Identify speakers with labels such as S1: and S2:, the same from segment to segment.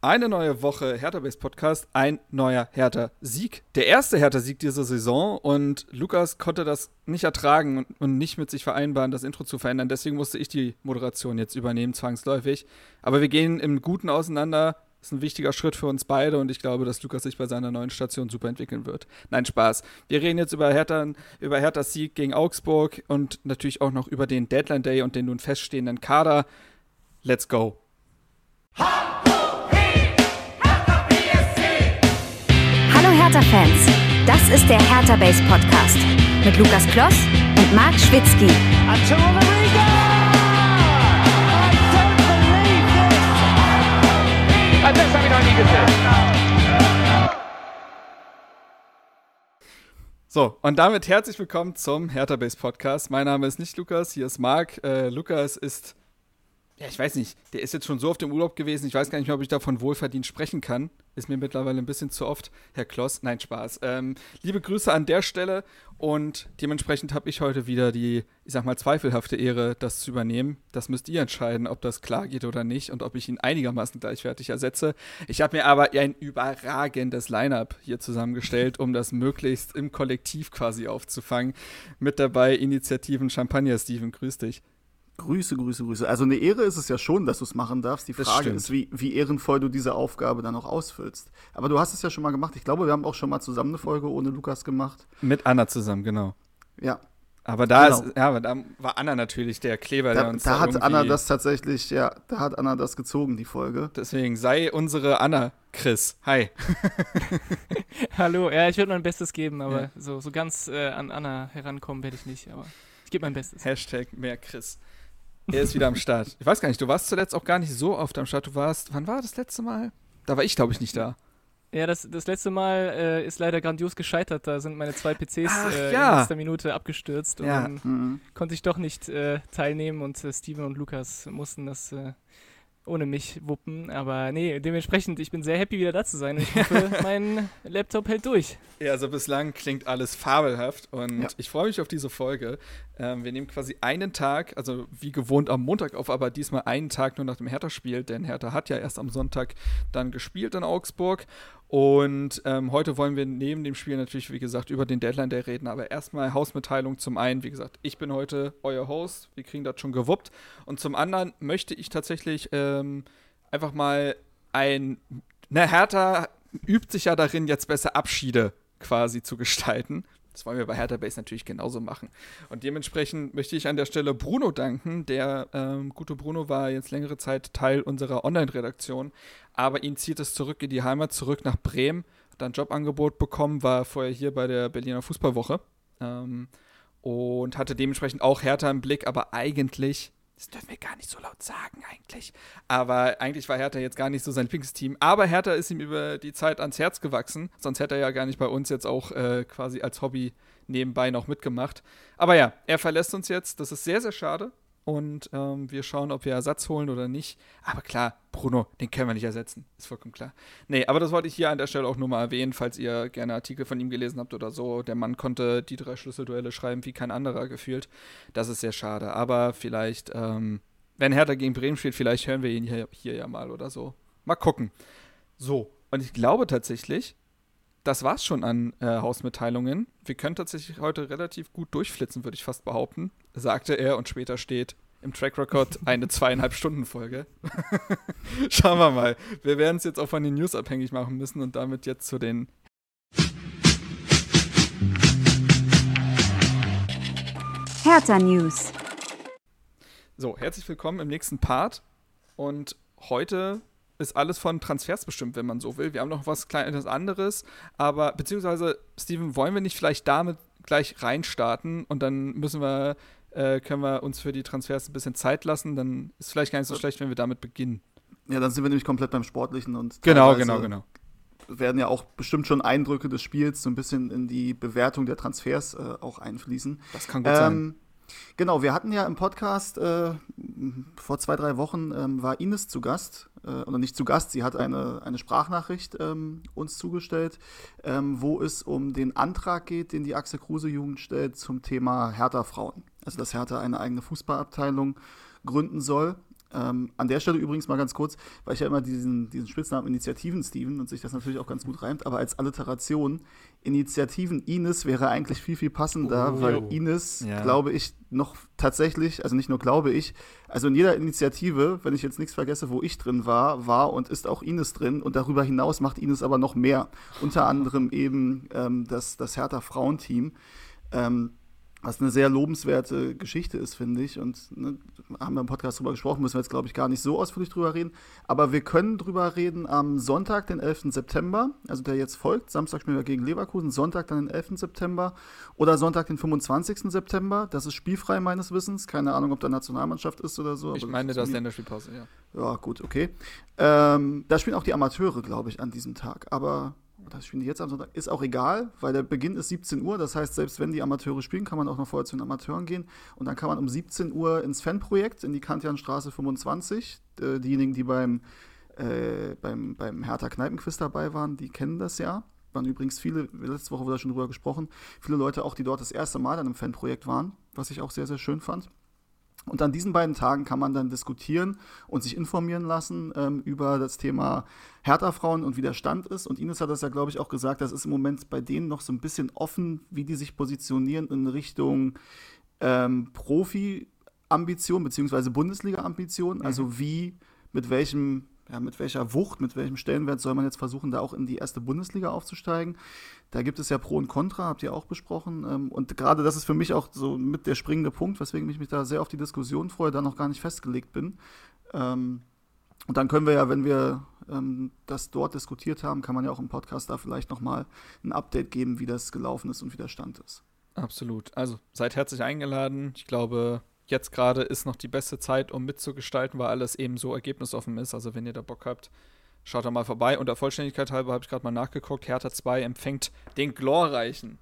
S1: Eine neue Woche Hertha Base Podcast, ein neuer Hertha Sieg. Der erste Hertha Sieg dieser Saison und Lukas konnte das nicht ertragen und, und, nicht mit sich vereinbaren, das Intro zu verändern. Deswegen musste ich die Moderation jetzt übernehmen, zwangsläufig. Aber wir gehen im Guten auseinander. Das ist ein wichtiger Schritt für uns beide und ich glaube, dass Lukas sich bei seiner neuen Station super entwickeln wird. Nein, Spaß. Wir reden jetzt über Hertha, über Herthas Sieg gegen Augsburg und natürlich auch noch über den Deadline Day und den nun feststehenden Kader. Let's go. Ha!
S2: Hertha-Fans, das ist der Hertha Base Podcast mit Lukas Kloss und Marc Schwitzky.
S1: So, und damit herzlich willkommen zum Hertha Base Podcast. Mein Name ist nicht Lukas, hier ist Marc. Äh, Lukas ist ja, ich weiß nicht, der ist jetzt schon so oft im Urlaub gewesen, ich weiß gar nicht mehr, ob ich davon wohlverdient sprechen kann. Ist mir mittlerweile ein bisschen zu oft, Herr Kloss. Nein, Spaß. Ähm, liebe Grüße an der Stelle und dementsprechend habe ich heute wieder die, ich sag mal, zweifelhafte Ehre, das zu übernehmen. Das müsst ihr entscheiden, ob das klar geht oder nicht und ob ich ihn einigermaßen gleichwertig ersetze. Ich habe mir aber ein überragendes Line-Up hier zusammengestellt, um das möglichst im Kollektiv quasi aufzufangen. Mit dabei Initiativen Champagner, Steven, grüß dich.
S3: Grüße, Grüße, Grüße. Also eine Ehre ist es ja schon, dass du es machen darfst. Die Frage ist, wie, wie ehrenvoll du diese Aufgabe dann auch ausfüllst. Aber du hast es ja schon mal gemacht. Ich glaube, wir haben auch schon mal zusammen eine Folge ohne Lukas gemacht.
S1: Mit Anna zusammen, genau.
S3: Ja.
S1: Aber da, genau. ist, ja, aber da war Anna natürlich der Kleber,
S3: da,
S1: der uns
S3: da, da hat Anna das tatsächlich, ja, da hat Anna das gezogen, die Folge.
S1: Deswegen sei unsere Anna, Chris. Hi.
S4: Hallo, ja, ich würde mein Bestes geben, aber ja. so, so ganz äh, an Anna herankommen werde ich nicht, aber ich gebe mein Bestes.
S1: Hashtag mehr Chris. Er ist wieder am Start. Ich weiß gar nicht, du warst zuletzt auch gar nicht so oft am Start. Du warst, wann war das letzte Mal? Da war ich, glaube ich, nicht da.
S4: Ja, das, das letzte Mal äh, ist leider grandios gescheitert. Da sind meine zwei PCs Ach, äh, ja. in letzter Minute abgestürzt. Und ja. dann mhm. konnte ich doch nicht äh, teilnehmen und äh, Steven und Lukas mussten das äh, ohne mich wuppen. Aber nee, dementsprechend, ich bin sehr happy, wieder da zu sein. Ich hoffe, mein Laptop hält durch.
S1: Ja, also bislang klingt alles fabelhaft und ja. ich freue mich auf diese Folge. Ähm, wir nehmen quasi einen Tag, also wie gewohnt am Montag auf, aber diesmal einen Tag nur nach dem Hertha-Spiel, denn Hertha hat ja erst am Sonntag dann gespielt in Augsburg und ähm, heute wollen wir neben dem Spiel natürlich, wie gesagt, über den Deadline Day reden. Aber erstmal Hausmitteilung zum einen, wie gesagt, ich bin heute euer Host. Wir kriegen das schon gewuppt. Und zum anderen möchte ich tatsächlich ähm, einfach mal ein. Na, Hertha übt sich ja darin, jetzt besser Abschiede quasi zu gestalten. Das wollen wir bei Hertha Base natürlich genauso machen. Und dementsprechend möchte ich an der Stelle Bruno danken. Der ähm, gute Bruno war jetzt längere Zeit Teil unserer Online-Redaktion, aber ihn zieht es zurück in die Heimat, zurück nach Bremen. Hat ein Jobangebot bekommen, war vorher hier bei der Berliner Fußballwoche ähm, und hatte dementsprechend auch Hertha im Blick, aber eigentlich das dürfen wir gar nicht so laut sagen eigentlich. Aber eigentlich war Hertha jetzt gar nicht so sein Lieblingsteam. Aber Hertha ist ihm über die Zeit ans Herz gewachsen. Sonst hätte er ja gar nicht bei uns jetzt auch äh, quasi als Hobby nebenbei noch mitgemacht. Aber ja, er verlässt uns jetzt. Das ist sehr, sehr schade und ähm, wir schauen, ob wir Ersatz holen oder nicht. Aber klar, Bruno, den können wir nicht ersetzen. Ist vollkommen klar. Nee, aber das wollte ich hier an der Stelle auch nur mal erwähnen, falls ihr gerne Artikel von ihm gelesen habt oder so. Der Mann konnte die drei Schlüsselduelle schreiben wie kein anderer gefühlt. Das ist sehr schade. Aber vielleicht, ähm, wenn Hertha gegen Bremen spielt, vielleicht hören wir ihn hier, hier ja mal oder so. Mal gucken. So, und ich glaube tatsächlich, das war's schon an äh, Hausmitteilungen. Wir können tatsächlich heute relativ gut durchflitzen, würde ich fast behaupten, sagte er und später steht im Track Record eine zweieinhalb Stunden Folge. Schauen wir mal. Wir werden es jetzt auch von den News abhängig machen müssen und damit jetzt zu den
S2: Hertha News.
S1: So, herzlich willkommen im nächsten Part und heute ist alles von Transfers bestimmt, wenn man so will. Wir haben noch was kleines anderes, aber beziehungsweise, Steven, wollen wir nicht vielleicht damit gleich reinstarten und dann müssen wir, äh, können wir uns für die Transfers ein bisschen Zeit lassen, dann ist vielleicht gar nicht so schlecht, wenn wir damit beginnen.
S3: Ja, dann sind wir nämlich komplett beim Sportlichen und
S1: genau, genau, genau.
S3: Werden ja auch bestimmt schon Eindrücke des Spiels so ein bisschen in die Bewertung der Transfers äh, auch einfließen.
S1: Das kann gut ähm, sein.
S3: Genau, wir hatten ja im Podcast äh, vor zwei, drei Wochen ähm, war Ines zu Gast, äh, oder nicht zu Gast, sie hat eine, eine Sprachnachricht ähm, uns zugestellt, ähm, wo es um den Antrag geht, den die Axel Kruse Jugend stellt zum Thema Hertha Frauen. Also, dass Hertha eine eigene Fußballabteilung gründen soll. Ähm, an der Stelle übrigens mal ganz kurz, weil ich ja immer diesen, diesen Spitznamen Initiativen Steven und sich das natürlich auch ganz gut reimt, aber als Alliteration Initiativen Ines wäre eigentlich viel, viel passender, oh, weil Ines, ja. glaube ich, noch tatsächlich, also nicht nur glaube ich, also in jeder Initiative, wenn ich jetzt nichts vergesse, wo ich drin war, war und ist auch Ines drin und darüber hinaus macht Ines aber noch mehr. Unter anderem eben ähm, das, das Hertha Frauenteam. Ähm, was eine sehr lobenswerte Geschichte ist, finde ich. Und ne, haben wir im Podcast drüber gesprochen, müssen wir jetzt, glaube ich, gar nicht so ausführlich drüber reden. Aber wir können drüber reden am Sonntag, den 11. September, also der jetzt folgt. Samstag spielen wir gegen Leverkusen, Sonntag dann den 11. September oder Sonntag den 25. September. Das ist spielfrei meines Wissens. Keine Ahnung, ob da Nationalmannschaft ist oder so.
S1: Ich meine, das ist Länderspielpause, ja.
S3: Ja, gut, okay. Ähm, da spielen auch die Amateure, glaube ich, an diesem Tag. Aber das spielen die jetzt am Sonntag, ist auch egal, weil der Beginn ist 17 Uhr. Das heißt, selbst wenn die Amateure spielen, kann man auch noch vorher zu den Amateuren gehen. Und dann kann man um 17 Uhr ins Fanprojekt in die Kantianstraße 25. Äh, diejenigen, die beim, äh, beim, beim Hertha Kneipenquiz dabei waren, die kennen das ja. Waren übrigens viele, letzte Woche wurde schon drüber gesprochen, viele Leute auch, die dort das erste Mal dann im Fanprojekt waren, was ich auch sehr, sehr schön fand. Und an diesen beiden Tagen kann man dann diskutieren und sich informieren lassen ähm, über das Thema Hertha-Frauen und wie der Stand ist. Und Ines hat das ja, glaube ich, auch gesagt, das ist im Moment bei denen noch so ein bisschen offen, wie die sich positionieren in Richtung ähm, Profi-Ambition bzw. Bundesliga-Ambition. Also mhm. Also wie, mit welchem ja, mit welcher Wucht, mit welchem Stellenwert soll man jetzt versuchen, da auch in die erste Bundesliga aufzusteigen? Da gibt es ja Pro und Contra, habt ihr auch besprochen. Ähm, und gerade das ist für mich auch so mit der springende Punkt, weswegen ich mich da sehr auf die Diskussion freue, da noch gar nicht festgelegt bin. Ähm, und dann können wir ja, wenn wir ähm, das dort diskutiert haben, kann man ja auch im Podcast da vielleicht nochmal ein Update geben, wie das gelaufen ist und wie der Stand ist.
S1: Absolut. Also seid herzlich eingeladen. Ich glaube, jetzt gerade ist noch die beste Zeit, um mitzugestalten, weil alles eben so ergebnisoffen ist. Also wenn ihr da Bock habt, schaut da mal vorbei. Und der Vollständigkeit halber habe ich gerade mal nachgeguckt. Hertha 2 empfängt den glorreichen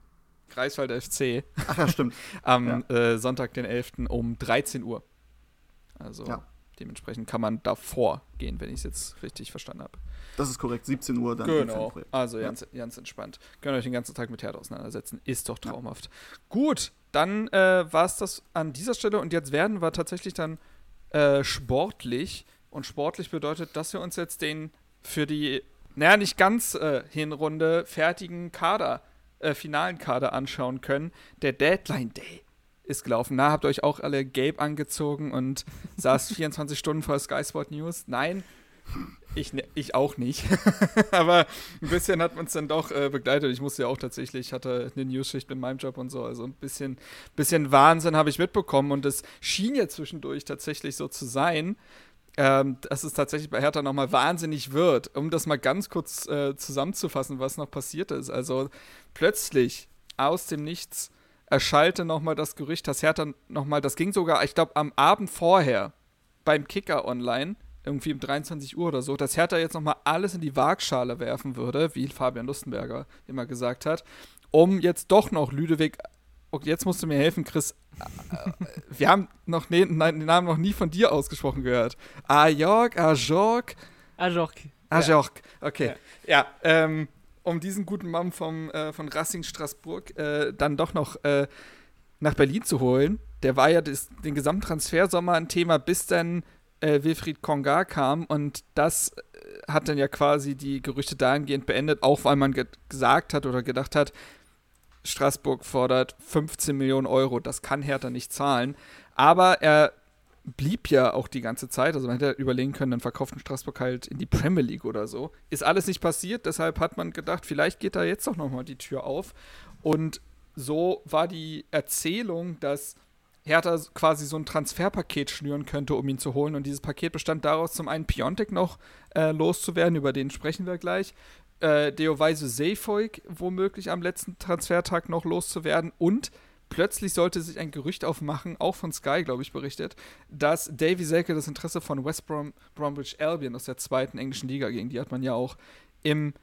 S1: Greifswald FC.
S3: Ach ja, stimmt.
S1: am ja. Äh, Sonntag, den 11. um 13 Uhr. Also ja. dementsprechend kann man davor gehen, wenn ich es jetzt richtig verstanden habe.
S3: Das ist korrekt, 17 Uhr dann.
S1: Genau, also ganz, ganz entspannt. Könnt euch den ganzen Tag mit Hertha auseinandersetzen. Ist doch traumhaft. Gut, dann äh, war es das an dieser Stelle und jetzt werden wir tatsächlich dann äh, sportlich. Und sportlich bedeutet, dass wir uns jetzt den für die, naja, nicht ganz äh, Hinrunde fertigen Kader, äh, finalen Kader anschauen können. Der Deadline Day ist gelaufen. Na, habt ihr euch auch alle gelb angezogen und saß 24 Stunden vor Sky Sport News? Nein, ich, ne, ich auch nicht. Aber ein bisschen hat man es dann doch äh, begleitet. Ich musste ja auch tatsächlich, ich hatte eine News-Schicht mit meinem Job und so. Also ein bisschen, bisschen Wahnsinn habe ich mitbekommen. Und es schien ja zwischendurch tatsächlich so zu sein, ähm, dass es tatsächlich bei Hertha nochmal wahnsinnig wird. Um das mal ganz kurz äh, zusammenzufassen, was noch passiert ist. Also plötzlich aus dem Nichts erschallte nochmal das Gerücht, dass Hertha nochmal, das ging sogar, ich glaube, am Abend vorher beim Kicker online, irgendwie um 23 Uhr oder so, dass Hertha jetzt nochmal alles in die Waagschale werfen würde, wie Fabian Lustenberger immer gesagt hat, um jetzt doch noch Lüdewig okay, jetzt musst du mir helfen, Chris. Wir haben noch ne, den Namen noch nie von dir ausgesprochen gehört. Ajorg, Ajorg.
S4: Ajorg.
S1: Ajorg, okay. Ja, ja ähm, um diesen guten Mann vom, äh, von Racing Straßburg äh, dann doch noch äh, nach Berlin zu holen. Der war ja das, den gesamten Transfersommer ein Thema, bis dann äh, Wilfried Konga kam und das äh, hat dann ja quasi die Gerüchte dahingehend beendet, auch weil man ge gesagt hat oder gedacht hat, Straßburg fordert 15 Millionen Euro. Das kann Hertha nicht zahlen. Aber er blieb ja auch die ganze Zeit. Also man hätte überlegen können, dann verkauft Straßburg halt in die Premier League oder so. Ist alles nicht passiert. Deshalb hat man gedacht, vielleicht geht da jetzt doch nochmal die Tür auf. Und so war die Erzählung, dass Hertha quasi so ein Transferpaket schnüren könnte, um ihn zu holen. Und dieses Paket bestand daraus, zum einen Piontek noch äh, loszuwerden, über den sprechen wir gleich äh, Deoweise Seyfoig womöglich am letzten Transfertag noch loszuwerden und plötzlich sollte sich ein Gerücht aufmachen, auch von Sky, glaube ich, berichtet, dass Davy Selke das Interesse von West Brom Bromwich Albion aus der zweiten englischen Liga, gegen die hat man ja auch im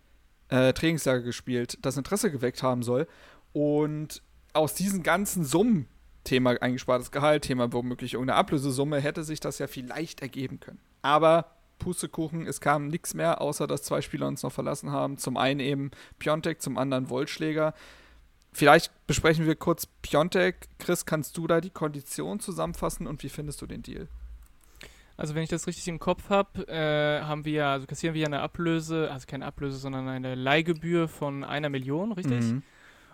S1: äh, Trainingslager gespielt, das Interesse geweckt haben soll. Und aus diesen ganzen Summen, Thema eingespartes Gehalt, Thema womöglich irgendeine Ablösesumme, hätte sich das ja vielleicht ergeben können. Aber Pustekuchen, es kam nichts mehr, außer dass zwei Spieler uns noch verlassen haben. Zum einen eben Piontek, zum anderen Wollschläger. Vielleicht besprechen wir kurz Piontek. Chris, kannst du da die Kondition zusammenfassen und wie findest du den Deal?
S4: Also wenn ich das richtig im Kopf habe, äh, haben wir also kassieren wir ja eine Ablöse, also keine Ablöse, sondern eine Leihgebühr von einer Million, richtig? Mhm.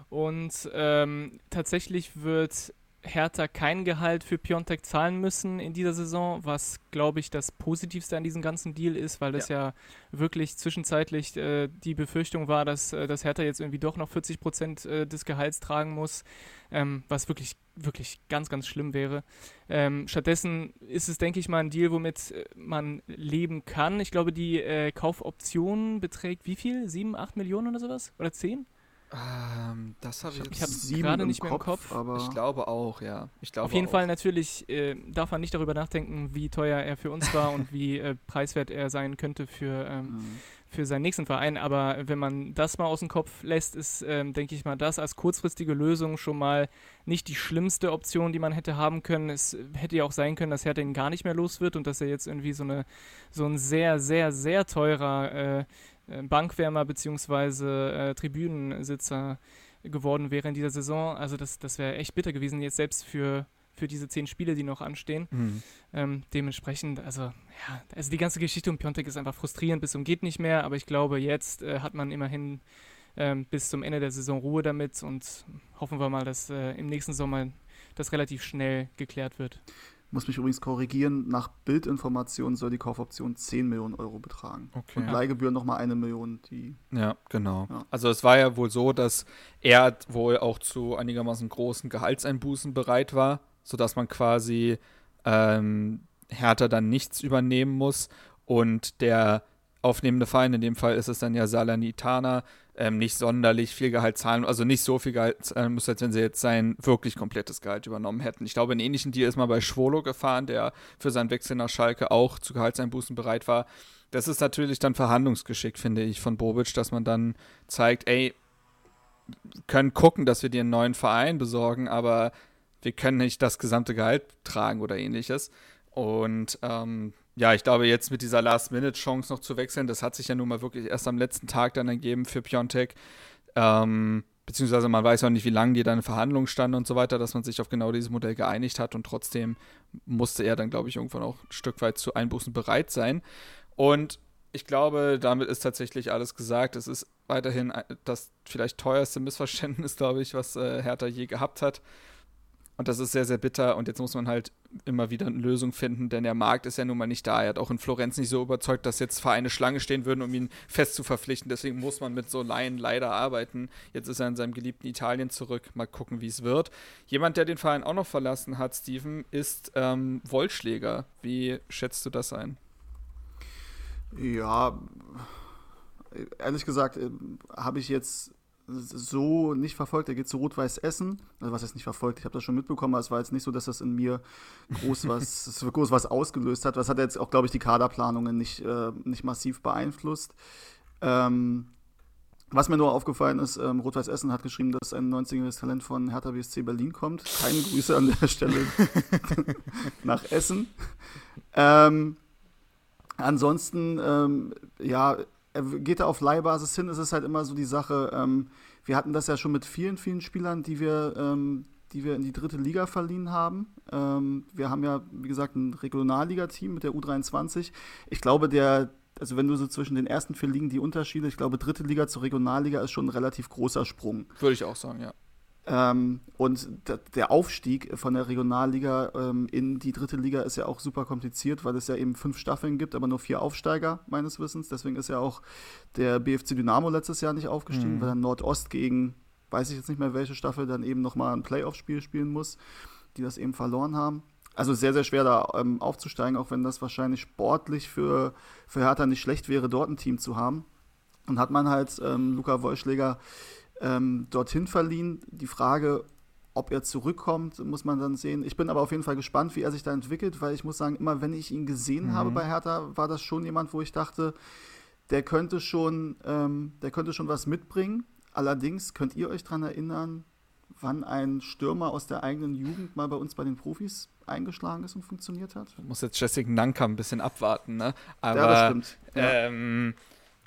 S4: Und ähm, tatsächlich wird Hertha kein Gehalt für Piontek zahlen müssen in dieser Saison, was, glaube ich, das Positivste an diesem ganzen Deal ist, weil das ja, ja wirklich zwischenzeitlich äh, die Befürchtung war, dass, äh, dass Hertha jetzt irgendwie doch noch 40 Prozent äh, des Gehalts tragen muss, ähm, was wirklich, wirklich ganz, ganz schlimm wäre. Ähm, stattdessen ist es, denke ich mal, ein Deal, womit äh, man leben kann. Ich glaube, die äh, Kaufoption beträgt wie viel? Sieben, acht Millionen oder sowas? Oder zehn?
S1: Ähm, das habe ich,
S4: ich habe gerade nicht mehr im Kopf.
S1: Aber ich glaube auch, ja. Ich glaube
S4: Auf jeden
S1: auch.
S4: Fall natürlich äh, darf man nicht darüber nachdenken, wie teuer er für uns war und wie äh, preiswert er sein könnte für, ähm, mhm. für seinen nächsten Verein. Aber wenn man das mal aus dem Kopf lässt, ist, ähm, denke ich mal, das als kurzfristige Lösung schon mal nicht die schlimmste Option, die man hätte haben können. Es hätte ja auch sein können, dass Hertha ihn gar nicht mehr los wird und dass er jetzt irgendwie so, eine, so ein sehr, sehr, sehr teurer äh, Bankwärmer bzw. Äh, Tribünensitzer geworden wäre in dieser Saison. Also das, das wäre echt bitter gewesen, jetzt selbst für, für diese zehn Spiele, die noch anstehen. Mhm. Ähm, dementsprechend, also ja, also die ganze Geschichte um Piontek ist einfach frustrierend bis zum geht nicht mehr, aber ich glaube, jetzt äh, hat man immerhin ähm, bis zum Ende der Saison Ruhe damit und hoffen wir mal, dass äh, im nächsten Sommer das relativ schnell geklärt wird.
S3: Muss mich übrigens korrigieren, nach Bildinformationen soll die Kaufoption 10 Millionen Euro betragen. Okay. Und. Leihgebühren nochmal eine Million. Die,
S1: ja, genau. Ja. Also es war ja wohl so, dass er wohl auch zu einigermaßen großen Gehaltseinbußen bereit war, sodass man quasi ähm, härter dann nichts übernehmen muss und der aufnehmende Verein, in dem Fall ist es dann ja Salernitana, ähm, nicht sonderlich viel Gehalt zahlen, also nicht so viel Gehalt zahlen muss, als wenn sie jetzt sein wirklich komplettes Gehalt übernommen hätten. Ich glaube, einen ähnlichen Deal ist mal bei Schwolo gefahren, der für seinen Wechsel nach Schalke auch zu Gehaltseinbußen bereit war. Das ist natürlich dann Verhandlungsgeschick, finde ich, von Bobic, dass man dann zeigt, ey, können gucken, dass wir dir einen neuen Verein besorgen, aber wir können nicht das gesamte Gehalt tragen oder ähnliches. Und ähm, ja, ich glaube, jetzt mit dieser Last-Minute-Chance noch zu wechseln, das hat sich ja nun mal wirklich erst am letzten Tag dann ergeben für Piontek. Ähm, beziehungsweise man weiß auch nicht, wie lange die dann in Verhandlungen standen und so weiter, dass man sich auf genau dieses Modell geeinigt hat und trotzdem musste er dann, glaube ich, irgendwann auch ein Stück weit zu Einbußen bereit sein. Und ich glaube, damit ist tatsächlich alles gesagt. Es ist weiterhin das vielleicht teuerste Missverständnis, glaube ich, was äh, Hertha je gehabt hat. Und das ist sehr, sehr bitter. Und jetzt muss man halt immer wieder eine Lösung finden, denn der Markt ist ja nun mal nicht da. Er hat auch in Florenz nicht so überzeugt, dass jetzt Vereine Schlange stehen würden, um ihn fest zu verpflichten. Deswegen muss man mit so Laien leider arbeiten. Jetzt ist er in seinem geliebten Italien zurück. Mal gucken, wie es wird. Jemand, der den Verein auch noch verlassen hat, Steven, ist ähm, Wollschläger. Wie schätzt du das ein?
S3: Ja, ehrlich gesagt, äh, habe ich jetzt so nicht verfolgt. Er geht zu Rot-Weiß Essen. Also was heißt nicht verfolgt? Ich habe das schon mitbekommen, aber es war jetzt nicht so, dass das in mir groß was, groß was ausgelöst hat. Was hat jetzt auch, glaube ich, die Kaderplanungen nicht, äh, nicht massiv beeinflusst. Ähm, was mir nur aufgefallen ist, ähm, Rot-Weiß Essen hat geschrieben, dass ein 90-jähriges Talent von Hertha BSC Berlin kommt. Keine Grüße an der Stelle nach Essen. Ähm, ansonsten, ähm, ja, geht da auf Leihbasis hin, es ist halt immer so die Sache, ähm, wir hatten das ja schon mit vielen, vielen Spielern, die wir, ähm, die wir in die dritte Liga verliehen haben. Ähm, wir haben ja, wie gesagt, ein Regionalliga-Team mit der U23. Ich glaube, der, also wenn du so zwischen den ersten vier Ligen die Unterschiede, ich glaube, dritte Liga zur Regionalliga ist schon ein relativ großer Sprung.
S1: Würde ich auch sagen, ja.
S3: Ähm, und der Aufstieg von der Regionalliga ähm, in die dritte Liga ist ja auch super kompliziert, weil es ja eben fünf Staffeln gibt, aber nur vier Aufsteiger, meines Wissens. Deswegen ist ja auch der BFC Dynamo letztes Jahr nicht aufgestiegen, mhm. weil dann Nordost gegen, weiß ich jetzt nicht mehr welche Staffel, dann eben nochmal ein Playoff-Spiel spielen muss, die das eben verloren haben. Also sehr, sehr schwer da ähm, aufzusteigen, auch wenn das wahrscheinlich sportlich für, für Hertha nicht schlecht wäre, dort ein Team zu haben. Und hat man halt ähm, Luca Wollschläger ähm, dorthin verliehen. Die Frage, ob er zurückkommt, muss man dann sehen. Ich bin aber auf jeden Fall gespannt, wie er sich da entwickelt, weil ich muss sagen, immer wenn ich ihn gesehen mhm. habe bei Hertha, war das schon jemand, wo ich dachte, der könnte schon, ähm, der könnte schon was mitbringen. Allerdings könnt ihr euch daran erinnern, wann ein Stürmer aus der eigenen Jugend mal bei uns bei den Profis eingeschlagen ist und funktioniert hat?
S1: Ich muss jetzt Jessica Nanka ein bisschen abwarten, ne?
S3: Aber, ja, das stimmt.
S1: Ja. Ähm,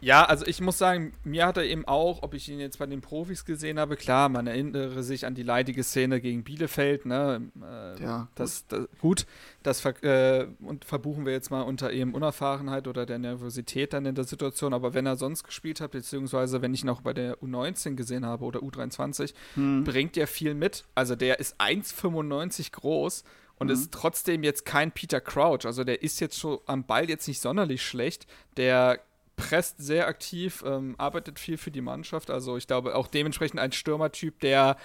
S1: Ja, also ich muss sagen, mir hat er eben auch, ob ich ihn jetzt bei den Profis gesehen habe, klar, man erinnere sich an die leidige Szene gegen Bielefeld, ne? Äh, ja. Das, das, gut, das ver äh, und verbuchen wir jetzt mal unter eben Unerfahrenheit oder der Nervosität dann in der Situation, aber wenn er sonst gespielt hat, beziehungsweise wenn ich noch bei der U19 gesehen habe oder U23, hm. bringt er viel mit. Also der ist 1,95 groß und mhm. ist trotzdem jetzt kein Peter Crouch. Also der ist jetzt schon am Ball jetzt nicht sonderlich schlecht. Der presst sehr aktiv, ähm, arbeitet viel für die Mannschaft. Also ich glaube auch dementsprechend ein Stürmertyp, der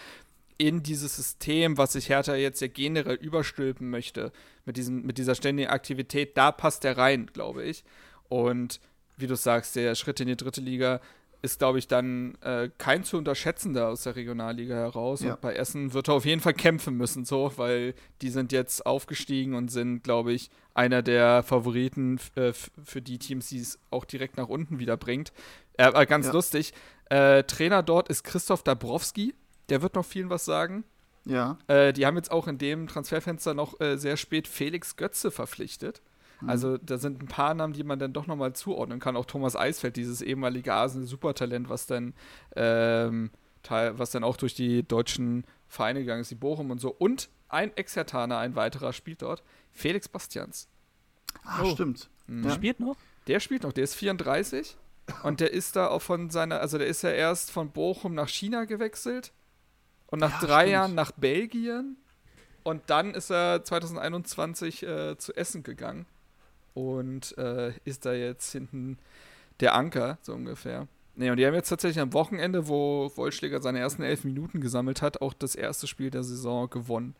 S1: in dieses System, was sich Hertha jetzt ja generell überstülpen möchte, mit, diesem, mit dieser ständigen Aktivität, da passt er rein, glaube ich. Und wie du sagst, der Schritt in die dritte Liga ist, glaube ich, dann äh, kein zu unterschätzender aus der Regionalliga heraus. Ja. Und bei Essen wird er auf jeden Fall kämpfen müssen, so, weil die sind jetzt aufgestiegen und sind, glaube ich, einer der Favoriten äh, für die Teams, die es auch direkt nach unten wieder bringt. Äh, ganz ja. lustig. Äh, Trainer dort ist Christoph Dabrowski. Der wird noch vielen was sagen.
S3: Ja.
S1: Äh, die haben jetzt auch in dem Transferfenster noch äh, sehr spät Felix Götze verpflichtet. Mhm. Also da sind ein paar Namen, die man dann doch nochmal zuordnen kann. Auch Thomas Eisfeld, dieses ehemalige Asen-Supertalent, was dann ähm, was dann auch durch die deutschen Vereine gegangen ist, die Bochum und so. Und ein Exertaner, ein weiterer, spielt dort. Felix Bastians.
S3: Ah, oh. stimmt.
S4: Mhm. Der spielt noch?
S1: Der spielt noch, der ist 34. Und der ist da auch von seiner, also der ist ja erst von Bochum nach China gewechselt und nach ja, drei stimmt. Jahren nach Belgien. Und dann ist er 2021 äh, zu Essen gegangen und äh, ist da jetzt hinten der Anker, so ungefähr. Nee, und die haben jetzt tatsächlich am Wochenende, wo Wollschläger seine ersten elf Minuten gesammelt hat, auch das erste Spiel der Saison gewonnen.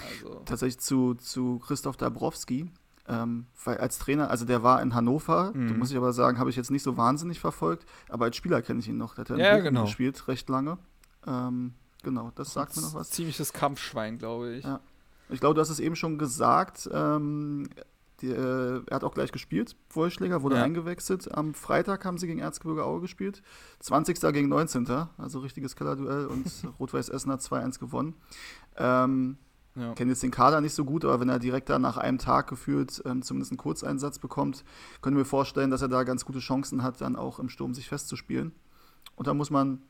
S3: Also. Tatsächlich zu, zu Christoph Dabrowski, ähm, weil als Trainer, also der war in Hannover, mhm. da muss ich aber sagen, habe ich jetzt nicht so wahnsinnig verfolgt, aber als Spieler kenne ich ihn noch. Der hat
S1: ja, genau.
S3: gespielt, recht lange. Ähm, genau, das sagt mir noch was.
S1: Ziemliches Kampfschwein, glaube ich.
S3: Ja. Ich glaube, du hast es eben schon gesagt. Ähm, die, äh, er hat auch gleich gespielt, Wollschläger, wurde ja. eingewechselt. Am Freitag haben sie gegen Erzgebirge Aue gespielt. 20. gegen 19. Also richtiges Kellerduell und Rot-Weiß Essen hat 2-1 gewonnen. Ähm, ja. Kenne jetzt den Kader nicht so gut, aber wenn er direkt da nach einem Tag gefühlt ähm, zumindest einen Kurzeinsatz bekommt, können wir vorstellen, dass er da ganz gute Chancen hat, dann auch im Sturm sich festzuspielen. Und da muss man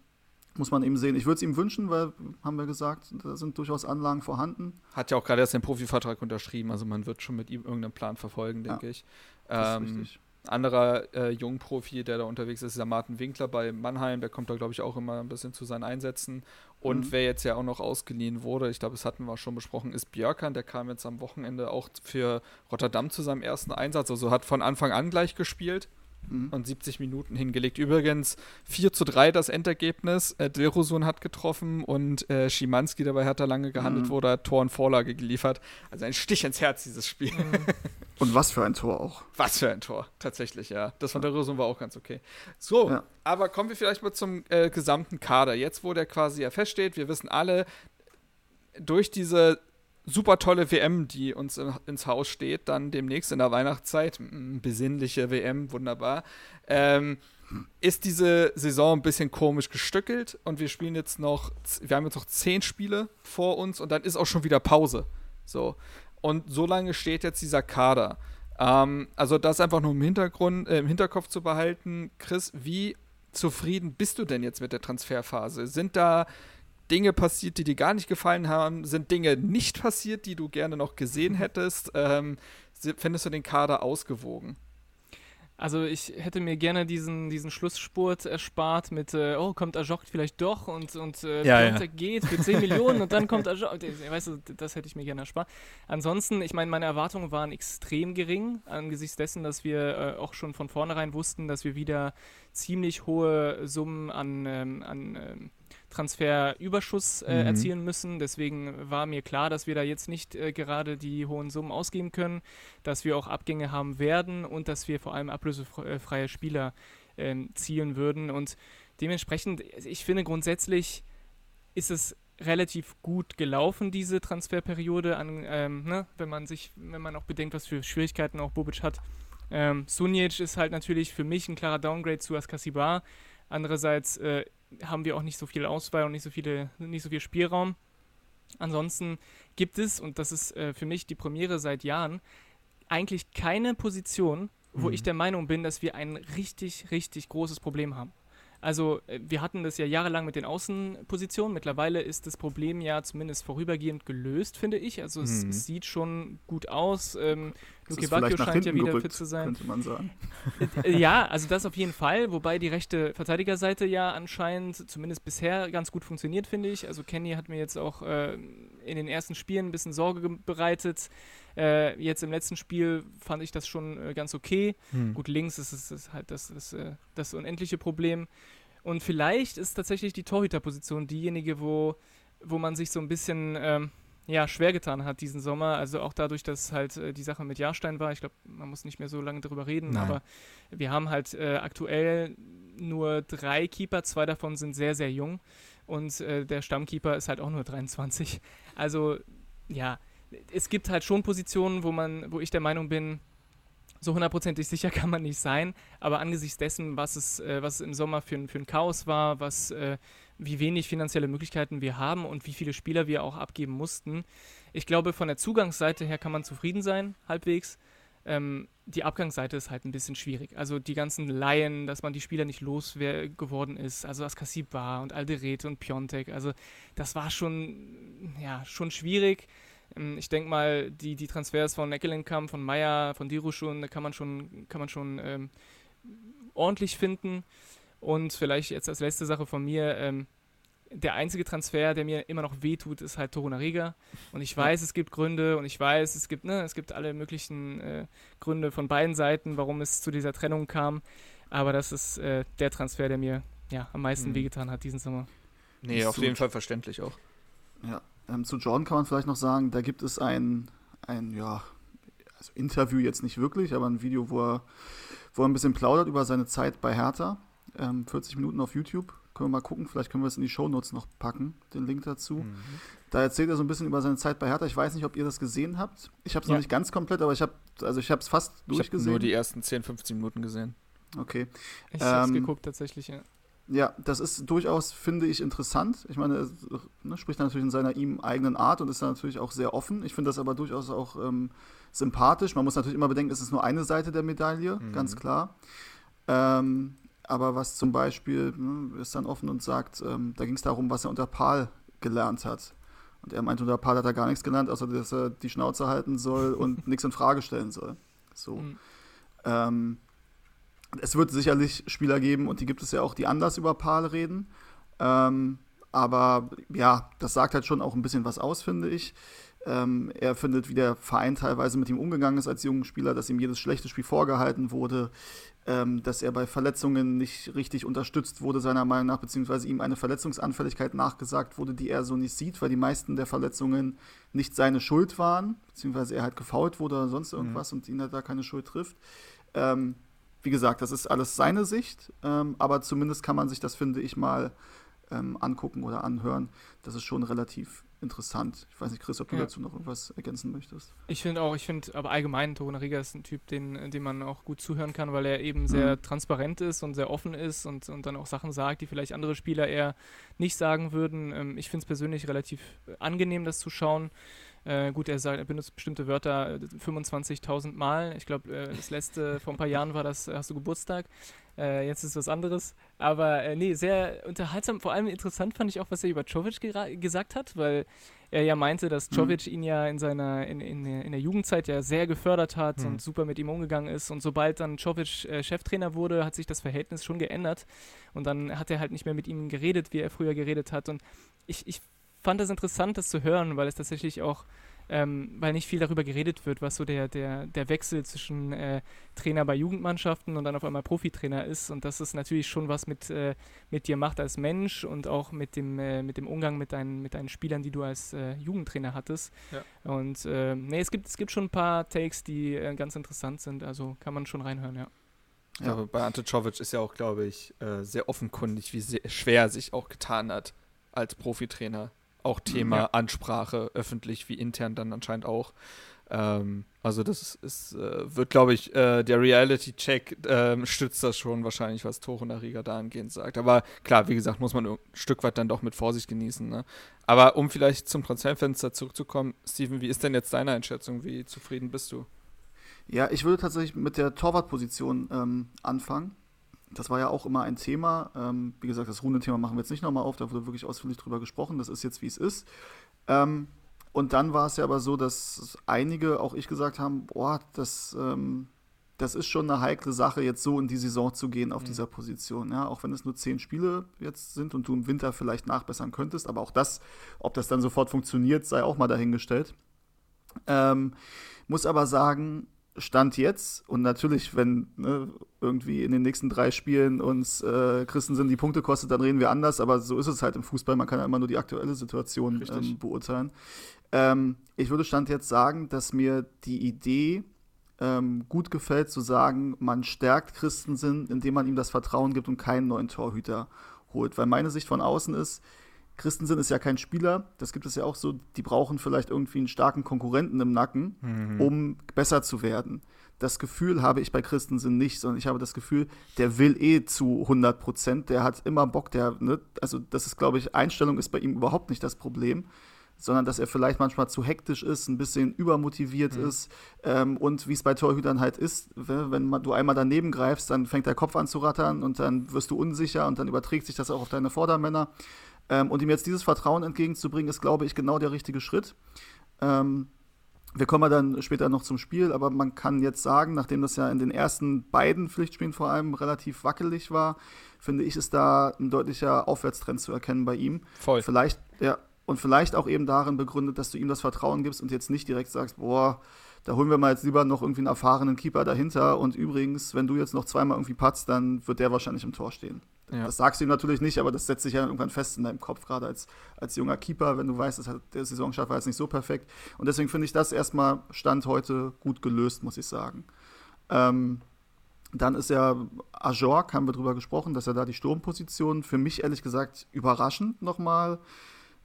S3: muss man eben sehen. Ich würde es ihm wünschen, weil, haben wir gesagt, da sind durchaus Anlagen vorhanden.
S1: Hat ja auch gerade erst den Profivertrag unterschrieben, also man wird schon mit ihm irgendeinen Plan verfolgen, denke ja, ich. Ähm, ist richtig. Anderer äh, Jungprofi, der da unterwegs ist, ist der Martin Winkler bei Mannheim. Der kommt da, glaube ich, auch immer ein bisschen zu seinen Einsätzen. Und mhm. wer jetzt ja auch noch ausgeliehen wurde, ich glaube, das hatten wir schon besprochen, ist Björkan. Der kam jetzt am Wochenende auch für Rotterdam zu seinem ersten Einsatz. Also hat von Anfang an gleich gespielt mhm. und 70 Minuten hingelegt. Übrigens 4 zu 3 das Endergebnis. Äh, Dilrosun hat getroffen und äh, Schimanski, der bei Hertha lange gehandelt mhm. wurde, hat Tor und Vorlage geliefert. Also ein Stich ins Herz, dieses Spiel. Mhm.
S3: Und was für ein Tor auch.
S1: Was für ein Tor, tatsächlich, ja. Das von der Rösung war auch ganz okay. So, ja. aber kommen wir vielleicht mal zum äh, gesamten Kader. Jetzt, wo der quasi ja feststeht, wir wissen alle, durch diese super tolle WM, die uns ins Haus steht, dann demnächst in der Weihnachtszeit. Besinnliche WM, wunderbar. Ähm, ist diese Saison ein bisschen komisch gestückelt und wir spielen jetzt noch, wir haben jetzt noch zehn Spiele vor uns und dann ist auch schon wieder Pause. So. Und so lange steht jetzt dieser Kader. Ähm, also das einfach nur im Hintergrund, äh, im Hinterkopf zu behalten. Chris, wie zufrieden bist du denn jetzt mit der Transferphase? Sind da Dinge passiert, die dir gar nicht gefallen haben? Sind Dinge nicht passiert, die du gerne noch gesehen hättest? Ähm, findest du den Kader ausgewogen?
S4: Also ich hätte mir gerne diesen, diesen Schlussspurt erspart mit, äh, oh, kommt Ajok vielleicht doch und, und äh,
S1: ja, ja.
S4: geht für 10 Millionen und dann kommt Ajok. Weißt du, das hätte ich mir gerne erspart. Ansonsten, ich meine, meine Erwartungen waren extrem gering, angesichts dessen, dass wir äh, auch schon von vornherein wussten, dass wir wieder ziemlich hohe Summen an, ähm, an ähm, Transferüberschuss äh, mhm. erzielen müssen. Deswegen war mir klar, dass wir da jetzt nicht äh, gerade die hohen Summen ausgeben können, dass wir auch Abgänge haben werden und dass wir vor allem ablösefreie Spieler äh, zielen würden. Und dementsprechend, ich finde grundsätzlich ist es relativ gut gelaufen, diese Transferperiode, an, ähm, ne, wenn man sich, wenn man auch bedenkt, was für Schwierigkeiten auch Bobic hat. Ähm, Sunic ist halt natürlich für mich ein klarer Downgrade zu Askasibar. Andererseits äh, haben wir auch nicht so viel Auswahl und nicht so, viele, nicht so viel Spielraum. Ansonsten gibt es, und das ist äh, für mich die Premiere seit Jahren, eigentlich keine Position, wo mhm. ich der Meinung bin, dass wir ein richtig, richtig großes Problem haben. Also äh, wir hatten das ja jahrelang mit den Außenpositionen. Mittlerweile ist das Problem ja zumindest vorübergehend gelöst, finde ich. Also es, mhm. sieht schon gut aus. Ähm,
S3: Luke Bacchio scheint ja wieder gerückt, fit zu sein. Könnte man sagen.
S4: Äh, ja, also das auf jeden Fall. Wobei die rechte Verteidigerseite ja anscheinend zumindest bisher ganz gut funktioniert, finde ich. Also Kenny hat mir jetzt auch äh, in den ersten Spielen ein bisschen Sorge bereitet. Äh, jetzt im letzten Spiel fand ich das schon äh, ganz okay. Hm. Gut, links ist es halt das, das, äh, das unendliche Problem. Und vielleicht ist tatsächlich die Torhüterposition diejenige, wo, wo man sich so ein bisschen ähm, ja, schwer getan hat diesen Sommer. Also auch dadurch, dass halt äh, die Sache mit Jahrstein war. Ich glaube, man muss nicht mehr so lange darüber reden, Nein. aber wir haben halt äh, aktuell nur drei Keeper, zwei davon sind sehr, sehr jung und äh, der Stammkeeper ist halt auch nur 23. Also ja, es gibt halt schon Positionen, wo man, wo ich der Meinung bin, so hundertprozentig sicher kann man nicht sein, aber angesichts dessen, was es, äh, was es im Sommer für, für ein Chaos war, was, äh, wie wenig finanzielle Möglichkeiten wir haben und wie viele Spieler wir auch abgeben mussten, ich glaube, von der Zugangsseite her kann man zufrieden sein, halbwegs. Ähm, die Abgangsseite ist halt ein bisschen schwierig. Also die ganzen Laien, dass man die Spieler nicht los geworden ist, also Askasibar und Alderete und Piontek, also das war schon, ja, schon schwierig. Ähm, ich denke mal, die, die Transfers von Eckelenkamp, von Meyer, von Diruschun, da kann man schon, kann man schon ähm, ordentlich finden. Und vielleicht jetzt als letzte Sache von mir, ähm, der einzige Transfer, der mir immer noch wehtut, ist halt Torunariga. Und ich weiß, es gibt Gründe und ich weiß, es gibt, ne, es gibt alle möglichen äh, Gründe von beiden Seiten, warum es zu dieser Trennung kam. Aber das ist äh, der Transfer, der mir ja, am meisten mhm. wehgetan hat diesen Sommer.
S1: Nee, auf jeden Fall verständlich auch.
S3: Ja, ähm, zu Jordan kann man vielleicht noch sagen, da gibt es ein, ein ja, also Interview jetzt nicht wirklich, aber ein Video, wo er, wo er ein bisschen plaudert über seine Zeit bei Hertha. Ähm, 40 Minuten auf YouTube. Können wir mal gucken, vielleicht können wir es in die Shownotes noch packen, den Link dazu. Mhm. Da erzählt er so ein bisschen über seine Zeit bei Hertha. Ich weiß nicht, ob ihr das gesehen habt. Ich habe es ja. noch nicht ganz komplett, aber ich habe also ich habe es fast ich durchgesehen. Ich habe
S1: nur die ersten 10, 15 Minuten gesehen.
S3: Okay.
S4: Ich ähm, habe es geguckt tatsächlich, ja.
S3: Ja, das ist durchaus, finde ich, interessant. Ich meine, er ne, spricht natürlich in seiner ihm eigenen Art und ist natürlich auch sehr offen. Ich finde das aber durchaus auch ähm, sympathisch. Man muss natürlich immer bedenken, es ist nur eine Seite der Medaille, mhm. ganz klar. Ähm, aber was zum Beispiel ne, ist dann offen und sagt, ähm, da ging es darum, was er unter Paul gelernt hat. Und er meinte, unter Paul hat er gar nichts gelernt, außer dass er die Schnauze halten soll und nichts in Frage stellen soll. So. Mhm. Ähm, es wird sicherlich Spieler geben, und die gibt es ja auch, die anders über Paul reden. Ähm, aber ja, das sagt halt schon auch ein bisschen was aus, finde ich. Ähm, er findet, wie der Verein teilweise mit ihm umgegangen ist als jungen Spieler, dass ihm jedes schlechte Spiel vorgehalten wurde, ähm, dass er bei Verletzungen nicht richtig unterstützt wurde, seiner Meinung nach, beziehungsweise ihm eine Verletzungsanfälligkeit nachgesagt wurde, die er so nicht sieht, weil die meisten der Verletzungen nicht seine Schuld waren, beziehungsweise er halt gefault wurde oder sonst mhm. irgendwas mhm. und ihn halt da keine Schuld trifft. Ähm, wie gesagt, das ist alles seine Sicht, ähm, aber zumindest kann man sich das, finde ich, mal ähm, angucken oder anhören. Das ist schon relativ interessant. Ich weiß nicht, Chris, ob du ja. dazu noch irgendwas ergänzen möchtest.
S4: Ich finde auch, ich finde aber allgemein, Torunariga ist ein Typ, den, dem man auch gut zuhören kann, weil er eben sehr mhm. transparent ist und sehr offen ist und, und dann auch Sachen sagt, die vielleicht andere Spieler eher nicht sagen würden. Ähm, ich finde es persönlich relativ angenehm, das zu schauen. Äh, gut, er, sagt, er benutzt bestimmte Wörter 25.000 Mal. Ich glaube, äh, das letzte vor ein paar Jahren war das, hast du Geburtstag. Äh, jetzt ist was anderes. Aber äh, nee, sehr unterhaltsam. Vor allem interessant fand ich auch, was er über Czovic gesagt hat, weil er ja meinte, dass Czovic mhm. ihn ja in seiner in, in, in, der Jugendzeit ja sehr gefördert hat mhm. und super mit ihm umgegangen ist. Und sobald dann Czovic äh, Cheftrainer wurde, hat sich das Verhältnis schon geändert. Und dann hat er halt nicht mehr mit ihm geredet, wie er früher geredet hat. Und ich, ich fand es interessant, das zu hören, weil es tatsächlich auch, ähm, weil nicht viel darüber geredet wird, was so der, der, der Wechsel zwischen äh, Trainer bei Jugendmannschaften und dann auf einmal Profitrainer ist und dass es natürlich schon was mit, äh, mit dir macht als Mensch und auch mit dem, äh, mit dem Umgang mit deinen, mit deinen Spielern, die du als äh, Jugendtrainer hattest. Ja. Und äh, nee, es gibt, es gibt schon ein paar Takes, die äh, ganz interessant sind, also kann man schon reinhören, ja.
S1: Ja, aber bei Ante Czovic ist ja auch, glaube ich, sehr offenkundig, wie sehr schwer er sich auch getan hat als Profitrainer auch Thema ja. Ansprache, öffentlich wie intern dann anscheinend auch. Ähm, also das ist, äh, wird, glaube ich, äh, der Reality-Check äh, stützt das schon wahrscheinlich, was Tore nach Riga da angehend sagt. Aber klar, wie gesagt, muss man ein Stück weit dann doch mit Vorsicht genießen. Ne? Aber um vielleicht zum Transferfenster zurückzukommen, Steven, wie ist denn jetzt deine Einschätzung? Wie zufrieden bist du?
S3: Ja, ich würde tatsächlich mit der Torwartposition ähm, anfangen. Das war ja auch immer ein Thema. Ähm, wie gesagt, das Rundenthema machen wir jetzt nicht nochmal auf, da wurde wirklich ausführlich drüber gesprochen. Das ist jetzt, wie es ist. Ähm, und dann war es ja aber so, dass einige, auch ich gesagt haben, boah, das, ähm, das ist schon eine heikle Sache, jetzt so in die Saison zu gehen auf mhm. dieser Position. Ja, auch wenn es nur zehn Spiele jetzt sind und du im Winter vielleicht nachbessern könntest, aber auch das, ob das dann sofort funktioniert, sei auch mal dahingestellt. Ähm, muss aber sagen, Stand jetzt und natürlich, wenn ne, irgendwie in den nächsten drei Spielen uns äh, Christensen die Punkte kostet, dann reden wir anders, aber so ist es halt im Fußball. Man kann ja immer nur die aktuelle Situation ähm, beurteilen. Ähm, ich würde Stand jetzt sagen, dass mir die Idee ähm, gut gefällt, zu sagen, man stärkt Christensen, indem man ihm das Vertrauen gibt und keinen neuen Torhüter holt. Weil meine Sicht von außen ist, Christensen ist ja kein Spieler, das gibt es ja auch so, die brauchen vielleicht irgendwie einen starken Konkurrenten im Nacken, mhm. um besser zu werden. Das Gefühl habe ich bei Christensen nicht, sondern ich habe das Gefühl, der will eh zu 100 Prozent, der hat immer Bock, der, ne, also das ist, glaube ich, Einstellung ist bei ihm überhaupt nicht das Problem sondern dass er vielleicht manchmal zu hektisch ist, ein bisschen übermotiviert mhm. ist ähm, und wie es bei Torhütern halt ist, wenn du einmal daneben greifst, dann fängt der Kopf an zu rattern und dann wirst du unsicher und dann überträgt sich das auch auf deine Vordermänner. Ähm, und ihm jetzt dieses Vertrauen entgegenzubringen, ist, glaube ich, genau der richtige Schritt. Ähm, wir kommen ja dann später noch zum Spiel, aber man kann jetzt sagen, nachdem das ja in den ersten beiden Pflichtspielen vor allem relativ wackelig war, finde ich, ist da ein deutlicher Aufwärtstrend zu erkennen bei ihm.
S1: Voll.
S3: Vielleicht, ja, und vielleicht auch eben darin begründet, dass du ihm das Vertrauen gibst und jetzt nicht direkt sagst, boah, da holen wir mal jetzt lieber noch irgendwie einen erfahrenen Keeper dahinter und übrigens, wenn du jetzt noch zweimal irgendwie patzt, dann wird der wahrscheinlich im Tor stehen. Ja. Das sagst du ihm natürlich nicht, aber das setzt sich ja irgendwann fest in deinem Kopf, gerade als, als junger Keeper, wenn du weißt, dass der Saisonstart war jetzt nicht so perfekt. Und deswegen finde ich das erstmal Stand heute gut gelöst, muss ich sagen. Ähm, dann ist ja Ajork, haben wir drüber gesprochen, dass er da die Sturmposition für mich ehrlich gesagt überraschend nochmal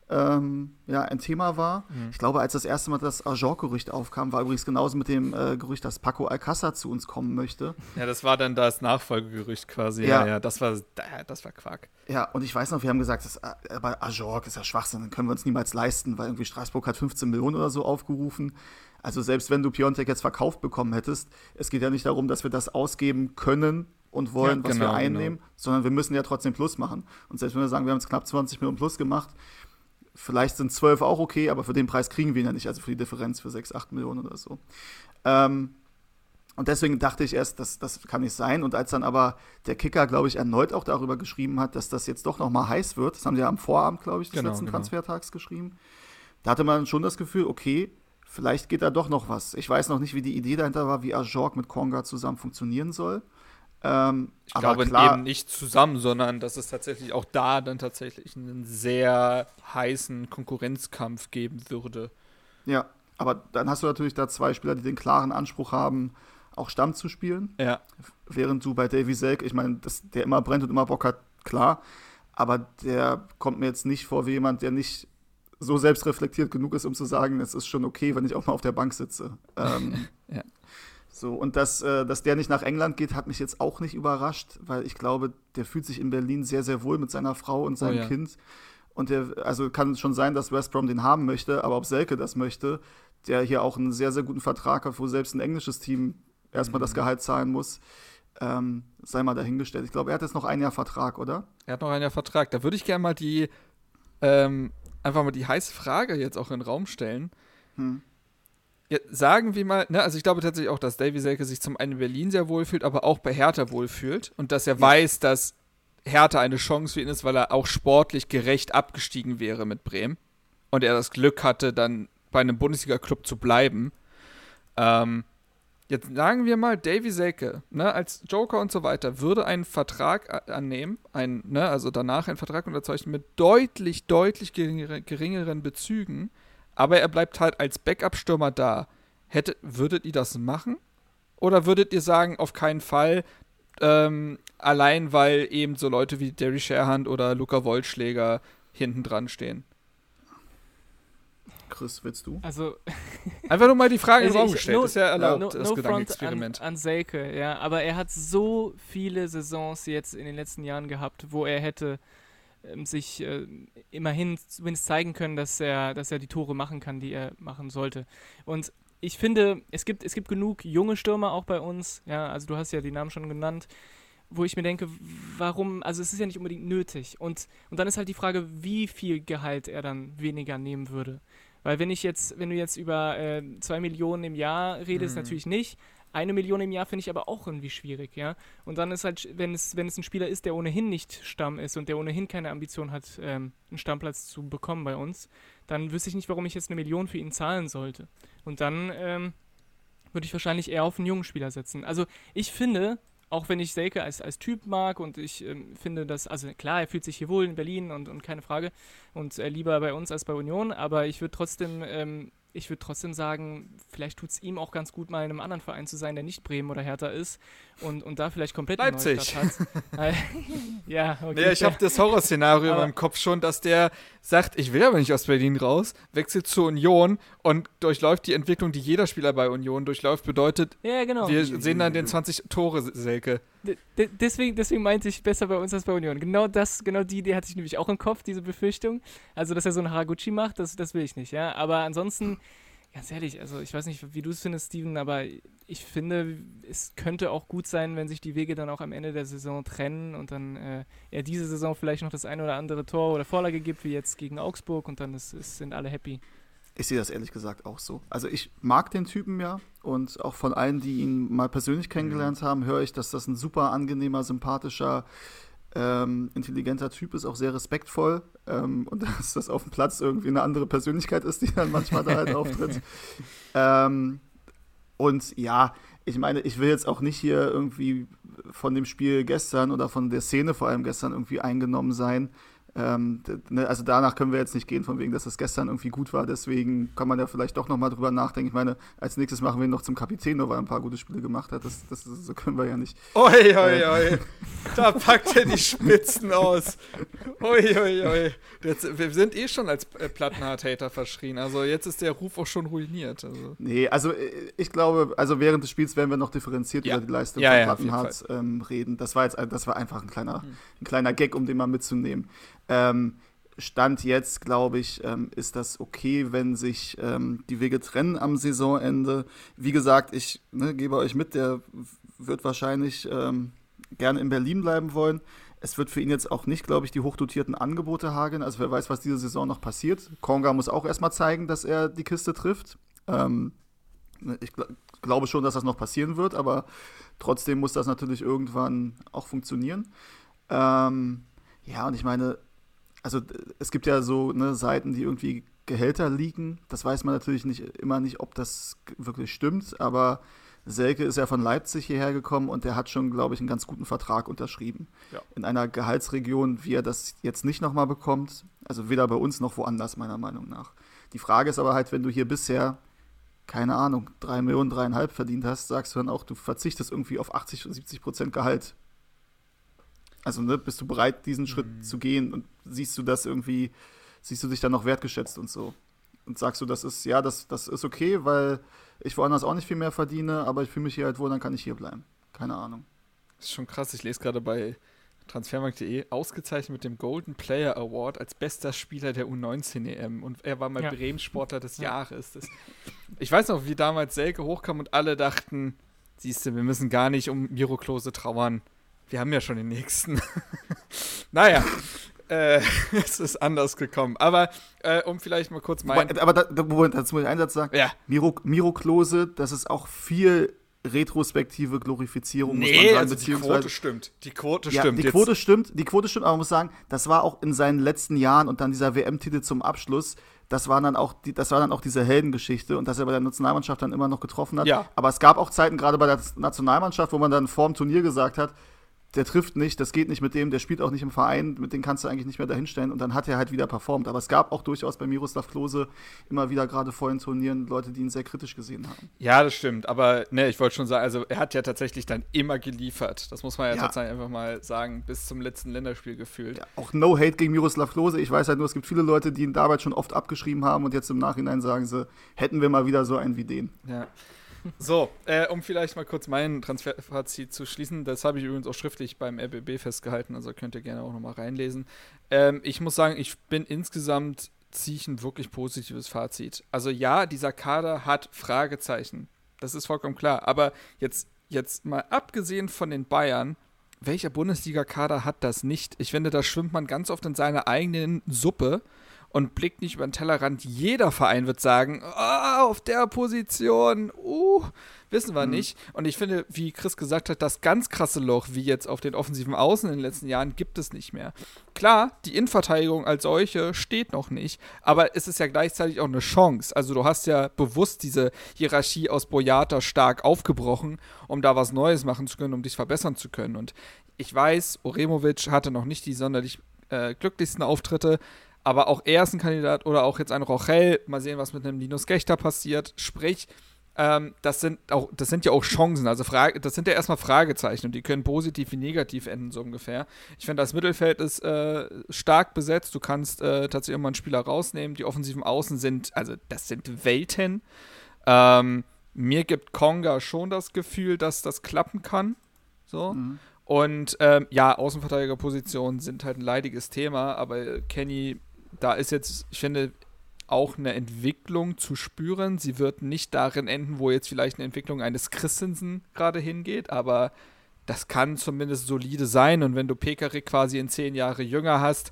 S3: ähm, ja, ein Thema war. Mhm. Ich glaube, als das erste Mal das Ajor-Gerücht aufkam, war übrigens genauso mit dem äh, Gerücht, dass Paco Alcázar zu uns kommen möchte.
S1: Ja, das war dann das Nachfolgegerücht quasi. Ja, ja, ja das, war, das war Quark.
S3: Ja, und ich weiß noch, wir haben gesagt, das, äh, Ajor ist ja Schwachsinn, den können wir uns niemals leisten, weil irgendwie Straßburg hat 15 Millionen oder so aufgerufen. Also selbst wenn du Piontek jetzt verkauft bekommen hättest, es geht ja nicht darum, dass wir das ausgeben können, und wollen, ja, was wir genau, einnehmen, genau. sondern wir müssen ja trotzdem Plus machen. Und selbst wenn wir sagen, wir haben jetzt knapp 20 Millionen Plus gemacht, Vielleicht sind 12 auch okay, aber für den Preis kriegen wir ihn ja nicht, also für die Differenz für 6, 8 Millionen oder so. Ähm, und deswegen dachte ich erst, das, das kann nicht sein. Und als dann aber der Kicker, glaube ich, erneut auch darüber geschrieben hat, dass das jetzt doch noch mal heiß wird, das haben sie ja am Vorabend, glaube ich, des genau, letzten genau. Transfertags geschrieben, da hatte man schon das Gefühl, okay, vielleicht geht da doch noch was. Ich weiß noch nicht, wie die Idee dahinter war, wie Ajorg mit Konga zusammen funktionieren soll.
S1: Ähm, ich glaube klar, eben nicht zusammen, sondern dass es tatsächlich auch da dann tatsächlich einen sehr heißen Konkurrenzkampf geben würde.
S3: Ja, aber dann hast du natürlich da zwei Spieler, die den klaren Anspruch haben, auch Stamm zu spielen.
S1: Ja.
S3: Während du bei Davy Selk, ich meine, der immer brennt und immer Bock hat, klar. Aber der kommt mir jetzt nicht vor wie jemand, der nicht so selbstreflektiert genug ist, um zu sagen, es ist schon okay, wenn ich auch mal auf der Bank sitze. Ähm, ja. So, und dass, äh, dass der nicht nach England geht, hat mich jetzt auch nicht überrascht, weil ich glaube, der fühlt sich in Berlin sehr, sehr wohl mit seiner Frau und seinem oh, ja. Kind. Und der, also kann schon sein, dass West Brom den haben möchte, aber ob Selke das möchte, der hier auch einen sehr, sehr guten Vertrag hat, wo selbst ein englisches Team erstmal mhm. das Gehalt zahlen muss, ähm, sei mal dahingestellt. Ich glaube, er hat jetzt noch ein Jahr Vertrag, oder?
S1: Er hat noch ein Jahr Vertrag. Da würde ich gerne mal die, ähm, einfach mal die heiße Frage jetzt auch in den Raum stellen. Hm ja, sagen wir mal, ne, also ich glaube tatsächlich auch, dass Davy Selke sich zum einen in Berlin sehr wohl fühlt, aber auch bei Hertha wohl fühlt und dass er ja. weiß, dass Hertha eine Chance für ihn ist, weil er auch sportlich gerecht abgestiegen wäre mit Bremen und er das Glück hatte, dann bei einem Bundesliga-Club zu bleiben. Ähm, jetzt sagen wir mal, Davy Selke, ne, als Joker und so weiter, würde einen Vertrag annehmen, einen, ne, also danach einen Vertrag unterzeichnen mit deutlich, deutlich geringeren Bezügen aber er bleibt halt als Backup-Stürmer da. Hätte, würdet ihr das machen? Oder würdet ihr sagen, auf keinen Fall, ähm, allein weil eben so Leute wie Derry Sherhand oder Luca Wollschläger hinten dran stehen?
S3: Chris, willst du?
S4: Also.
S1: Einfach nur mal die Frage also im Raum gestellt. No, ist ja erlaubt, no, no das Gedankenexperiment.
S4: An, an Selke, ja. Aber er hat so viele Saisons jetzt in den letzten Jahren gehabt, wo er hätte sich äh, immerhin zumindest zeigen können, dass er, dass er die Tore machen kann, die er machen sollte. Und ich finde, es gibt, es gibt genug junge Stürmer auch bei uns. Ja, also du hast ja die Namen schon genannt, wo ich mir denke, warum, also es ist ja nicht unbedingt nötig. Und, und dann ist halt die Frage, wie viel Gehalt er dann weniger nehmen würde. Weil wenn ich jetzt, wenn du jetzt über äh, zwei Millionen im Jahr redest, mhm. natürlich nicht. Eine Million im Jahr finde ich aber auch irgendwie schwierig, ja. Und dann ist halt, wenn es, wenn es ein Spieler ist, der ohnehin nicht Stamm ist und der ohnehin keine Ambition hat, ähm, einen Stammplatz zu bekommen bei uns, dann wüsste ich nicht, warum ich jetzt eine Million für ihn zahlen sollte. Und dann ähm, würde ich wahrscheinlich eher auf einen jungen Spieler setzen. Also ich finde, auch wenn ich Selke als, als Typ mag und ich ähm, finde, dass, also klar, er fühlt sich hier wohl in Berlin und, und keine Frage und äh, lieber bei uns als bei Union, aber ich würde trotzdem ähm, ich würde trotzdem sagen, vielleicht tut es ihm auch ganz gut, mal in einem anderen Verein zu sein, der nicht Bremen oder Hertha ist und, und da vielleicht komplett
S1: Leipzig. hat.
S4: ja,
S1: okay. Nee, ich habe das Horrorszenario in meinem Kopf schon, dass der sagt, ich will aber nicht aus Berlin raus, wechselt zur Union und durchläuft die Entwicklung, die jeder Spieler bei Union durchläuft, bedeutet,
S4: ja, genau.
S1: wir sehen dann den 20 Tore Selke.
S4: Deswegen, deswegen meinte ich besser bei uns als bei Union. Genau das, genau die Idee hatte ich nämlich auch im Kopf, diese Befürchtung. Also, dass er so ein Haraguchi macht, das, das will ich nicht, ja. Aber ansonsten Ganz ehrlich, also ich weiß nicht, wie du es findest, Steven, aber ich finde, es könnte auch gut sein, wenn sich die Wege dann auch am Ende der Saison trennen und dann äh, er diese Saison vielleicht noch das ein oder andere Tor oder Vorlage gibt, wie jetzt gegen Augsburg und dann ist, ist, sind alle happy.
S3: Ich sehe das ehrlich gesagt auch so. Also ich mag den Typen ja und auch von allen, die ihn mal persönlich kennengelernt mhm. haben, höre ich, dass das ein super angenehmer, sympathischer, ähm, intelligenter Typ ist, auch sehr respektvoll ähm, und dass das auf dem Platz irgendwie eine andere Persönlichkeit ist, die dann manchmal da halt auftritt. Ähm, und ja, ich meine, ich will jetzt auch nicht hier irgendwie von dem Spiel gestern oder von der Szene vor allem gestern irgendwie eingenommen sein. Ähm, ne, also danach können wir jetzt nicht gehen, von wegen, dass das gestern irgendwie gut war. Deswegen kann man ja vielleicht doch nochmal drüber nachdenken. Ich meine, als nächstes machen wir ihn noch zum Kapitän, nur weil er ein paar gute Spiele gemacht hat. Das, das, das so können wir ja nicht.
S1: Oi, oi, äh, oi. da packt er die Spitzen aus. Oi, oi, oi. Jetzt, wir sind eh schon als äh, Plattenhard-Hater verschrien. Also jetzt ist der Ruf auch schon ruiniert. Also.
S3: Nee, also äh, ich glaube, also während des Spiels werden wir noch differenziert ja. über die Leistung
S1: ja,
S3: von
S1: ja,
S3: Plattenhardt ähm, reden. Das war jetzt das war einfach ein kleiner, hm. ein kleiner Gag, um den mal mitzunehmen. Ähm, Stand jetzt, glaube ich, ähm, ist das okay, wenn sich ähm, die Wege trennen am Saisonende. Wie gesagt, ich ne, gebe euch mit, der wird wahrscheinlich ähm, gerne in Berlin bleiben wollen. Es wird für ihn jetzt auch nicht, glaube ich, die hochdotierten Angebote hageln. Also wer weiß, was diese Saison noch passiert. Konga muss auch erstmal zeigen, dass er die Kiste trifft. Ähm, ich gl glaube schon, dass das noch passieren wird, aber trotzdem muss das natürlich irgendwann auch funktionieren. Ähm, ja, und ich meine, also es gibt ja so ne, Seiten, die irgendwie Gehälter liegen. Das weiß man natürlich nicht immer nicht, ob das wirklich stimmt, aber Selke ist ja von Leipzig hierher gekommen und der hat schon, glaube ich, einen ganz guten Vertrag unterschrieben. Ja. In einer Gehaltsregion, wie er das jetzt nicht nochmal bekommt. Also weder bei uns noch woanders, meiner Meinung nach. Die Frage ist aber halt, wenn du hier bisher, keine Ahnung, drei Millionen, dreieinhalb verdient hast, sagst du dann auch, du verzichtest irgendwie auf 80 oder 70 Prozent Gehalt also ne, bist du bereit, diesen Schritt mhm. zu gehen und siehst du das irgendwie, siehst du dich dann noch wertgeschätzt und so? Und sagst du, das ist, ja, das, das ist okay, weil ich woanders auch nicht viel mehr verdiene, aber ich fühle mich hier halt wohl, dann kann ich hier bleiben. Keine Ahnung.
S1: Das ist schon krass, ich lese gerade bei transfermarkt.de ausgezeichnet mit dem Golden Player Award als bester Spieler der U19 EM und er war mal ja. Bremen Sportler des ja. Jahres. Das, ich weiß noch, wie damals Selke hochkam und alle dachten, siehst du, wir müssen gar nicht um Miro Klose trauern. Wir haben ja schon den nächsten. naja, äh, es ist anders gekommen. Aber äh, um vielleicht mal kurz
S3: mal. Aber da, da, dazu muss ich einen Satz sagen.
S1: Ja.
S3: Miro, Miro Klose, das ist auch viel retrospektive Glorifizierung,
S1: nee, muss man sagen. Also die Quote stimmt. Die Quote
S3: ja,
S1: stimmt.
S3: Die Quote stimmt, die Quote stimmt, aber man muss sagen, das war auch in seinen letzten Jahren und dann dieser WM-Titel zum Abschluss, das war dann auch die, das war dann auch diese Heldengeschichte und dass er bei der Nationalmannschaft dann immer noch getroffen hat.
S1: Ja.
S3: Aber es gab auch Zeiten, gerade bei der Nationalmannschaft, wo man dann vor dem Turnier gesagt hat, der trifft nicht, das geht nicht mit dem, der spielt auch nicht im Verein, mit dem kannst du eigentlich nicht mehr dahinstellen und dann hat er halt wieder performt. Aber es gab auch durchaus bei Miroslav Klose immer wieder gerade vor den Turnieren Leute, die ihn sehr kritisch gesehen haben.
S1: Ja, das stimmt, aber ne, ich wollte schon sagen, also er hat ja tatsächlich dann immer geliefert. Das muss man ja, ja. tatsächlich einfach mal sagen, bis zum letzten Länderspiel gefühlt. Ja,
S3: auch no hate gegen Miroslav Klose. Ich weiß halt nur, es gibt viele Leute, die ihn damals schon oft abgeschrieben haben und jetzt im Nachhinein sagen sie, hätten wir mal wieder so einen wie den.
S1: Ja. So, äh, um vielleicht mal kurz mein Transferfazit zu schließen, das habe ich übrigens auch schriftlich beim RBB festgehalten, also könnt ihr gerne auch nochmal reinlesen. Ähm, ich muss sagen, ich bin insgesamt ziehe ich ein wirklich positives Fazit. Also ja, dieser Kader hat Fragezeichen. Das ist vollkommen klar. Aber jetzt, jetzt mal abgesehen von den Bayern, welcher Bundesliga-Kader hat das nicht? Ich finde, da schwimmt man ganz oft in seiner eigenen Suppe und blickt nicht über den Tellerrand. Jeder Verein wird sagen, oh, auf der Position, uh, wissen wir mhm. nicht. Und ich finde, wie Chris gesagt hat, das ganz krasse Loch, wie jetzt auf den offensiven Außen in den letzten Jahren, gibt es nicht mehr. Klar, die Innenverteidigung als solche steht noch nicht, aber es ist ja gleichzeitig auch eine Chance. Also du hast ja bewusst diese Hierarchie aus Boyata stark aufgebrochen, um da was Neues machen zu können, um dich verbessern zu können. Und ich weiß, Oremovic hatte noch nicht die sonderlich äh, glücklichsten Auftritte, aber auch er ist ein Kandidat oder auch jetzt ein Rochel. Mal sehen, was mit einem Linus Gechter passiert. Sprich, ähm, das, sind auch, das sind ja auch Chancen. Also Frage, das sind ja erstmal Fragezeichen und die können positiv wie negativ enden, so ungefähr. Ich finde, das Mittelfeld ist äh, stark besetzt. Du kannst äh, tatsächlich immer einen Spieler rausnehmen. Die offensiven Außen sind, also das sind Welten. Ähm, mir gibt Konga schon das Gefühl, dass das klappen kann. So. Mhm. Und ähm, ja, Außenverteidigerpositionen sind halt ein leidiges Thema, aber Kenny da ist jetzt, ich finde, auch eine Entwicklung zu spüren. Sie wird nicht darin enden, wo jetzt vielleicht eine Entwicklung eines Christensen gerade hingeht, aber das kann zumindest solide sein. Und wenn du Pekarik quasi in zehn Jahre jünger hast,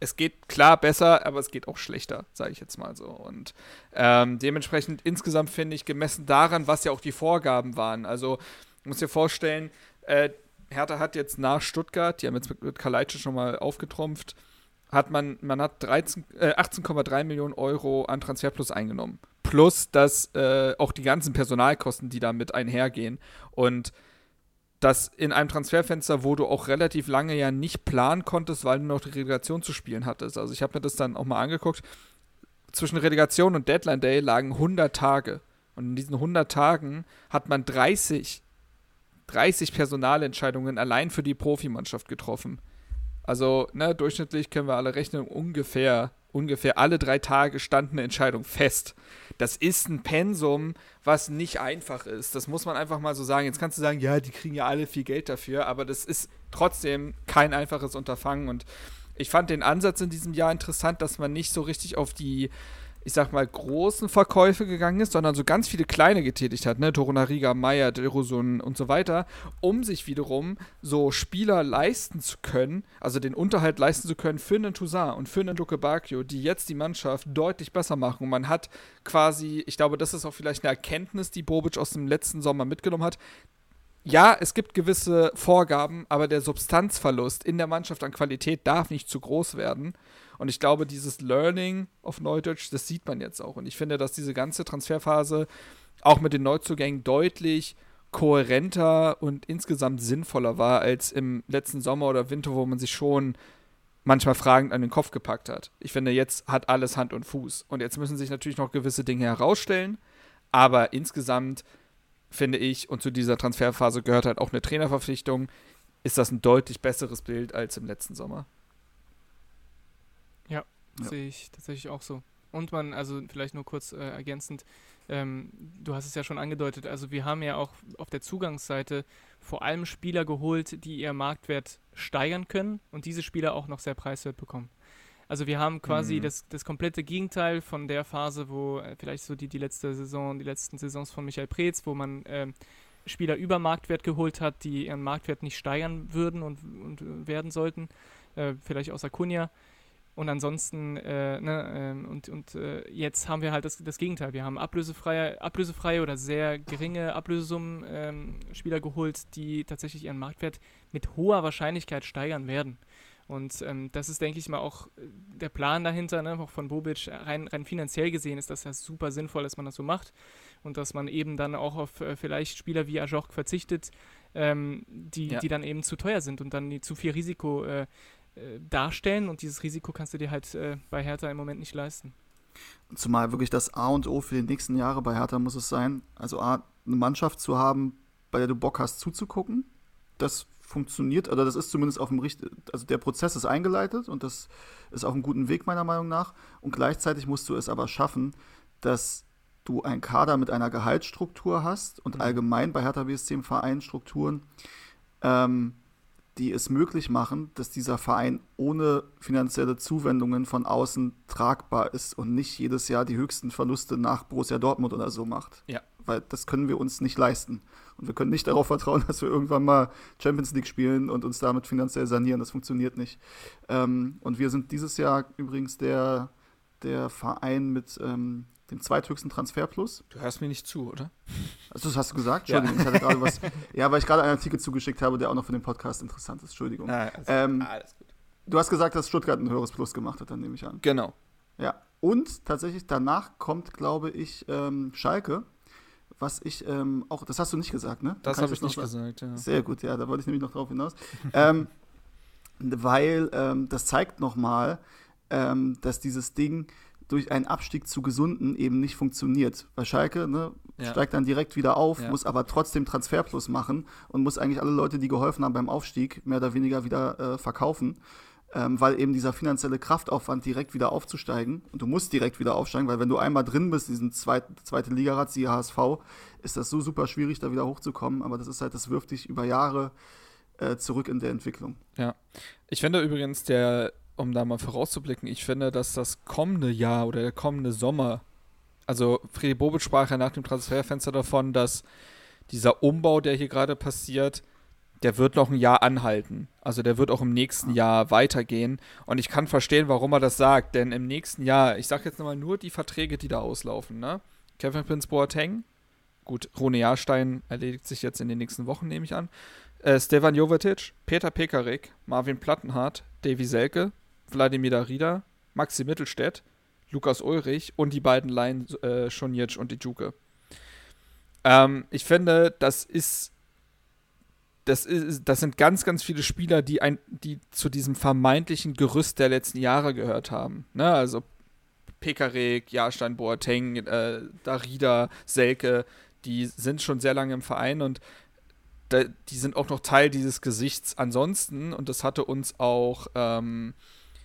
S1: es geht klar besser, aber es geht auch schlechter, sage ich jetzt mal so. Und ähm, dementsprechend insgesamt finde ich, gemessen daran, was ja auch die Vorgaben waren. Also, muss dir vorstellen, äh, Hertha hat jetzt nach Stuttgart, die haben jetzt mit, mit Kalajdzic schon mal aufgetrumpft, hat man, man hat äh, 18,3 Millionen Euro an Transferplus eingenommen. Plus dass äh, auch die ganzen Personalkosten, die damit einhergehen. Und das in einem Transferfenster, wo du auch relativ lange ja nicht planen konntest, weil du noch die Relegation zu spielen hattest. Also ich habe mir das dann auch mal angeguckt. Zwischen Relegation und Deadline Day lagen 100 Tage. Und in diesen 100 Tagen hat man 30, 30 Personalentscheidungen allein für die Profimannschaft getroffen. Also, ne, durchschnittlich können wir alle rechnen, ungefähr, ungefähr alle drei Tage stand eine Entscheidung fest. Das ist ein Pensum, was nicht einfach ist. Das muss man einfach mal so sagen. Jetzt kannst du sagen, ja, die kriegen ja alle viel Geld dafür, aber das ist trotzdem kein einfaches Unterfangen. Und ich fand den Ansatz in diesem Jahr interessant, dass man nicht so richtig auf die ich sag mal, großen Verkäufe gegangen ist, sondern so ganz viele kleine getätigt hat, ne? Torunariga, Meyer, Derosun und so weiter, um sich wiederum so Spieler leisten zu können, also den Unterhalt leisten zu können für einen Toussaint und für einen Luke Bacchio, die jetzt die Mannschaft deutlich besser machen. Und man hat quasi, ich glaube, das ist auch vielleicht eine Erkenntnis, die Bobic aus dem letzten Sommer mitgenommen hat, ja, es gibt gewisse Vorgaben, aber der Substanzverlust in der Mannschaft an Qualität darf nicht zu groß werden. Und ich glaube, dieses Learning auf Neudeutsch, das sieht man jetzt auch. Und ich finde, dass diese ganze Transferphase auch mit den Neuzugängen deutlich kohärenter und insgesamt sinnvoller war als im letzten Sommer oder Winter, wo man sich schon manchmal fragend an den Kopf gepackt hat. Ich finde, jetzt hat alles Hand und Fuß. Und jetzt müssen sich natürlich noch gewisse Dinge herausstellen. Aber insgesamt finde ich, und zu dieser Transferphase gehört halt auch eine Trainerverpflichtung, ist das ein deutlich besseres Bild als im letzten Sommer.
S4: Ja, ja. sehe ich tatsächlich auch so. Und man, also vielleicht nur kurz äh, ergänzend, ähm, du hast es ja schon angedeutet, also wir haben ja auch auf der Zugangsseite vor allem Spieler geholt, die ihr Marktwert steigern können und diese Spieler auch noch sehr preiswert bekommen. Also wir haben quasi mhm. das, das komplette Gegenteil von der Phase, wo äh, vielleicht so die, die letzte Saison, die letzten Saisons von Michael Preetz, wo man ähm, Spieler über Marktwert geholt hat, die ihren Marktwert nicht steigern würden und, und werden sollten. Äh, vielleicht außer Kunja. Und ansonsten, äh, ne, äh, und, und äh, jetzt haben wir halt das, das Gegenteil. Wir haben ablösefreie, ablösefreie oder sehr geringe Ablösesummen ähm, Spieler geholt, die tatsächlich ihren Marktwert mit hoher Wahrscheinlichkeit steigern werden. Und ähm, das ist, denke ich mal, auch äh, der Plan dahinter, ne, auch von Bobic, rein, rein finanziell gesehen ist das ja super sinnvoll, dass man das so macht und dass man eben dann auch auf äh, vielleicht Spieler wie Ajok verzichtet, ähm, die, ja. die dann eben zu teuer sind und dann die, zu viel Risiko äh, äh, darstellen und dieses Risiko kannst du dir halt äh, bei Hertha im Moment nicht leisten.
S3: Zumal wirklich das A und O für die nächsten Jahre bei Hertha muss es sein, also A, eine Mannschaft zu haben, bei der du Bock hast zuzugucken. Das funktioniert, oder das ist zumindest auf dem richtigen, also der Prozess ist eingeleitet und das ist auf einem guten Weg meiner Meinung nach. Und gleichzeitig musst du es aber schaffen, dass du einen Kader mit einer Gehaltsstruktur hast und mhm. allgemein bei Hertha BSC im Verein Strukturen, ähm, die es möglich machen, dass dieser Verein ohne finanzielle Zuwendungen von außen tragbar ist und nicht jedes Jahr die höchsten Verluste nach Borussia Dortmund oder so macht.
S1: Ja.
S3: Weil das können wir uns nicht leisten. Und wir können nicht darauf vertrauen, dass wir irgendwann mal Champions League spielen und uns damit finanziell sanieren. Das funktioniert nicht. Ähm, und wir sind dieses Jahr übrigens der, der Verein mit ähm, dem zweithöchsten Transferplus.
S1: Du hörst mir nicht zu, oder?
S3: Also, das hast du gesagt? Entschuldigung, ja. ich hatte gerade was. Ja, weil ich gerade einen Artikel zugeschickt habe, der auch noch für den Podcast interessant ist. Entschuldigung. Ah, also, ähm, alles gut. Du hast gesagt, dass Stuttgart ein höheres Plus gemacht hat, dann nehme ich an.
S1: Genau.
S3: Ja. Und tatsächlich danach kommt, glaube ich, ähm, Schalke. Was ich ähm, auch, das hast du nicht gesagt, ne?
S1: Das habe ich nicht gesagt,
S3: ja. Sehr gut, ja, da wollte ich nämlich noch drauf hinaus. ähm, weil ähm, das zeigt nochmal, ähm, dass dieses Ding durch einen Abstieg zu Gesunden eben nicht funktioniert. Bei Schalke ne, ja. steigt dann direkt wieder auf, ja. muss aber trotzdem Transferplus machen und muss eigentlich alle Leute, die geholfen haben beim Aufstieg, mehr oder weniger wieder äh, verkaufen, ähm, weil eben dieser finanzielle Kraftaufwand direkt wieder aufzusteigen und du musst direkt wieder aufsteigen, weil wenn du einmal drin bist, diesen zweit, zweite Ligarad, siehe HSV, ist das so super schwierig, da wieder hochzukommen, aber das ist halt, das wirft dich über Jahre äh, zurück in der Entwicklung.
S1: Ja, ich finde übrigens der um da mal vorauszublicken, ich finde, dass das kommende Jahr oder der kommende Sommer, also Freddy Bobic sprach ja nach dem Transferfenster davon, dass dieser Umbau, der hier gerade passiert, der wird noch ein Jahr anhalten. Also der wird auch im nächsten Jahr weitergehen. Und ich kann verstehen, warum er das sagt. Denn im nächsten Jahr, ich sage jetzt nochmal nur die Verträge, die da auslaufen. Ne? Kevin Prince Boateng, gut, Rune Jahrstein erledigt sich jetzt in den nächsten Wochen, nehme ich an. Äh, Stefan Jovetic, Peter Pekarik, Marvin Plattenhardt, Davy Selke, Wladimir Darida, Maxi Mittelstädt, Lukas Ulrich und die beiden Laien äh, Schonic und Ijuke. Ähm, ich finde, das ist, das ist, das sind ganz, ganz viele Spieler, die ein, die zu diesem vermeintlichen Gerüst der letzten Jahre gehört haben. Ne? Also Pekarik, Jahrstein, Boateng, äh, Darida, Selke, die sind schon sehr lange im Verein und da, die sind auch noch Teil dieses Gesichts ansonsten und das hatte uns auch ähm,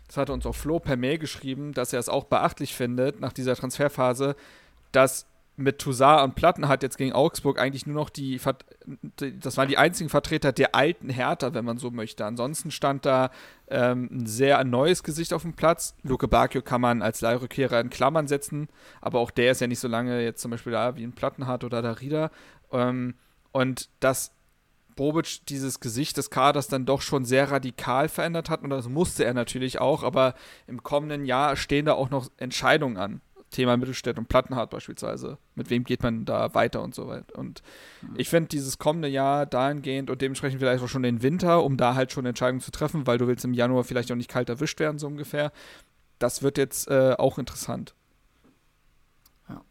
S1: das hatte uns auch Flo per Mail geschrieben, dass er es auch beachtlich findet nach dieser Transferphase, dass mit Toussaint und Plattenhardt jetzt gegen Augsburg eigentlich nur noch die, das waren die einzigen Vertreter der alten Hertha, wenn man so möchte. Ansonsten stand da ähm, ein sehr neues Gesicht auf dem Platz. Luke Bakio kann man als Leihrückkehrer in Klammern setzen, aber auch der ist ja nicht so lange jetzt zum Beispiel da wie ein Plattenhardt oder der Rieder. Ähm, und das Bobic dieses Gesicht des Kaders dann doch schon sehr radikal verändert hat und das musste er natürlich auch, aber im kommenden Jahr stehen da auch noch Entscheidungen an. Thema Mittelstädt und Plattenhardt beispielsweise. Mit wem geht man da weiter und so weiter. Und mhm. ich finde dieses kommende Jahr dahingehend und dementsprechend vielleicht auch schon den Winter, um da halt schon Entscheidungen zu treffen, weil du willst im Januar vielleicht auch nicht kalt erwischt werden, so ungefähr. Das wird jetzt äh, auch interessant.
S3: Ja.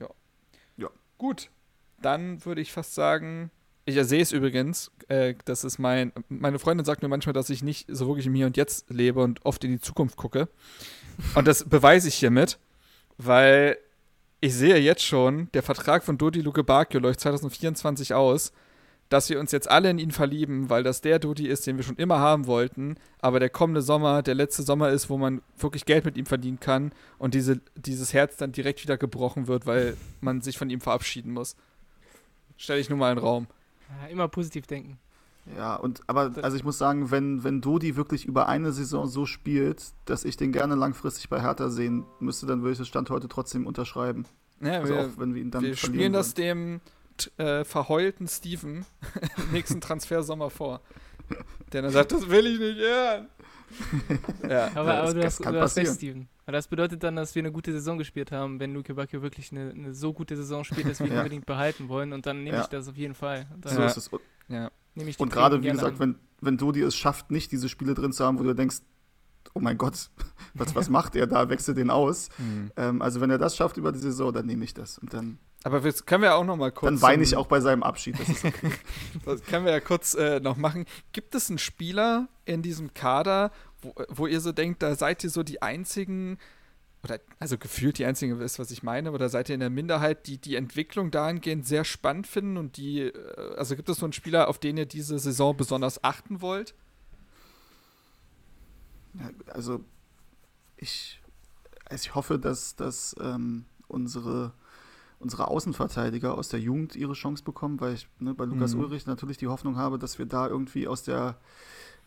S1: Ja. Ja. Gut dann würde ich fast sagen, ich sehe es übrigens, äh, das ist mein, meine Freundin sagt mir manchmal, dass ich nicht so wirklich im Hier und Jetzt lebe und oft in die Zukunft gucke. Und das beweise ich hiermit, weil ich sehe jetzt schon, der Vertrag von Dodi Luke Bakio läuft 2024 aus, dass wir uns jetzt alle in ihn verlieben, weil das der Dodi ist, den wir schon immer haben wollten, aber der kommende Sommer der letzte Sommer ist, wo man wirklich Geld mit ihm verdienen kann und diese, dieses Herz dann direkt wieder gebrochen wird, weil man sich von ihm verabschieden muss. Stelle ich nur mal in den Raum.
S4: Immer positiv denken.
S3: Ja, und aber also ich muss sagen, wenn, wenn Dodi wirklich über eine Saison so spielt, dass ich den gerne langfristig bei Hertha sehen müsste, dann würde ich das Stand heute trotzdem unterschreiben.
S1: Ja, also wir, auch wenn wir ihn dann Wir spielen das dem äh, verheulten Steven im nächsten Transfersommer vor. Der dann sagt, das will ich nicht hören.
S4: ja, aber, aber du, hast, du hast recht, Steven. Weil das bedeutet dann, dass wir eine gute Saison gespielt haben, wenn Luke Bacchio wirklich eine, eine, so gute Saison spielt, dass wir ihn ja. unbedingt behalten wollen. Und dann nehme ja. ich das auf jeden Fall. Dann,
S3: so ist es. Ja. Und gerade, wie gesagt, wenn, wenn Dodi es schafft, nicht diese Spiele drin zu haben, wo du denkst, oh mein Gott, was, was macht er da? Wechsel den aus. Mhm. Ähm, also wenn er das schafft über die Saison, dann nehme ich das. Und dann
S1: aber das können wir auch noch mal kurz.
S3: Dann weine ich auch bei seinem Abschied. Das, okay.
S1: das können wir ja kurz äh, noch machen. Gibt es einen Spieler in diesem Kader, wo, wo ihr so denkt, da seid ihr so die einzigen oder also gefühlt die einzige ist, was ich meine, oder seid ihr in der Minderheit, die die Entwicklung dahingehend sehr spannend finden und die, äh, also gibt es so einen Spieler, auf den ihr diese Saison besonders achten wollt?
S3: Ja, also ich, also ich hoffe, dass, dass ähm, unsere, unsere Außenverteidiger aus der Jugend ihre Chance bekommen, weil ich ne, bei Lukas mhm. Ulrich natürlich die Hoffnung habe, dass wir da irgendwie aus der,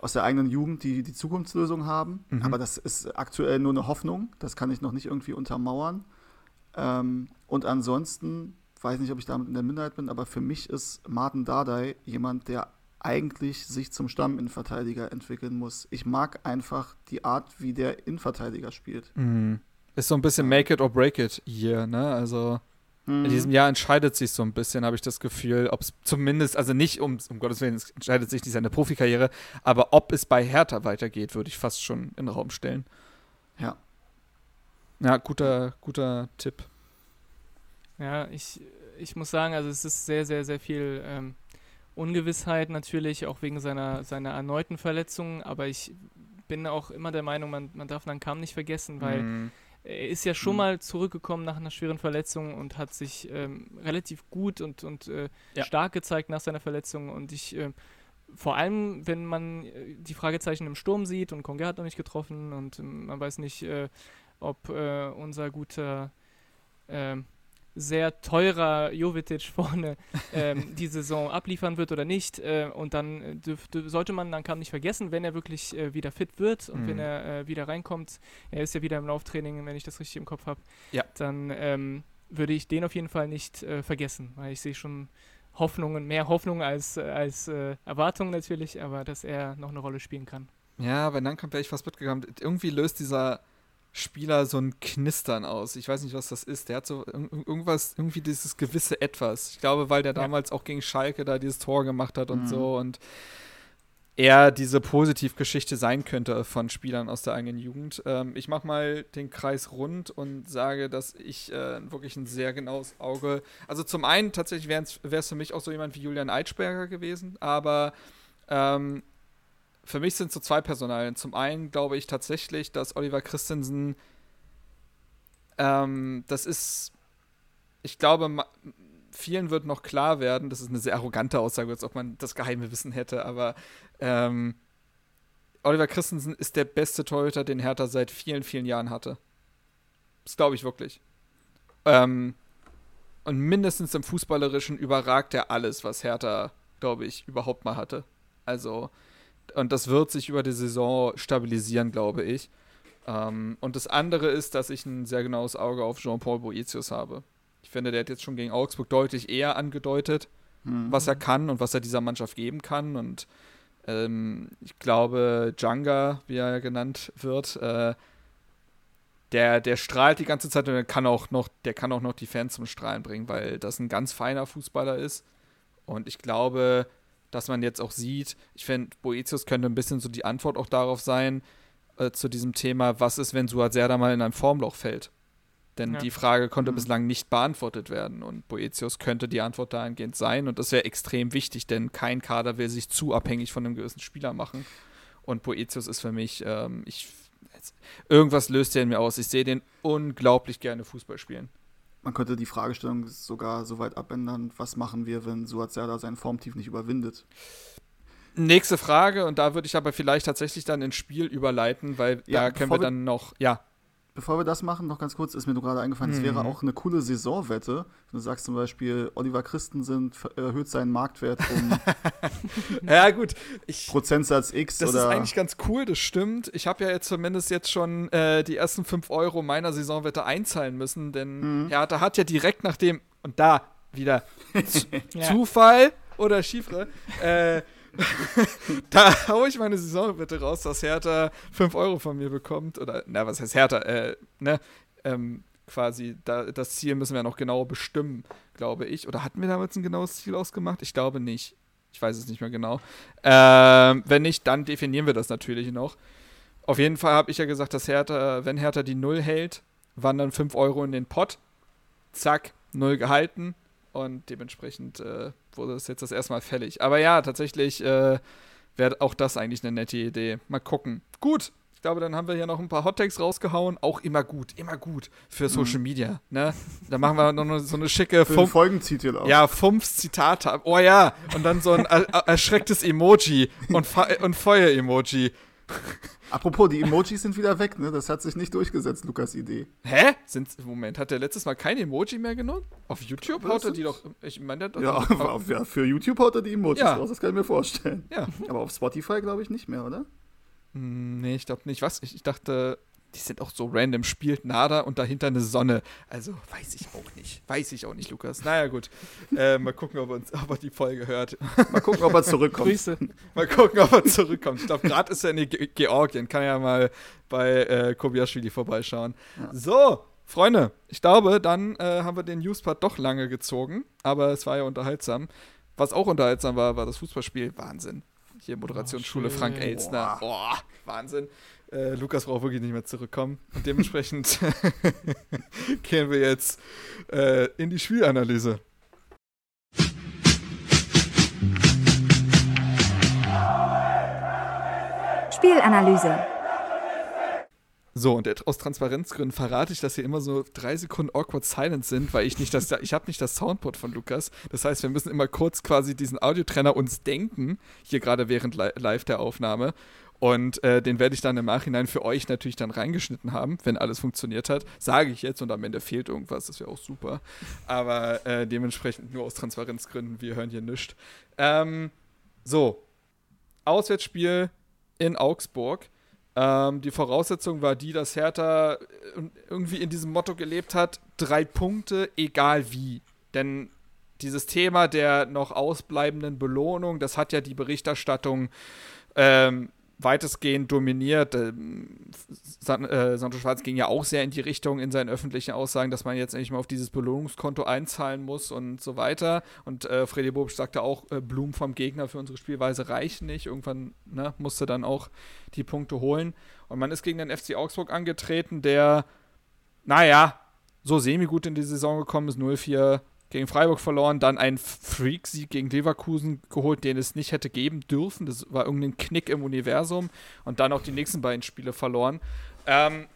S3: aus der eigenen Jugend die, die Zukunftslösung haben. Mhm. Aber das ist aktuell nur eine Hoffnung, das kann ich noch nicht irgendwie untermauern. Ähm, und ansonsten, weiß nicht, ob ich damit in der Minderheit bin, aber für mich ist Martin Dardai jemand, der eigentlich sich zum Stamminnenverteidiger entwickeln muss. Ich mag einfach die Art, wie der Innenverteidiger spielt.
S1: Mhm. Ist so ein bisschen Make it or break it hier, ne? Also mhm. in diesem Jahr entscheidet sich so ein bisschen, habe ich das Gefühl, ob es zumindest, also nicht um, um Gottes Willen, es entscheidet sich nicht seine Profikarriere, aber ob es bei Hertha weitergeht, würde ich fast schon in den Raum stellen.
S3: Ja.
S1: Ja, guter, guter Tipp.
S4: Ja, ich, ich muss sagen, also es ist sehr, sehr, sehr viel ähm, Ungewissheit natürlich, auch wegen seiner, seiner erneuten Verletzung, aber ich bin auch immer der Meinung, man, man darf Nankam nicht vergessen, weil mhm. Er ist ja schon mhm. mal zurückgekommen nach einer schweren Verletzung und hat sich ähm, relativ gut und, und äh, ja. stark gezeigt nach seiner Verletzung und ich äh, vor allem, wenn man äh, die Fragezeichen im Sturm sieht und Konga hat noch nicht getroffen und ähm, man weiß nicht, äh, ob äh, unser guter ähm, sehr teurer Jovetic vorne ähm, die Saison abliefern wird oder nicht. Äh, und dann äh, sollte man dann kann nicht vergessen, wenn er wirklich äh, wieder fit wird und mhm. wenn er äh, wieder reinkommt, er ist ja wieder im Lauftraining, wenn ich das richtig im Kopf habe, ja. dann ähm, würde ich den auf jeden Fall nicht äh, vergessen, weil ich sehe schon Hoffnungen, mehr Hoffnung als, als äh, Erwartungen natürlich, aber dass er noch eine Rolle spielen kann.
S1: Ja, wenn dann kommt, wäre ich fast mitgegangen. Irgendwie löst dieser Spieler so ein Knistern aus. Ich weiß nicht, was das ist. Der hat so irgendwas, irgendwie dieses gewisse Etwas. Ich glaube, weil der ja. damals auch gegen Schalke da dieses Tor gemacht hat und mhm. so und er diese Positivgeschichte sein könnte von Spielern aus der eigenen Jugend. Ähm, ich mache mal den Kreis rund und sage, dass ich äh, wirklich ein sehr genaues Auge. Also zum einen tatsächlich wäre es für mich auch so jemand wie Julian Eitschberger gewesen, aber ähm, für mich sind so zwei Personalien. Zum einen glaube ich tatsächlich, dass Oliver Christensen, ähm, das ist, ich glaube, vielen wird noch klar werden, das ist eine sehr arrogante Aussage, als ob man das geheime Wissen hätte, aber ähm, Oliver Christensen ist der beste Torhüter, den Hertha seit vielen, vielen Jahren hatte. Das glaube ich wirklich. Ähm, und mindestens im Fußballerischen überragt er alles, was Hertha, glaube ich, überhaupt mal hatte. Also, und das wird sich über die Saison stabilisieren, glaube ich. Ähm, und das andere ist, dass ich ein sehr genaues Auge auf Jean-Paul Boetius habe. Ich finde, der hat jetzt schon gegen Augsburg deutlich eher angedeutet, mhm. was er kann und was er dieser Mannschaft geben kann. Und ähm, ich glaube, Djanga, wie er genannt wird, äh, der, der strahlt die ganze Zeit und der kann auch noch, der kann auch noch die Fans zum Strahlen bringen, weil das ein ganz feiner Fußballer ist. Und ich glaube, dass man jetzt auch sieht, ich finde, Boetius könnte ein bisschen so die Antwort auch darauf sein, äh, zu diesem Thema, was ist, wenn Suat Serdar mal in ein Formloch fällt? Denn ja. die Frage konnte mhm. bislang nicht beantwortet werden und Boetius könnte die Antwort dahingehend sein und das wäre extrem wichtig, denn kein Kader will sich zu abhängig von einem gewissen Spieler machen. Und Boetius ist für mich, ähm, ich, irgendwas löst er in mir aus. Ich sehe den unglaublich gerne Fußball spielen.
S3: Man könnte die Fragestellung sogar so weit abändern, was machen wir, wenn Suat Serdar sein Formtief nicht überwindet?
S1: Nächste Frage, und da würde ich aber vielleicht tatsächlich dann ins Spiel überleiten, weil ja, da können wir dann noch, ja.
S3: Bevor wir das machen, noch ganz kurz, ist mir nur gerade eingefallen, es mhm. wäre auch eine coole Saisonwette. Wenn du sagst zum Beispiel, Oliver Christensen erhöht seinen Marktwert um
S1: ja, gut. Ich,
S3: Prozentsatz X.
S1: Das
S3: oder
S1: ist eigentlich ganz cool, das stimmt. Ich habe ja jetzt zumindest jetzt schon äh, die ersten 5 Euro meiner Saisonwette einzahlen müssen, denn mhm. Hertha hat ja direkt nach dem, und da wieder. Zufall oder Chiffre, äh, da haue ich meine Saison bitte raus, dass Hertha 5 Euro von mir bekommt. Oder, na, was heißt Hertha? Äh, ne? Ähm, quasi, da, das Ziel müssen wir noch genau bestimmen, glaube ich. Oder hatten wir damals ein genaues Ziel ausgemacht? Ich glaube nicht. Ich weiß es nicht mehr genau. Ähm, wenn nicht, dann definieren wir das natürlich noch. Auf jeden Fall habe ich ja gesagt, dass Hertha, wenn Hertha die Null hält, wandern 5 Euro in den Pott. Zack, Null gehalten. Und dementsprechend äh, wurde es jetzt das erste Mal fällig. Aber ja, tatsächlich äh, wäre auch das eigentlich eine nette Idee. Mal gucken. Gut. Ich glaube, dann haben wir hier noch ein paar Hottakes rausgehauen. Auch immer gut, immer gut für Social mhm. Media. Ne? Da machen wir noch so eine schicke
S3: Fum Folgentitel
S1: auch. Ja, Fumps Zitate. Oh ja. Und dann so ein erschrecktes Emoji und, und Feuer-Emoji.
S3: Apropos, die Emojis sind wieder weg, ne? Das hat sich nicht durchgesetzt, Lukas Idee.
S1: Hä? Sind, Moment, hat der letztes Mal kein Emoji mehr genommen? Auf YouTube haut er die doch. Ich meine,
S3: ja, auf, ja, für YouTube haut er die Emojis ja. raus, das kann ich mir vorstellen. Ja. Aber auf Spotify glaube ich nicht mehr, oder?
S1: Hm, nee, ich glaube nicht. Was? Ich, ich dachte, die sind auch so random, spielt Nada und dahinter eine Sonne. Also weiß ich auch nicht. Weiß ich auch nicht, Lukas. Naja, gut. Äh, mal gucken, ob er, uns, ob er die Folge hört.
S3: Mal gucken, ob er zurückkommt. Grüße.
S1: Mal gucken, ob er zurückkommt. Ich glaube, gerade ist er in Ge Georgien. Kann ja mal bei äh, Kobiaschwili vorbeischauen. Ja. So, Freunde, ich glaube, dann äh, haben wir den Newspart doch lange gezogen. Aber es war ja unterhaltsam. Was auch unterhaltsam war, war das Fußballspiel. Wahnsinn. Hier Moderationsschule oh, Frank Elstner. Boah, Wahnsinn äh, Lukas braucht wirklich nicht mehr zurückkommen. Und dementsprechend gehen wir jetzt äh, in die Spielanalyse.
S2: Spielanalyse.
S1: So, und aus Transparenzgründen verrate ich, dass hier immer so drei Sekunden awkward silent sind, weil ich nicht das, ich habe nicht das Soundboard von Lukas. Das heißt, wir müssen immer kurz quasi diesen Audiotrenner uns denken, hier gerade während live der Aufnahme. Und äh, den werde ich dann im Nachhinein für euch natürlich dann reingeschnitten haben, wenn alles funktioniert hat. Sage ich jetzt und am Ende fehlt irgendwas, das wäre auch super. Aber äh, dementsprechend nur aus Transparenzgründen, wir hören hier nichts. Ähm, so, Auswärtsspiel in Augsburg. Ähm, die Voraussetzung war die, dass Hertha äh, irgendwie in diesem Motto gelebt hat: drei Punkte, egal wie. Denn dieses Thema der noch ausbleibenden Belohnung, das hat ja die Berichterstattung ähm, weitestgehend dominiert. Ähm, äh, Santo Schwarz ging ja auch sehr in die Richtung in seinen öffentlichen Aussagen, dass man jetzt endlich mal auf dieses Belohnungskonto einzahlen muss und so weiter. Und äh, Freddy Bobic sagte auch, äh, Blumen vom Gegner für unsere Spielweise reichen nicht. Irgendwann ne, musste dann auch die Punkte holen. Und man ist gegen den FC Augsburg angetreten, der, naja, so semi-gut in die Saison gekommen ist, 0-4 gegen Freiburg verloren, dann einen Freak-Sieg gegen Leverkusen geholt, den es nicht hätte geben dürfen. Das war irgendein Knick im Universum und dann auch die nächsten beiden Spiele verloren. Ähm,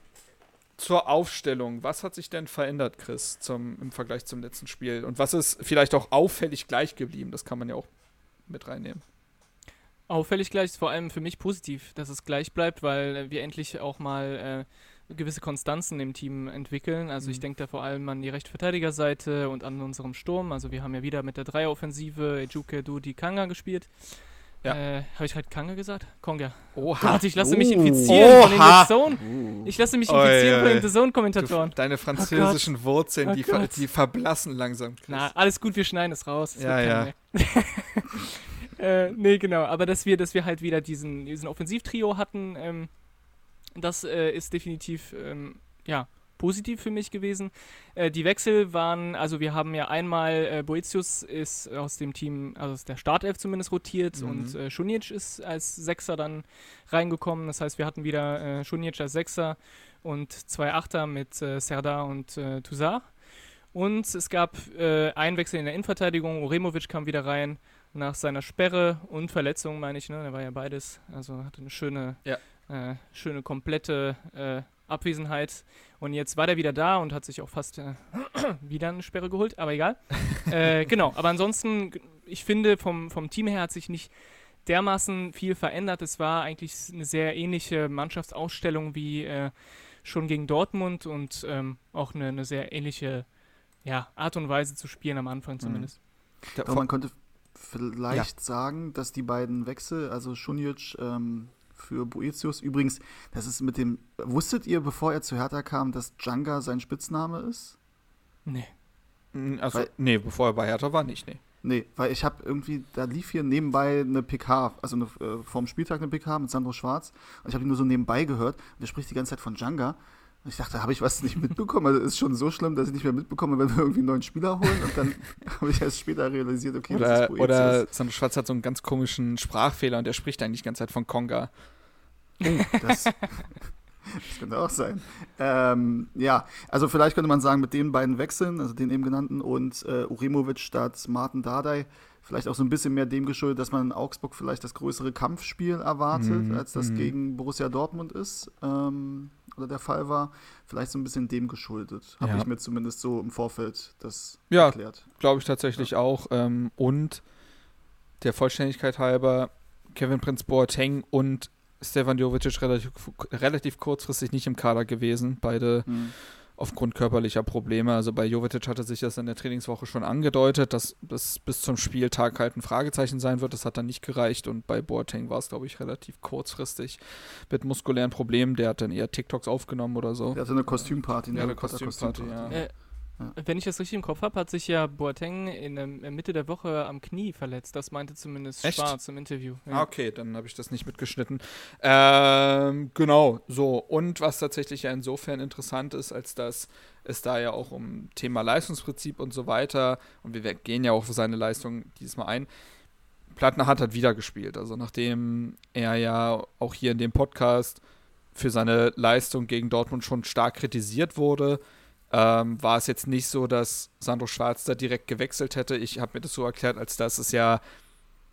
S1: zur Aufstellung, was hat sich denn verändert, Chris, zum, im Vergleich zum letzten Spiel? Und was ist vielleicht auch auffällig gleich geblieben? Das kann man ja auch mit reinnehmen.
S4: Auffällig gleich ist vor allem für mich positiv, dass es gleich bleibt, weil wir endlich auch mal äh, gewisse Konstanzen im Team entwickeln. Also mhm. ich denke da vor allem an die rechte Verteidigerseite und an unserem Sturm. Also wir haben ja wieder mit der Dreieroffensive Ejuke, Dudi, Kanga gespielt. Ja. Äh, Habe ich halt Kanga gesagt? Konga. Oha. Warte, ich lasse uh. mich infizieren Oha. von den Zone. Uh. Ich lasse mich infizieren oh, von den Zone-Kommentatoren.
S1: Deine oh französischen oh Wurzeln, oh die, ver die verblassen langsam.
S4: Chris. Na, alles gut, wir schneiden es raus.
S1: Das ja, ja.
S4: äh, nee, genau. Aber dass wir, dass wir halt wieder diesen, diesen Offensivtrio hatten, ähm, das äh, ist definitiv ähm, ja, positiv für mich gewesen. Äh, die Wechsel waren, also wir haben ja einmal, äh, Boetius ist aus dem Team, also aus der Startelf zumindest rotiert mhm. und äh, Schunic ist als Sechser dann reingekommen. Das heißt, wir hatten wieder äh, Schunic als Sechser und zwei Achter mit äh, Serdar und äh, Toussaint. Und es gab äh, einen Wechsel in der Innenverteidigung. Oremovic kam wieder rein nach seiner Sperre und Verletzung, meine ich. Ne? Er war ja beides. Also hatte eine schöne ja äh, schöne komplette äh, Abwesenheit. Und jetzt war der wieder da und hat sich auch fast äh, wieder eine Sperre geholt, aber egal. äh, genau, aber ansonsten, ich finde, vom, vom Team her hat sich nicht dermaßen viel verändert. Es war eigentlich eine sehr ähnliche Mannschaftsausstellung wie äh, schon gegen Dortmund und ähm, auch eine, eine, sehr ähnliche ja, Art und Weise zu spielen am Anfang mhm. zumindest.
S3: Mhm. Doch, man könnte vielleicht ja. sagen, dass die beiden Wechsel, also Schunic ähm, für Boetius. Übrigens, das ist mit dem. Wusstet ihr, bevor er zu Hertha kam, dass Djanga sein Spitzname ist?
S4: Nee.
S1: Hm, also, weil, nee, bevor er bei Hertha war, nicht, nee.
S3: Nee, weil ich habe irgendwie, da lief hier nebenbei eine PK, also eine, äh, vorm Spieltag eine PK mit Sandro Schwarz und ich habe ihn nur so nebenbei gehört und der spricht die ganze Zeit von Djanga und ich dachte, habe ich was nicht mitbekommen? Also ist schon so schlimm, dass ich nicht mehr mitbekomme, wenn wir irgendwie einen neuen Spieler holen. Und dann habe ich erst später realisiert, okay,
S1: oder, das ist Boetius. Oder Sandro Schwarz hat so einen ganz komischen Sprachfehler und der spricht eigentlich die ganze Zeit von Konga.
S3: Oh, das, das könnte auch sein. Ähm, ja, also vielleicht könnte man sagen, mit den beiden Wechseln, also den eben genannten und äh, Uremovic statt Martin Dardai, vielleicht auch so ein bisschen mehr dem geschuldet, dass man in Augsburg vielleicht das größere Kampfspiel erwartet, mhm. als das mhm. gegen Borussia Dortmund ist ähm, oder der Fall war. Vielleicht so ein bisschen dem geschuldet. Habe ja. ich mir zumindest so im Vorfeld das
S1: ja,
S3: erklärt.
S1: Glaube ich tatsächlich ja. auch. Ähm, und der Vollständigkeit halber, Kevin Prince Boateng und Stefan Jovicic relativ, relativ kurzfristig nicht im Kader gewesen. Beide mhm. Aufgrund körperlicher Probleme. Also bei Jovetic hatte sich das in der Trainingswoche schon angedeutet, dass das bis zum Spieltag halt ein Fragezeichen sein wird. Das hat dann nicht gereicht. Und bei Boateng war es, glaube ich, relativ kurzfristig mit muskulären Problemen. Der hat dann eher TikToks aufgenommen oder so.
S3: Der hatte eine Kostümparty.
S1: Ja, eine Kostümparty, ja.
S4: Äh, wenn ich das richtig im Kopf habe, hat sich ja Boateng in der Mitte der Woche am Knie verletzt. Das meinte zumindest Echt? Schwarz im Interview.
S1: Ja. Ah, okay, dann habe ich das nicht mitgeschnitten. Ähm, genau, so. Und was tatsächlich ja insofern interessant ist, als dass es da ja auch um Thema Leistungsprinzip und so weiter, und wir gehen ja auch für seine Leistung diesmal ein, Plattner hat halt wieder gespielt. Also nachdem er ja auch hier in dem Podcast für seine Leistung gegen Dortmund schon stark kritisiert wurde, ähm, war es jetzt nicht so, dass Sandro Schwarz da direkt gewechselt hätte. Ich habe mir das so erklärt, als dass es ja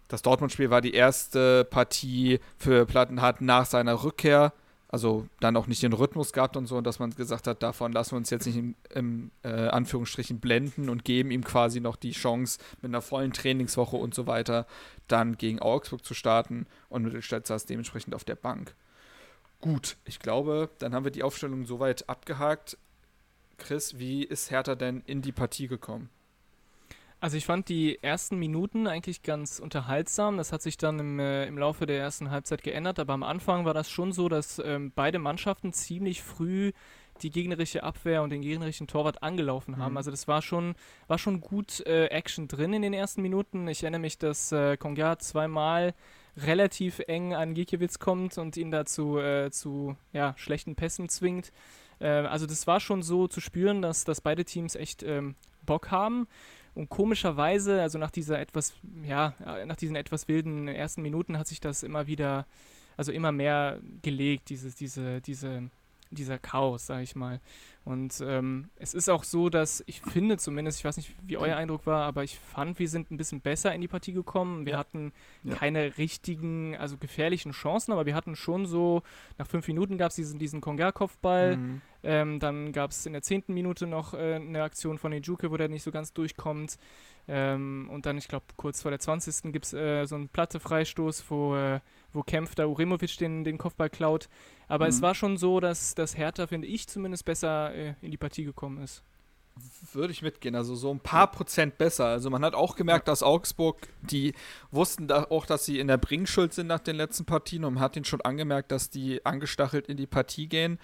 S1: das Dortmund-Spiel war die erste Partie für Plattenhardt nach seiner Rückkehr. Also dann auch nicht den Rhythmus gehabt und so, und dass man gesagt hat, davon lassen wir uns jetzt nicht im, im äh, Anführungsstrichen blenden und geben ihm quasi noch die Chance, mit einer vollen Trainingswoche und so weiter dann gegen Augsburg zu starten und Mittelstadt saß dementsprechend auf der Bank. Gut, ich glaube, dann haben wir die Aufstellung soweit abgehakt. Chris, wie ist Hertha denn in die Partie gekommen?
S4: Also ich fand die ersten Minuten eigentlich ganz unterhaltsam. Das hat sich dann im, äh, im Laufe der ersten Halbzeit geändert, aber am Anfang war das schon so, dass ähm, beide Mannschaften ziemlich früh die gegnerische Abwehr und den gegnerischen Torwart angelaufen haben. Mhm. Also das war schon, war schon gut äh, Action drin in den ersten Minuten. Ich erinnere mich, dass äh, Konga zweimal relativ eng an Gikiewicz kommt und ihn dazu äh, zu ja, schlechten Pässen zwingt. Äh, also das war schon so zu spüren, dass, dass beide Teams echt ähm, Bock haben. Und komischerweise, also nach dieser etwas, ja, nach diesen etwas wilden ersten Minuten hat sich das immer wieder, also immer mehr gelegt, dieses, diese, diese dieser Chaos, sag ich mal. Und ähm, es ist auch so, dass ich finde zumindest, ich weiß nicht, wie euer Eindruck war, aber ich fand, wir sind ein bisschen besser in die Partie gekommen. Wir ja. hatten ja. keine richtigen, also gefährlichen Chancen, aber wir hatten schon so, nach fünf Minuten gab es diesen, diesen Konga-Kopfball, mhm. ähm, dann gab es in der zehnten Minute noch äh, eine Aktion von Ejuke, wo der nicht so ganz durchkommt. Ähm, und dann, ich glaube, kurz vor der 20. gibt es äh, so einen Platte-Freistoß, wo, äh, wo Kempf da Uremovic den, den Kopfball klaut. Aber mhm. es war schon so, dass, dass Hertha, finde ich, zumindest besser äh, in die Partie gekommen ist.
S1: Würde ich mitgehen, also so ein paar Prozent besser. Also man hat auch gemerkt, dass Augsburg, die wussten da auch, dass sie in der Bringschuld sind nach den letzten Partien und man hat ihnen schon angemerkt, dass die angestachelt in die Partie gehen.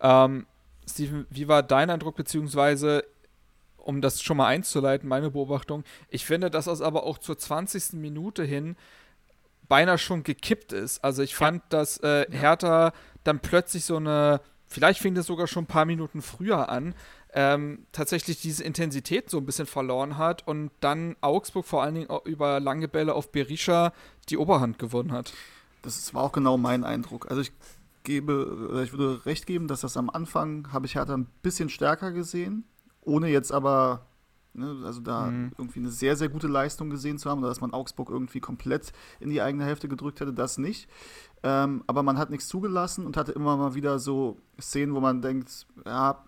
S1: Ähm, Steven, wie war dein Eindruck, beziehungsweise um das schon mal einzuleiten, meine Beobachtung, ich finde, dass das aber auch zur 20. Minute hin beinahe schon gekippt ist. Also ich fand, dass äh, Hertha dann plötzlich so eine, vielleicht fing das sogar schon ein paar Minuten früher an, ähm, tatsächlich diese Intensität so ein bisschen verloren hat und dann Augsburg vor allen Dingen über lange Bälle auf Berisha die Oberhand gewonnen hat.
S3: Das war auch genau mein Eindruck. Also ich gebe, ich würde recht geben, dass das am Anfang habe ich Hertha ein bisschen stärker gesehen ohne jetzt aber, ne, also da mhm. irgendwie eine sehr, sehr gute Leistung gesehen zu haben, oder dass man Augsburg irgendwie komplett in die eigene Hälfte gedrückt hätte, das nicht. Ähm, aber man hat nichts zugelassen und hatte immer mal wieder so Szenen, wo man denkt, ja,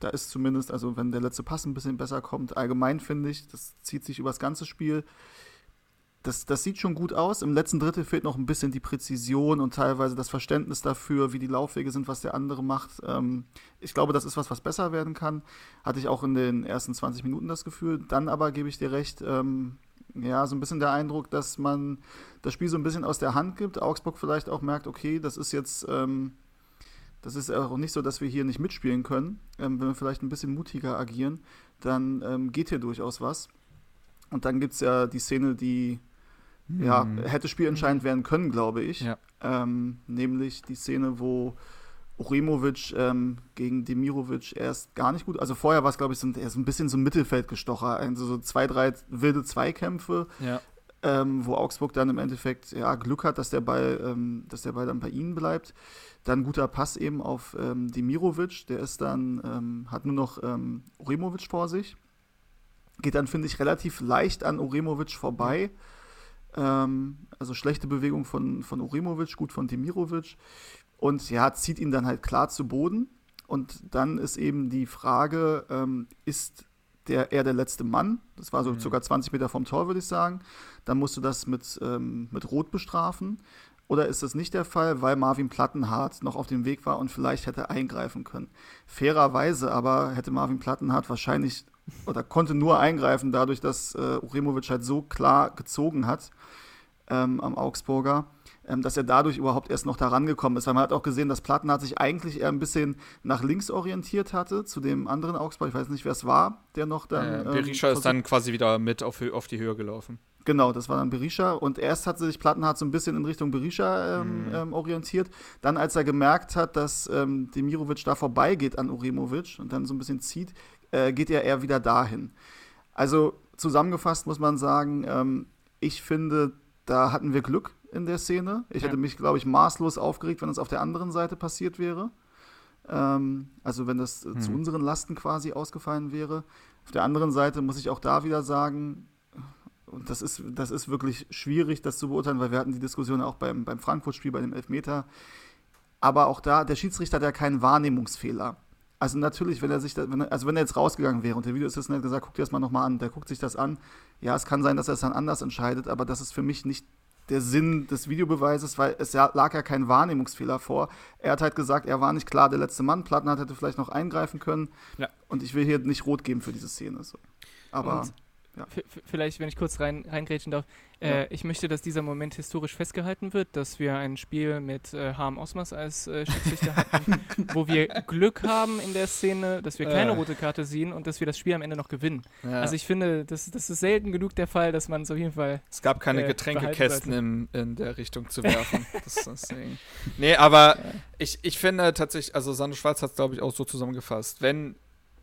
S3: da ist zumindest, also wenn der letzte Pass ein bisschen besser kommt, allgemein finde ich, das zieht sich über das ganze Spiel, das, das sieht schon gut aus. Im letzten Drittel fehlt noch ein bisschen die Präzision und teilweise das Verständnis dafür, wie die Laufwege sind, was der andere macht. Ähm, ich glaube, das ist was, was besser werden kann. Hatte ich auch in den ersten 20 Minuten das Gefühl. Dann aber gebe ich dir recht, ähm, ja, so ein bisschen der Eindruck, dass man das Spiel so ein bisschen aus der Hand gibt. Augsburg vielleicht auch merkt, okay, das ist jetzt. Ähm, das ist auch nicht so, dass wir hier nicht mitspielen können. Ähm, wenn wir vielleicht ein bisschen mutiger agieren, dann ähm, geht hier durchaus was. Und dann gibt es ja die Szene, die ja, hm. hätte spielentscheidend werden können, glaube ich. Ja. Ähm, nämlich die Szene, wo Uremovic ähm, gegen Demirovic erst gar nicht gut. Also vorher war es, glaube ich, so ein, ein bisschen so ein Mittelfeldgestocher. Also so zwei, drei wilde Zweikämpfe, ja. ähm, wo Augsburg dann im Endeffekt ja, Glück hat, dass der Ball, ähm, dass der Ball dann bei ihnen bleibt. Dann guter Pass eben auf ähm, Demirovic, der ist dann, ähm, hat nur noch ähm, Uremovic vor sich. Geht dann, finde ich, relativ leicht an Uremovic vorbei. Mhm ähm, also schlechte Bewegung von, von Urimovic, gut von Demirovic. Und ja, zieht ihn dann halt klar zu Boden. Und dann ist eben die Frage, ähm, ist der, er der letzte Mann? Das war so mhm. circa 20 Meter vom Tor, würde ich sagen. Dann musst du das mit, ähm, mit Rot bestrafen. Oder ist das nicht der Fall, weil Marvin Plattenhardt noch auf dem Weg war und vielleicht hätte eingreifen können? Fairerweise aber hätte Marvin Plattenhardt wahrscheinlich oder konnte nur eingreifen, dadurch, dass äh, Uremovic halt so klar gezogen hat ähm, am Augsburger, ähm, dass er dadurch überhaupt erst noch da rangekommen ist. Weil man hat auch gesehen, dass Plattenhardt sich eigentlich eher ein bisschen nach links orientiert hatte, zu dem anderen Augsburg. Ich weiß nicht, wer es war, der noch dann.
S1: Äh, Berisha ähm, ist dann quasi wieder mit auf, auf die Höhe gelaufen.
S3: Genau, das war dann Berisha. Und erst hat sich Plattenhardt so ein bisschen in Richtung Berisha ähm, mhm. ähm, orientiert. Dann, als er gemerkt hat, dass ähm, Demirovic da vorbeigeht an Uremovic und dann so ein bisschen zieht, äh, geht er eher wieder dahin. Also zusammengefasst muss man sagen, ähm, ich finde, da hatten wir Glück in der Szene. Ich ja. hätte mich, glaube ich, maßlos aufgeregt, wenn es auf der anderen Seite passiert wäre. Ähm, also wenn das mhm. zu unseren Lasten quasi ausgefallen wäre. Auf der anderen Seite muss ich auch da wieder sagen, und das ist, das ist wirklich schwierig, das zu beurteilen, weil wir hatten die Diskussion auch beim, beim Frankfurt-Spiel, bei dem Elfmeter. Aber auch da, der Schiedsrichter hat ja keinen Wahrnehmungsfehler. Also natürlich, wenn er sich, da, wenn er, also wenn er jetzt rausgegangen wäre und der Videoassistent hat gesagt, guck dir das mal nochmal an, der guckt sich das an. Ja, es kann sein, dass er es dann anders entscheidet, aber das ist für mich nicht der Sinn des Videobeweises, weil es lag ja kein Wahrnehmungsfehler vor. Er hat halt gesagt, er war nicht klar der letzte Mann. Plattenhardt hätte vielleicht noch eingreifen können. Ja. Und ich will hier nicht rot geben für diese Szene. So. Aber. Und
S4: ja. Vielleicht, wenn ich kurz rein, reingrätschen darf. Äh, ja. Ich möchte, dass dieser Moment historisch festgehalten wird, dass wir ein Spiel mit äh, Harm Osmas als äh, Schiedsrichter hatten, wo wir Glück haben in der Szene, dass wir keine rote Karte sehen und dass wir das Spiel am Ende noch gewinnen. Ja. Also ich finde, das, das ist selten genug der Fall, dass man es auf jeden Fall.
S1: Es gab keine äh, Getränkekästen in, in der Richtung zu werfen. das, deswegen. Nee, aber ich, ich finde tatsächlich, also Sandro Schwarz hat es, glaube ich, auch so zusammengefasst. Wenn,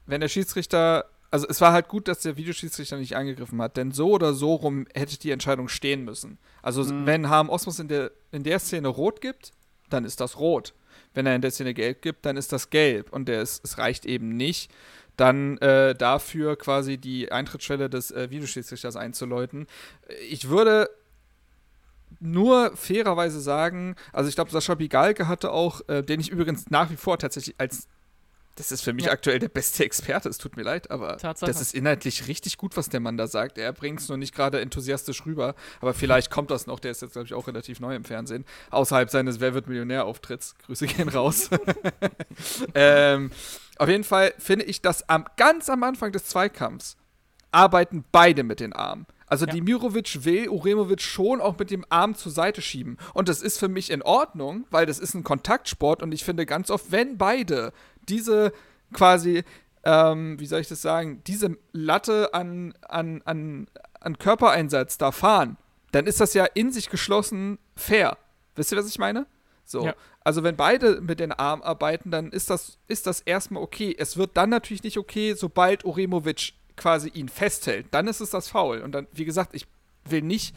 S1: wenn der Schiedsrichter also es war halt gut, dass der Videoschiedsrichter nicht angegriffen hat, denn so oder so rum hätte die Entscheidung stehen müssen. Also mhm. wenn Harm Osmos in der, in der Szene rot gibt, dann ist das rot. Wenn er in der Szene gelb gibt, dann ist das gelb. Und der ist, es reicht eben nicht, dann äh, dafür quasi die Eintrittsschwelle des äh, Videoschiedsrichters einzuläuten. Ich würde nur fairerweise sagen, also ich glaube, Sascha Bigalke hatte auch, äh, den ich übrigens nach wie vor tatsächlich als das ist für mich ja. aktuell der beste Experte, es tut mir leid, aber Tatsache. das ist inhaltlich richtig gut, was der Mann da sagt. Er bringt es nur nicht gerade enthusiastisch rüber, aber vielleicht kommt das noch. Der ist jetzt, glaube ich, auch relativ neu im Fernsehen. Außerhalb seines Wer wird Millionär-Auftritts. Grüße gehen raus. ähm, auf jeden Fall finde ich, dass am, ganz am Anfang des Zweikampfs arbeiten beide mit den Armen. Also ja. Dimirovic will Uremovic schon auch mit dem Arm zur Seite schieben. Und das ist für mich in Ordnung, weil das ist ein Kontaktsport und ich finde ganz oft, wenn beide diese quasi, ähm, wie soll ich das sagen, diese Latte an, an, an, an Körpereinsatz da fahren, dann ist das ja in sich geschlossen fair. Wisst ihr, was ich meine? So. Ja. Also wenn beide mit den Armen arbeiten, dann ist das, ist das erstmal okay. Es wird dann natürlich nicht okay, sobald Oremovic quasi ihn festhält. Dann ist es das Foul. Und dann, wie gesagt, ich will nicht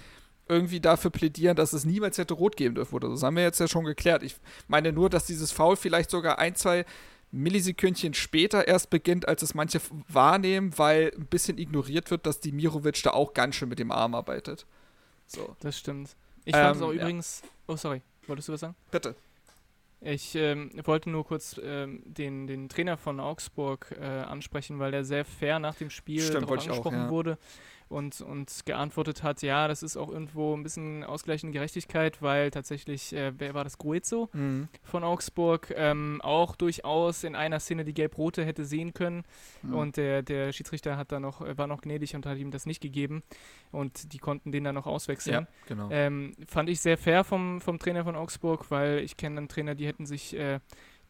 S1: irgendwie dafür plädieren, dass es niemals hätte rot geben dürfen oder so. Das haben wir jetzt ja schon geklärt. Ich meine nur, dass dieses Foul vielleicht sogar ein, zwei Millisekündchen später erst beginnt, als es manche wahrnehmen, weil ein bisschen ignoriert wird, dass Dimirovic da auch ganz schön mit dem Arm arbeitet.
S4: So. Das stimmt. Ich ähm, fand es auch ja. übrigens. Oh, sorry. Wolltest du was sagen?
S1: Bitte.
S4: Ich ähm, wollte nur kurz ähm, den, den Trainer von Augsburg äh, ansprechen, weil er sehr fair nach dem Spiel Stimmt, angesprochen auch, ja. wurde und, und geantwortet hat, ja, das ist auch irgendwo ein bisschen ausgleichende Gerechtigkeit, weil tatsächlich, äh, wer war das, Gruezo mhm. von Augsburg, ähm, auch durchaus in einer Szene die Gelb-Rote hätte sehen können mhm. und der, der Schiedsrichter hat da noch, war noch gnädig und hat ihm das nicht gegeben und die konnten den dann noch auswechseln. Ja, genau. Ähm, fand ich sehr fair vom, vom Trainer von Augsburg, weil ich kenne dann Trainer, die hätten sich äh,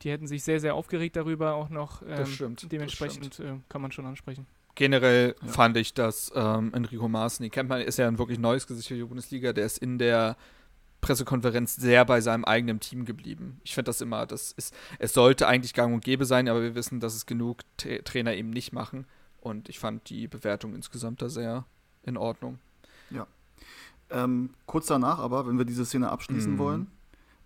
S4: die hätten sich sehr, sehr aufgeregt darüber auch noch. Ähm, das stimmt. Dementsprechend das stimmt. Äh, kann man schon ansprechen.
S1: Generell ja. fand ich, dass ähm, Enrico Maaßen, den kennt man, ist ja ein wirklich neues Gesicht für die Bundesliga, der ist in der Pressekonferenz sehr bei seinem eigenen Team geblieben. Ich finde das immer, das ist, es sollte eigentlich gang und gäbe sein, aber wir wissen, dass es genug T Trainer eben nicht machen. Und ich fand die Bewertung insgesamt da sehr in Ordnung.
S3: Ja. Ähm, kurz danach aber, wenn wir diese Szene abschließen mhm. wollen,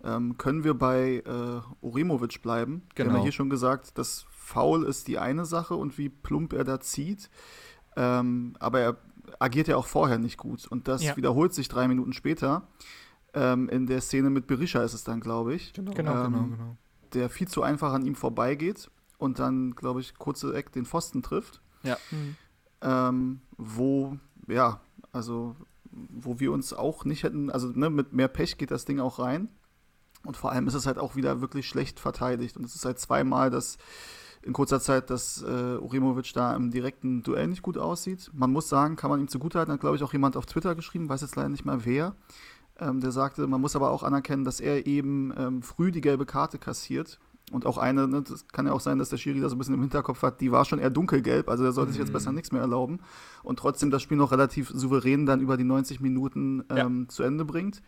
S3: ähm, können wir bei äh, Uremovic bleiben. Genau. Wir haben ja genau. hier schon gesagt, das faul ist die eine Sache und wie plump er da zieht. Ähm, aber er agiert ja auch vorher nicht gut. Und das ja. wiederholt sich drei Minuten später. Ähm, in der Szene mit Berisha ist es dann, glaube ich.
S1: Genau, genau, ähm, genau, genau.
S3: Der viel zu einfach an ihm vorbeigeht und dann, glaube ich, kurze Eck den Pfosten trifft.
S1: Ja. Mhm.
S3: Ähm, wo, ja, also wo wir uns auch nicht hätten, also ne, mit mehr Pech geht das Ding auch rein. Und vor allem ist es halt auch wieder wirklich schlecht verteidigt. Und es ist halt zweimal, dass in kurzer Zeit, dass äh, Uremovic da im direkten Duell nicht gut aussieht. Man muss sagen, kann man ihm zugutehalten, hat glaube ich auch jemand auf Twitter geschrieben, weiß jetzt leider nicht mal wer. Ähm, der sagte, man muss aber auch anerkennen, dass er eben ähm, früh die gelbe Karte kassiert. Und auch eine, ne, das kann ja auch sein, dass der Schiri da so ein bisschen im Hinterkopf hat, die war schon eher dunkelgelb, also der sollte mhm. sich jetzt mhm. besser nichts mehr erlauben. Und trotzdem das Spiel noch relativ souverän dann über die 90 Minuten ähm, ja. zu Ende bringt.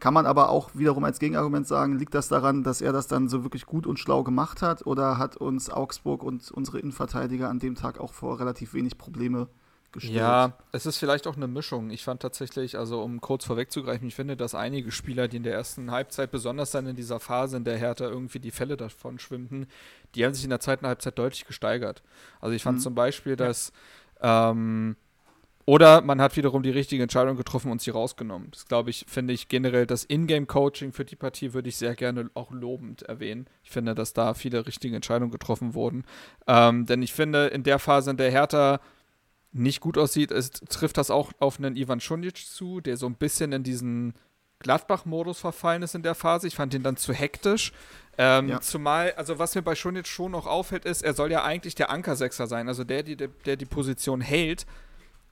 S3: Kann man aber auch wiederum als Gegenargument sagen, liegt das daran, dass er das dann so wirklich gut und schlau gemacht hat oder hat uns Augsburg und unsere Innenverteidiger an dem Tag auch vor relativ wenig Probleme gestellt?
S1: Ja, es ist vielleicht auch eine Mischung. Ich fand tatsächlich, also um kurz vorwegzugreifen, ich finde, dass einige Spieler, die in der ersten Halbzeit, besonders dann in dieser Phase, in der Hertha irgendwie die Fälle davon schwimmten, die haben sich in der zweiten Halbzeit deutlich gesteigert. Also ich fand mhm. zum Beispiel, dass ähm, oder man hat wiederum die richtige Entscheidung getroffen und sie rausgenommen. Das glaube ich, finde ich generell das Ingame-Coaching für die Partie würde ich sehr gerne auch lobend erwähnen. Ich finde, dass da viele richtige Entscheidungen getroffen wurden. Ähm, denn ich finde, in der Phase, in der Hertha nicht gut aussieht, es trifft das auch auf einen Ivan Schunjic zu, der so ein bisschen in diesen Gladbach-Modus verfallen ist in der Phase. Ich fand ihn dann zu hektisch. Ähm, ja. Zumal, also was mir bei Schunjic schon noch auffällt, ist, er soll ja eigentlich der Ankersechser sein, also der, der, der die Position hält.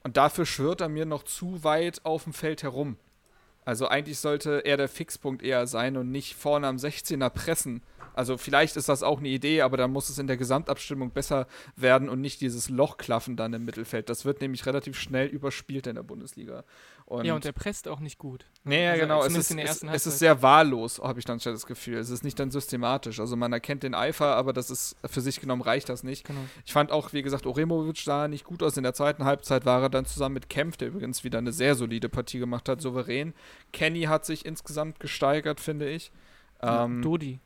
S1: Und dafür schwirrt er mir noch zu weit auf dem Feld herum. Also eigentlich sollte er der Fixpunkt eher sein und nicht vorne am 16er pressen. Also vielleicht ist das auch eine Idee, aber dann muss es in der Gesamtabstimmung besser werden und nicht dieses Lochklaffen dann im Mittelfeld. Das wird nämlich relativ schnell überspielt in der Bundesliga.
S4: Und ja, und der presst auch nicht gut.
S1: Nee, ja, also genau. Es ist, es, es ist, sehr wahllos, habe ich dann schon das Gefühl. Es ist nicht dann systematisch. Also man erkennt den Eifer, aber das ist für sich genommen reicht das nicht. Genau. Ich fand auch, wie gesagt, Oremovic sah nicht gut aus. In der zweiten Halbzeit war er dann zusammen mit Kempf, der übrigens wieder eine sehr solide Partie gemacht hat, souverän. Kenny hat sich insgesamt gesteigert, finde ich.
S4: Ja, ähm, Dodi.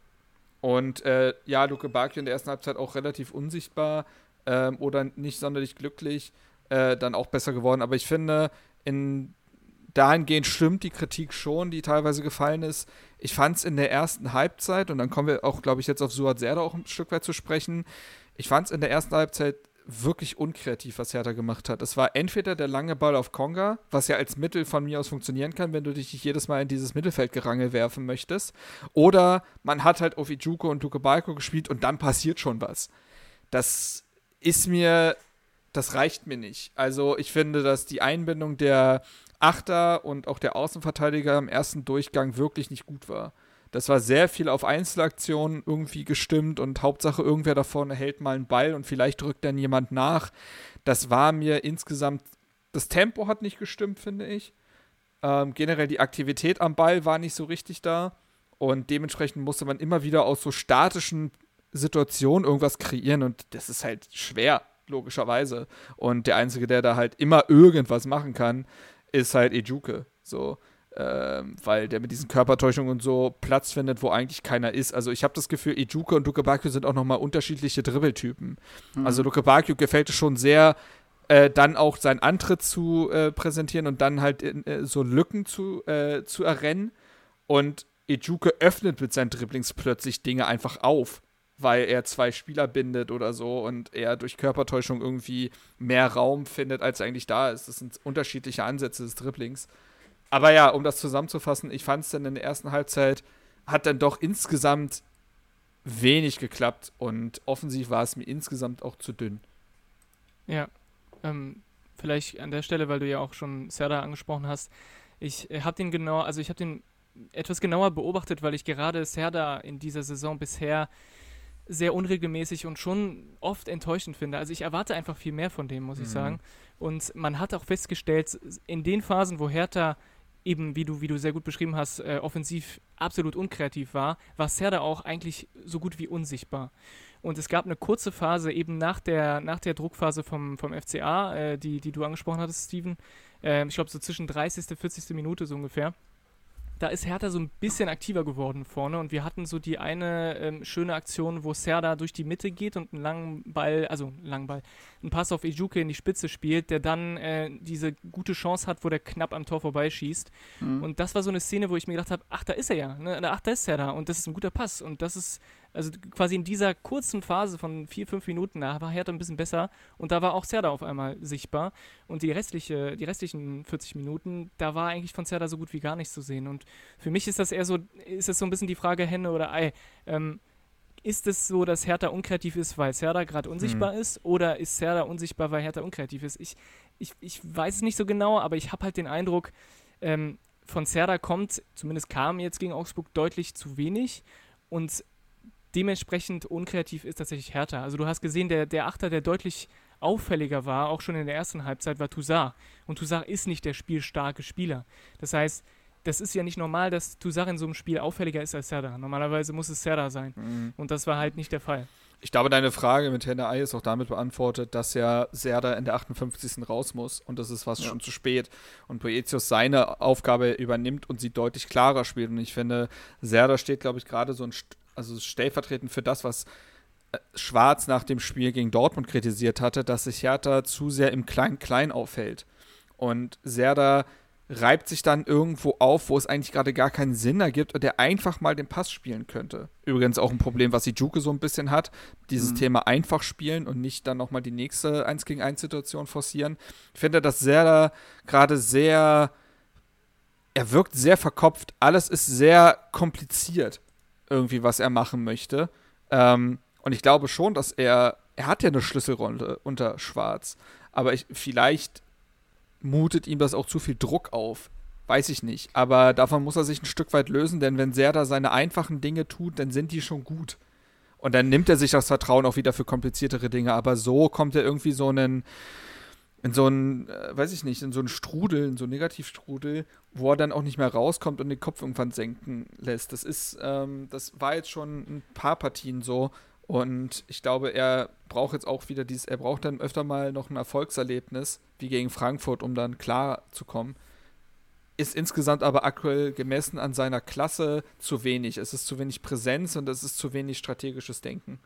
S1: Und äh, ja, Luke Bakio in der ersten Halbzeit auch relativ unsichtbar ähm, oder nicht sonderlich glücklich. Äh, dann auch besser geworden. Aber ich finde, in dahingehend stimmt die Kritik schon, die teilweise gefallen ist. Ich fand es in der ersten Halbzeit, und dann kommen wir auch, glaube ich, jetzt auf Suat Serda auch ein Stück weit zu sprechen. Ich fand es in der ersten Halbzeit wirklich unkreativ, was Hertha gemacht hat. Es war entweder der lange Ball auf Konga, was ja als Mittel von mir aus funktionieren kann, wenn du dich nicht jedes Mal in dieses Mittelfeldgerangel werfen möchtest. Oder man hat halt Ofijuko und Duke Balko gespielt und dann passiert schon was. Das ist mir, das reicht mir nicht. Also ich finde, dass die Einbindung der Achter und auch der Außenverteidiger im ersten Durchgang wirklich nicht gut war. Das war sehr viel auf Einzelaktionen irgendwie gestimmt und Hauptsache irgendwer da vorne hält mal einen Ball und vielleicht drückt dann jemand nach. Das war mir insgesamt, das Tempo hat nicht gestimmt, finde ich. Ähm, generell die Aktivität am Ball war nicht so richtig da und dementsprechend musste man immer wieder aus so statischen Situationen irgendwas kreieren und das ist halt schwer, logischerweise. Und der Einzige, der da halt immer irgendwas machen kann, ist halt Ejuke. So. Ähm, weil der mit diesen Körpertäuschungen und so Platz findet, wo eigentlich keiner ist. Also ich habe das Gefühl, Ijuke und Luke Bakio sind auch nochmal unterschiedliche Dribbeltypen. Mhm. Also Luke Bakio gefällt es schon sehr, äh, dann auch seinen Antritt zu äh, präsentieren und dann halt in, äh, so Lücken zu, äh, zu errennen. Und Ijuke öffnet mit seinen Dribblings plötzlich Dinge einfach auf weil er zwei Spieler bindet oder so und er durch Körpertäuschung irgendwie mehr Raum findet, als eigentlich da ist. Das sind unterschiedliche Ansätze des Dribblings. Aber ja, um das zusammenzufassen, ich fand es dann in der ersten Halbzeit hat dann doch insgesamt wenig geklappt und offensiv war es mir insgesamt auch zu dünn.
S4: Ja, ähm, vielleicht an der Stelle, weil du ja auch schon Serda angesprochen hast. Ich äh, habe den genau, also ich habe den etwas genauer beobachtet, weil ich gerade Serda in dieser Saison bisher sehr unregelmäßig und schon oft enttäuschend finde. Also ich erwarte einfach viel mehr von dem, muss mhm. ich sagen. Und man hat auch festgestellt, in den Phasen, wo Hertha eben, wie du, wie du sehr gut beschrieben hast, äh, offensiv absolut unkreativ war, war Serda auch eigentlich so gut wie unsichtbar. Und es gab eine kurze Phase eben nach der, nach der Druckphase vom, vom FCA, äh, die, die du angesprochen hattest, Steven. Äh, ich glaube, so zwischen 30. und 40. Minute so ungefähr da ist Hertha so ein bisschen aktiver geworden vorne und wir hatten so die eine ähm, schöne Aktion, wo Serda durch die Mitte geht und einen langen Ball, also einen langen Ball, einen Pass auf Ejuke in die Spitze spielt, der dann äh, diese gute Chance hat, wo der knapp am Tor vorbeischießt. Mhm. Und das war so eine Szene, wo ich mir gedacht habe, ach, da ist er ja, ne? ach, da ist Serda und das ist ein guter Pass und das ist also quasi in dieser kurzen Phase von vier, fünf Minuten, da war Hertha ein bisschen besser und da war auch Serda auf einmal sichtbar. Und die, restliche, die restlichen 40 Minuten, da war eigentlich von Serda so gut wie gar nichts zu sehen. Und für mich ist das eher so, ist das so ein bisschen die Frage Henne oder Ei. Ähm, ist es so, dass Hertha unkreativ ist, weil Serda gerade unsichtbar mhm. ist, oder ist Serda unsichtbar, weil Hertha unkreativ ist? Ich, ich, ich weiß es nicht so genau, aber ich habe halt den Eindruck, ähm, von Serda kommt, zumindest kam jetzt gegen Augsburg deutlich zu wenig und dementsprechend unkreativ ist tatsächlich Hertha. Also du hast gesehen, der, der Achter, der deutlich auffälliger war, auch schon in der ersten Halbzeit, war Toussaint. Und Toussaint ist nicht der spielstarke Spieler. Das heißt, das ist ja nicht normal, dass Toussaint in so einem Spiel auffälliger ist als Serda. Normalerweise muss es Serda sein. Mhm. Und das war halt nicht der Fall.
S1: Ich glaube, deine Frage mit Henne Ei ist auch damit beantwortet, dass ja Serda in der 58. raus muss und das ist fast ja. schon zu spät. Und Boetius seine Aufgabe übernimmt und sie deutlich klarer spielt. Und ich finde, Serda steht, glaube ich, gerade so ein, also stellvertretend für das, was äh, Schwarz nach dem Spiel gegen Dortmund kritisiert hatte, dass sich Hertha zu sehr im Klein-Klein auffällt. Und Serda reibt sich dann irgendwo auf, wo es eigentlich gerade gar keinen Sinn ergibt und der einfach mal den Pass spielen könnte. Übrigens auch ein Problem, was Ijuke so ein bisschen hat, dieses mhm. Thema einfach spielen und nicht dann nochmal die nächste 1 gegen 1 Situation forcieren. Ich finde, dass Serda gerade sehr, er wirkt sehr verkopft, alles ist sehr kompliziert irgendwie, was er machen möchte. Ähm, und ich glaube schon, dass er, er hat ja eine Schlüsselrolle unter Schwarz, aber ich, vielleicht mutet ihm das auch zu viel Druck auf. Weiß ich nicht. Aber davon muss er sich ein Stück weit lösen, denn wenn Serda seine einfachen Dinge tut, dann sind die schon gut. Und dann nimmt er sich das Vertrauen auch wieder für kompliziertere Dinge. Aber so kommt er irgendwie so einen, in so einen, äh, weiß ich nicht, in so einen Strudel, in so einen Negativstrudel, wo er dann auch nicht mehr rauskommt und den Kopf irgendwann senken lässt. Das ist, ähm, das war jetzt schon ein paar Partien so. Und ich glaube, er braucht jetzt auch wieder dieses, er braucht dann öfter mal noch ein Erfolgserlebnis, wie gegen Frankfurt, um dann klar zu kommen. Ist insgesamt aber aktuell gemessen an seiner Klasse zu wenig. Es ist zu wenig Präsenz und es ist zu wenig strategisches Denken.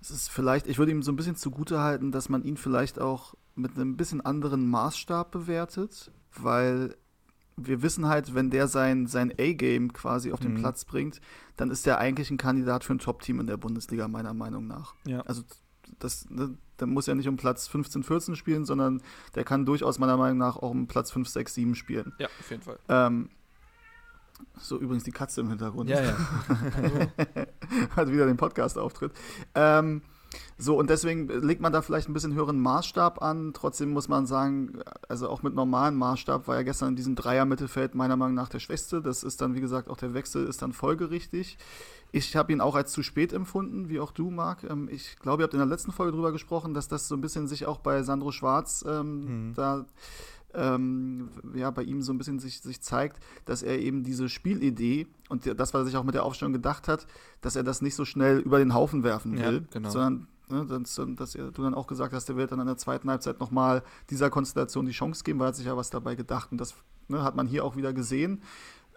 S3: Es ist vielleicht, ich würde ihm so ein bisschen zugute halten, dass man ihn vielleicht auch mit einem bisschen anderen Maßstab bewertet, weil wir wissen halt, wenn der sein, sein A-Game quasi auf den mhm. Platz bringt, dann ist der eigentlich ein Kandidat für ein Top-Team in der Bundesliga, meiner Meinung nach. Ja. Also das, ne, der muss ja nicht um Platz 15, 14 spielen, sondern der kann durchaus meiner Meinung nach auch um Platz 5, 6, 7 spielen.
S1: Ja, auf jeden Fall.
S3: Ähm, so übrigens die Katze im Hintergrund.
S1: Ja, ja.
S3: Hat wieder den Podcast-Auftritt. Ähm, so, und deswegen legt man da vielleicht ein bisschen höheren Maßstab an. Trotzdem muss man sagen, also auch mit normalem Maßstab war ja gestern in diesem Dreier-Mittelfeld meiner Meinung nach der Schwächste. Das ist dann, wie gesagt, auch der Wechsel ist dann folgerichtig. Ich habe ihn auch als zu spät empfunden, wie auch du, Marc. Ähm, ich glaube, ihr habt in der letzten Folge darüber gesprochen, dass das so ein bisschen sich auch bei Sandro Schwarz ähm, mhm. da ähm, ja, bei ihm so ein bisschen sich, sich zeigt, dass er eben diese Spielidee und das, was er sich auch mit der Aufstellung gedacht hat, dass er das nicht so schnell über den Haufen werfen will, ja, genau. sondern ne, dass, dass er, du dann auch gesagt hast, der wird dann in der zweiten Halbzeit nochmal dieser Konstellation die Chance geben, weil er hat sich ja was dabei gedacht und das ne, hat man hier auch wieder gesehen.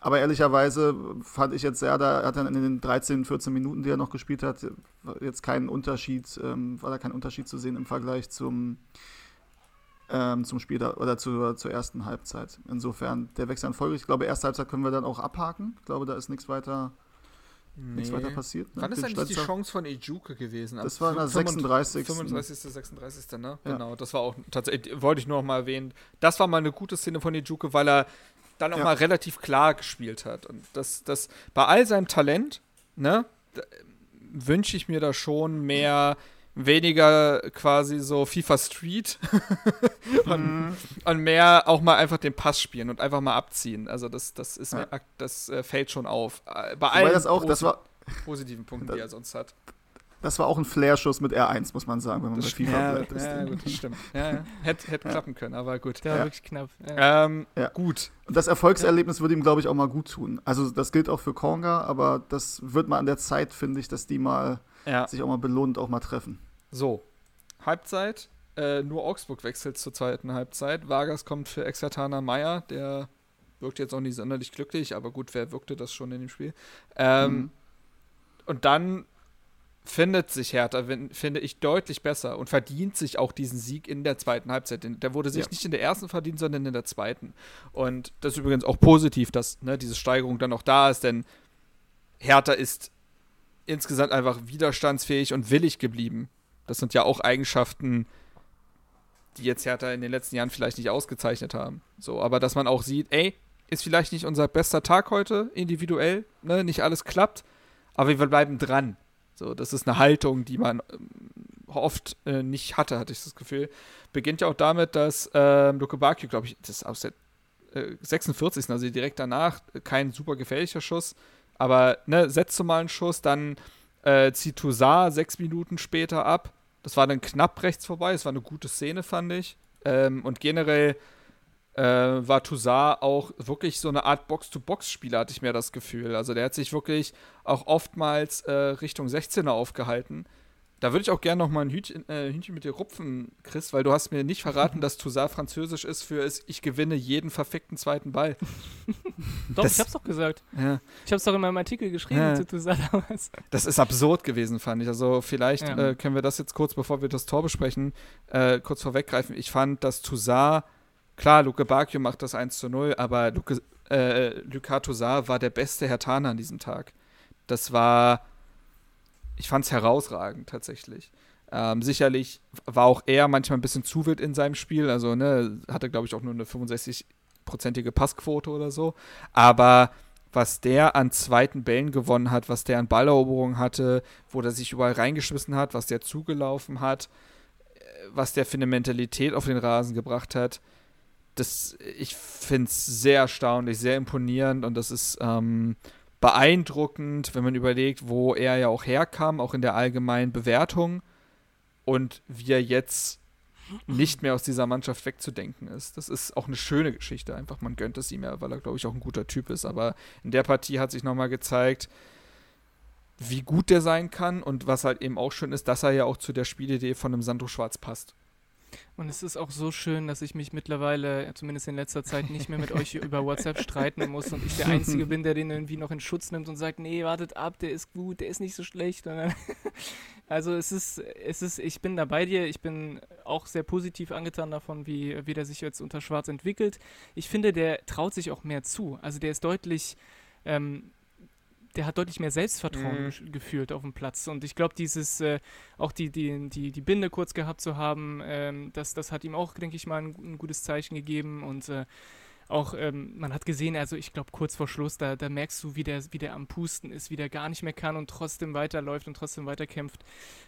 S3: Aber ehrlicherweise fand ich jetzt sehr, da hat dann in den 13, 14 Minuten, die er noch gespielt hat, jetzt keinen Unterschied, ähm, war da kein Unterschied zu sehen im Vergleich zum, ähm, zum Spiel da, oder zur, zur ersten Halbzeit. Insofern der Wechsel an Folge. Ich glaube, erste Halbzeit können wir dann auch abhaken. Ich glaube, da ist nichts weiter, nee. nichts weiter passiert.
S1: Ne? Wann ist eigentlich die Chance von Ejuke gewesen?
S3: Das war in der 36.
S1: 35. 36. Ne? Ja. Genau, das war auch tatsächlich, wollte ich nur noch mal erwähnen. Das war mal eine gute Szene von Ejuke, weil er dann noch ja. mal relativ klar gespielt hat. Und das, das bei all seinem Talent, ne, wünsche ich mir da schon mehr. Mhm weniger quasi so FIFA Street und, mhm. und, mehr auch mal einfach den Pass spielen und einfach mal abziehen. Also das, das ist ja. mir, das äh, fällt schon auf. Äh, bei allen
S3: das auch, das war,
S1: positiven Punkten, die er sonst hat.
S3: Das war auch ein Flair-Schuss mit R1, muss man sagen, wenn man das
S1: mit FIFA ja, bleibt. Ja, gut, das stimmt. Ja. Hätte, hätte klappen können, aber gut.
S4: Der war wirklich knapp.
S1: Ähm, gut.
S3: Und das Erfolgserlebnis würde ihm, glaube ich, auch mal gut tun. Also das gilt auch für Konga, aber das wird mal an der Zeit, finde ich, dass die mal sich auch mal belohnt, auch mal treffen.
S1: So, Halbzeit. Äh, nur Augsburg wechselt zur zweiten Halbzeit. Vargas kommt für Exertana Meyer, der wirkt jetzt auch nicht sonderlich glücklich, aber gut, wer wirkte das schon in dem Spiel? Ähm, mhm. Und dann findet sich Hertha, finde ich, deutlich besser und verdient sich auch diesen Sieg in der zweiten Halbzeit. Der wurde sich ja. nicht in der ersten verdient, sondern in der zweiten. Und das ist übrigens auch positiv, dass ne, diese Steigerung dann auch da ist, denn Hertha ist insgesamt einfach widerstandsfähig und willig geblieben. Das sind ja auch Eigenschaften, die jetzt Hertha in den letzten Jahren vielleicht nicht ausgezeichnet haben. So, aber dass man auch sieht, ey, ist vielleicht nicht unser bester Tag heute individuell, ne? nicht alles klappt, aber wir bleiben dran. So, das ist eine Haltung, die man ähm, oft äh, nicht hatte, hatte ich das Gefühl. Beginnt ja auch damit, dass ähm, Luke Bakio, glaube ich, das ist aus der äh, 46. also direkt danach, kein super gefährlicher Schuss, aber ne, setzt du mal einen Schuss, dann äh, zieht Toussaint sechs Minuten später ab. Das war dann knapp rechts vorbei, es war eine gute Szene, fand ich. Ähm, und generell äh, war Toussaint auch wirklich so eine Art Box-to-Box-Spieler, hatte ich mir das Gefühl. Also der hat sich wirklich auch oftmals äh, Richtung 16er aufgehalten. Da würde ich auch gerne noch mal ein Hühnchen, äh, Hühnchen, mit dir rupfen, Chris, weil du hast mir nicht verraten, dass Toussaint französisch ist für es, ich gewinne jeden verfickten zweiten Ball.
S4: doch, das, ich hab's doch gesagt. Ja. Ich hab's doch in meinem Artikel geschrieben ja. zu Toussaint damals.
S1: Das ist absurd gewesen, fand ich. Also vielleicht ja. äh, können wir das jetzt kurz, bevor wir das Tor besprechen, äh, kurz vorweggreifen. Ich fand, dass Toussaint Klar, Luke Bacchio macht das 1 zu 0, aber Luke, äh, Lucas Toussaint war der beste Hertaner an diesem Tag. Das war, ich fand es herausragend tatsächlich. Ähm, sicherlich war auch er manchmal ein bisschen zu wild in seinem Spiel, also ne, hatte glaube ich auch nur eine 65-prozentige Passquote oder so. Aber was der an zweiten Bällen gewonnen hat, was der an Balleroberungen hatte, wo der sich überall reingeschmissen hat, was der zugelaufen hat, äh, was der für eine Mentalität auf den Rasen gebracht hat, das, ich finde es sehr erstaunlich, sehr imponierend und das ist ähm, beeindruckend, wenn man überlegt, wo er ja auch herkam, auch in der allgemeinen Bewertung und wie er jetzt nicht mehr aus dieser Mannschaft wegzudenken ist. Das ist auch eine schöne Geschichte, einfach man gönnt es ihm ja, weil er, glaube ich, auch ein guter Typ ist. Aber in der Partie hat sich nochmal gezeigt, wie gut der sein kann und was halt eben auch schön ist, dass er ja auch zu der Spielidee von einem Sandro Schwarz passt.
S4: Und es ist auch so schön, dass ich mich mittlerweile, zumindest in letzter Zeit, nicht mehr mit euch über WhatsApp streiten muss und ich der Einzige bin, der den irgendwie noch in Schutz nimmt und sagt, nee, wartet ab, der ist gut, der ist nicht so schlecht. also es ist, es ist, ich bin da bei dir, ich bin auch sehr positiv angetan davon, wie, wie der sich jetzt unter Schwarz entwickelt. Ich finde, der traut sich auch mehr zu. Also der ist deutlich ähm, der hat deutlich mehr Selbstvertrauen mhm. gefühlt auf dem Platz. Und ich glaube, dieses, äh, auch die, die, die, die Binde kurz gehabt zu haben, ähm, das, das hat ihm auch, denke ich mal, ein, ein, gutes Zeichen gegeben. Und äh, auch, ähm, man hat gesehen, also ich glaube, kurz vor Schluss, da, da merkst du, wie der, wie der am Pusten ist, wie der gar nicht mehr kann und trotzdem weiterläuft und trotzdem weiterkämpft.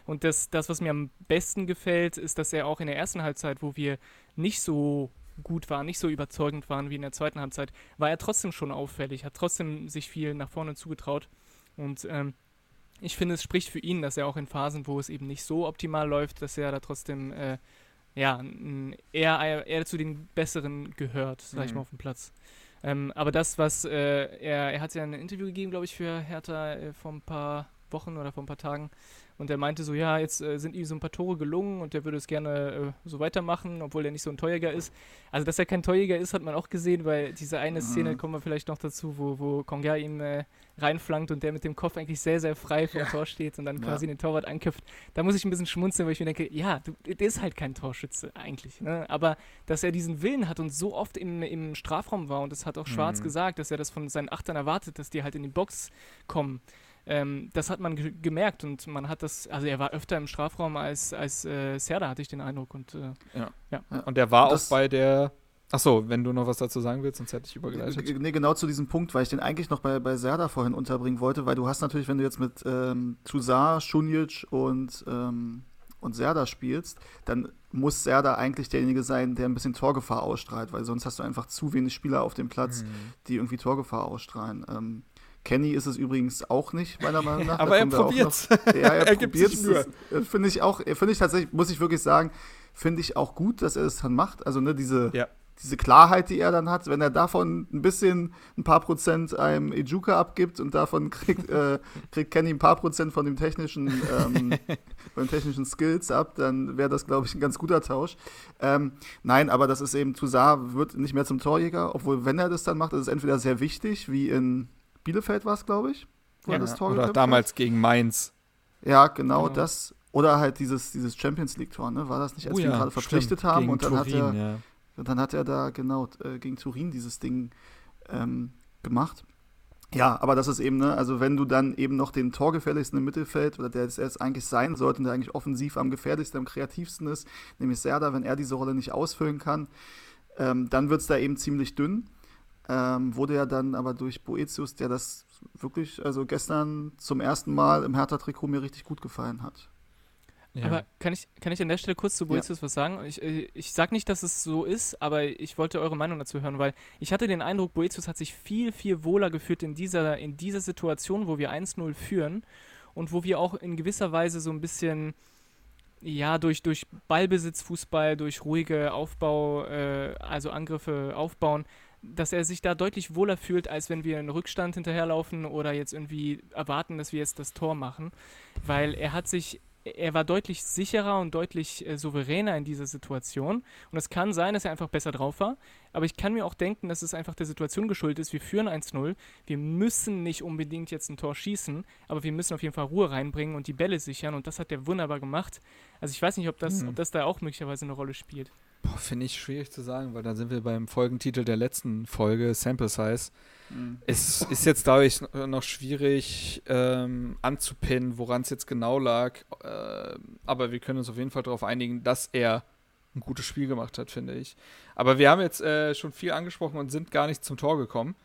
S4: Und das, das, was mir am besten gefällt, ist, dass er auch in der ersten Halbzeit, wo wir nicht so gut waren, nicht so überzeugend waren wie in der zweiten Halbzeit, war er trotzdem schon auffällig, hat trotzdem sich viel nach vorne zugetraut. Und ähm, ich finde, es spricht für ihn, dass er auch in Phasen, wo es eben nicht so optimal läuft, dass er da trotzdem äh, ja, eher, eher zu den Besseren gehört, sag ich mhm. mal, auf dem Platz. Ähm, aber das, was äh, er, er hat ja ein Interview gegeben, glaube ich, für Hertha äh, vor ein paar Wochen oder vor ein paar Tagen, und er meinte so, ja, jetzt äh, sind ihm so ein paar Tore gelungen und er würde es gerne äh, so weitermachen, obwohl er nicht so ein Torjäger ist. Also, dass er kein Torjäger ist, hat man auch gesehen, weil diese eine mhm. Szene, kommen wir vielleicht noch dazu, wo, wo Konga ihm äh, reinflankt und der mit dem Kopf eigentlich sehr, sehr frei vor ja. Tor steht und dann ja. quasi den Torwart anköpft. Da muss ich ein bisschen schmunzeln, weil ich mir denke, ja, du, der ist halt kein Torschütze eigentlich. Ne? Aber dass er diesen Willen hat und so oft im, im Strafraum war und das hat auch Schwarz mhm. gesagt, dass er das von seinen Achtern erwartet, dass die halt in die Box kommen. Ähm, das hat man ge gemerkt und man hat das, also er war öfter im Strafraum als, als äh, Serda, hatte ich den Eindruck. Und, äh,
S1: ja. ja. Und er war das auch bei der Achso, wenn du noch was dazu sagen willst, sonst hätte ich übergeleitet.
S3: Nee, genau zu diesem Punkt, weil ich den eigentlich noch bei, bei Serda vorhin unterbringen wollte, weil du hast natürlich, wenn du jetzt mit ähm, Tuzar, Schunic und, ähm, und Serda spielst, dann muss Serda eigentlich derjenige sein, der ein bisschen Torgefahr ausstrahlt, weil sonst hast du einfach zu wenig Spieler auf dem Platz, mhm. die irgendwie Torgefahr ausstrahlen. Ähm, Kenny ist es übrigens auch nicht, meiner Meinung nach.
S1: Aber er probiert
S3: Ja, er, er probiert es. Äh, finde ich auch, äh, finde ich tatsächlich, muss ich wirklich sagen, finde ich auch gut, dass er es dann macht. Also, ne, diese, ja. diese Klarheit, die er dann hat, wenn er davon ein bisschen, ein paar Prozent einem Ejuka abgibt und davon kriegt, äh, kriegt Kenny ein paar Prozent von dem technischen, ähm, von den technischen Skills ab, dann wäre das, glaube ich, ein ganz guter Tausch. Ähm, nein, aber das ist eben, Toussaint wird nicht mehr zum Torjäger, obwohl, wenn er das dann macht, ist es entweder sehr wichtig, wie in Bielefeld war es, glaube ich.
S1: Wo ja, das Tor oder damals hat. gegen Mainz.
S3: Ja, genau, genau, das. Oder halt dieses, dieses Champions League-Tor, ne? War das nicht, als oh, wir ihn gerade verpflichtet stimmt. haben? Gegen und dann Turin, hat er, ja. und dann hat er da, genau, äh, gegen Turin dieses Ding ähm, gemacht. Ja, aber das ist eben, ne, also wenn du dann eben noch den torgefährlichsten im Mittelfeld, oder der es jetzt eigentlich sein sollte, und der eigentlich offensiv am gefährlichsten, am kreativsten ist, nämlich Serda, wenn er diese Rolle nicht ausfüllen kann, ähm, dann wird es da eben ziemlich dünn. Ähm, wurde ja dann aber durch Boetius, der das wirklich, also gestern zum ersten Mal im Hertha-Trikot mir richtig gut gefallen hat.
S4: Ja. Aber kann ich, kann ich an der Stelle kurz zu Boetius ja. was sagen? Ich, ich sage nicht, dass es so ist, aber ich wollte eure Meinung dazu hören, weil ich hatte den Eindruck, Boetius hat sich viel, viel wohler gefühlt in dieser, in dieser Situation, wo wir 1-0 führen und wo wir auch in gewisser Weise so ein bisschen, ja, durch, durch Ballbesitzfußball, durch ruhige Aufbau, äh, also Angriffe aufbauen, dass er sich da deutlich wohler fühlt, als wenn wir einen Rückstand hinterherlaufen oder jetzt irgendwie erwarten, dass wir jetzt das Tor machen. Weil er hat sich er war deutlich sicherer und deutlich äh, souveräner in dieser Situation. Und es kann sein, dass er einfach besser drauf war. Aber ich kann mir auch denken, dass es einfach der Situation geschuldet ist. Wir führen 1-0. Wir müssen nicht unbedingt jetzt ein Tor schießen, aber wir müssen auf jeden Fall Ruhe reinbringen und die Bälle sichern. Und das hat er wunderbar gemacht. Also ich weiß nicht, ob das, mhm. ob das da auch möglicherweise eine Rolle spielt.
S1: Finde ich schwierig zu sagen, weil dann sind wir beim Folgentitel der letzten Folge, Sample Size. Mhm. Es ist jetzt dadurch noch schwierig ähm, anzupinnen, woran es jetzt genau lag. Äh, aber wir können uns auf jeden Fall darauf einigen, dass er ein gutes Spiel gemacht hat, finde ich. Aber wir haben jetzt äh, schon viel angesprochen und sind gar nicht zum Tor gekommen.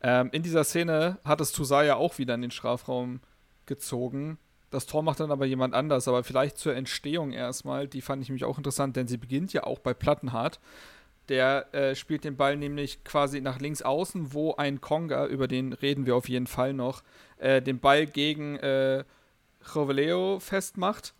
S1: Ähm, in dieser Szene hat es Tusaya auch wieder in den Strafraum gezogen. Das Tor macht dann aber jemand anders, aber vielleicht zur Entstehung erstmal, die fand ich mich auch interessant, denn sie beginnt ja auch bei Plattenhardt. Der äh, spielt den Ball nämlich quasi nach links außen, wo ein Konga, über den reden wir auf jeden Fall noch, äh, den Ball gegen äh, Joveleo festmacht,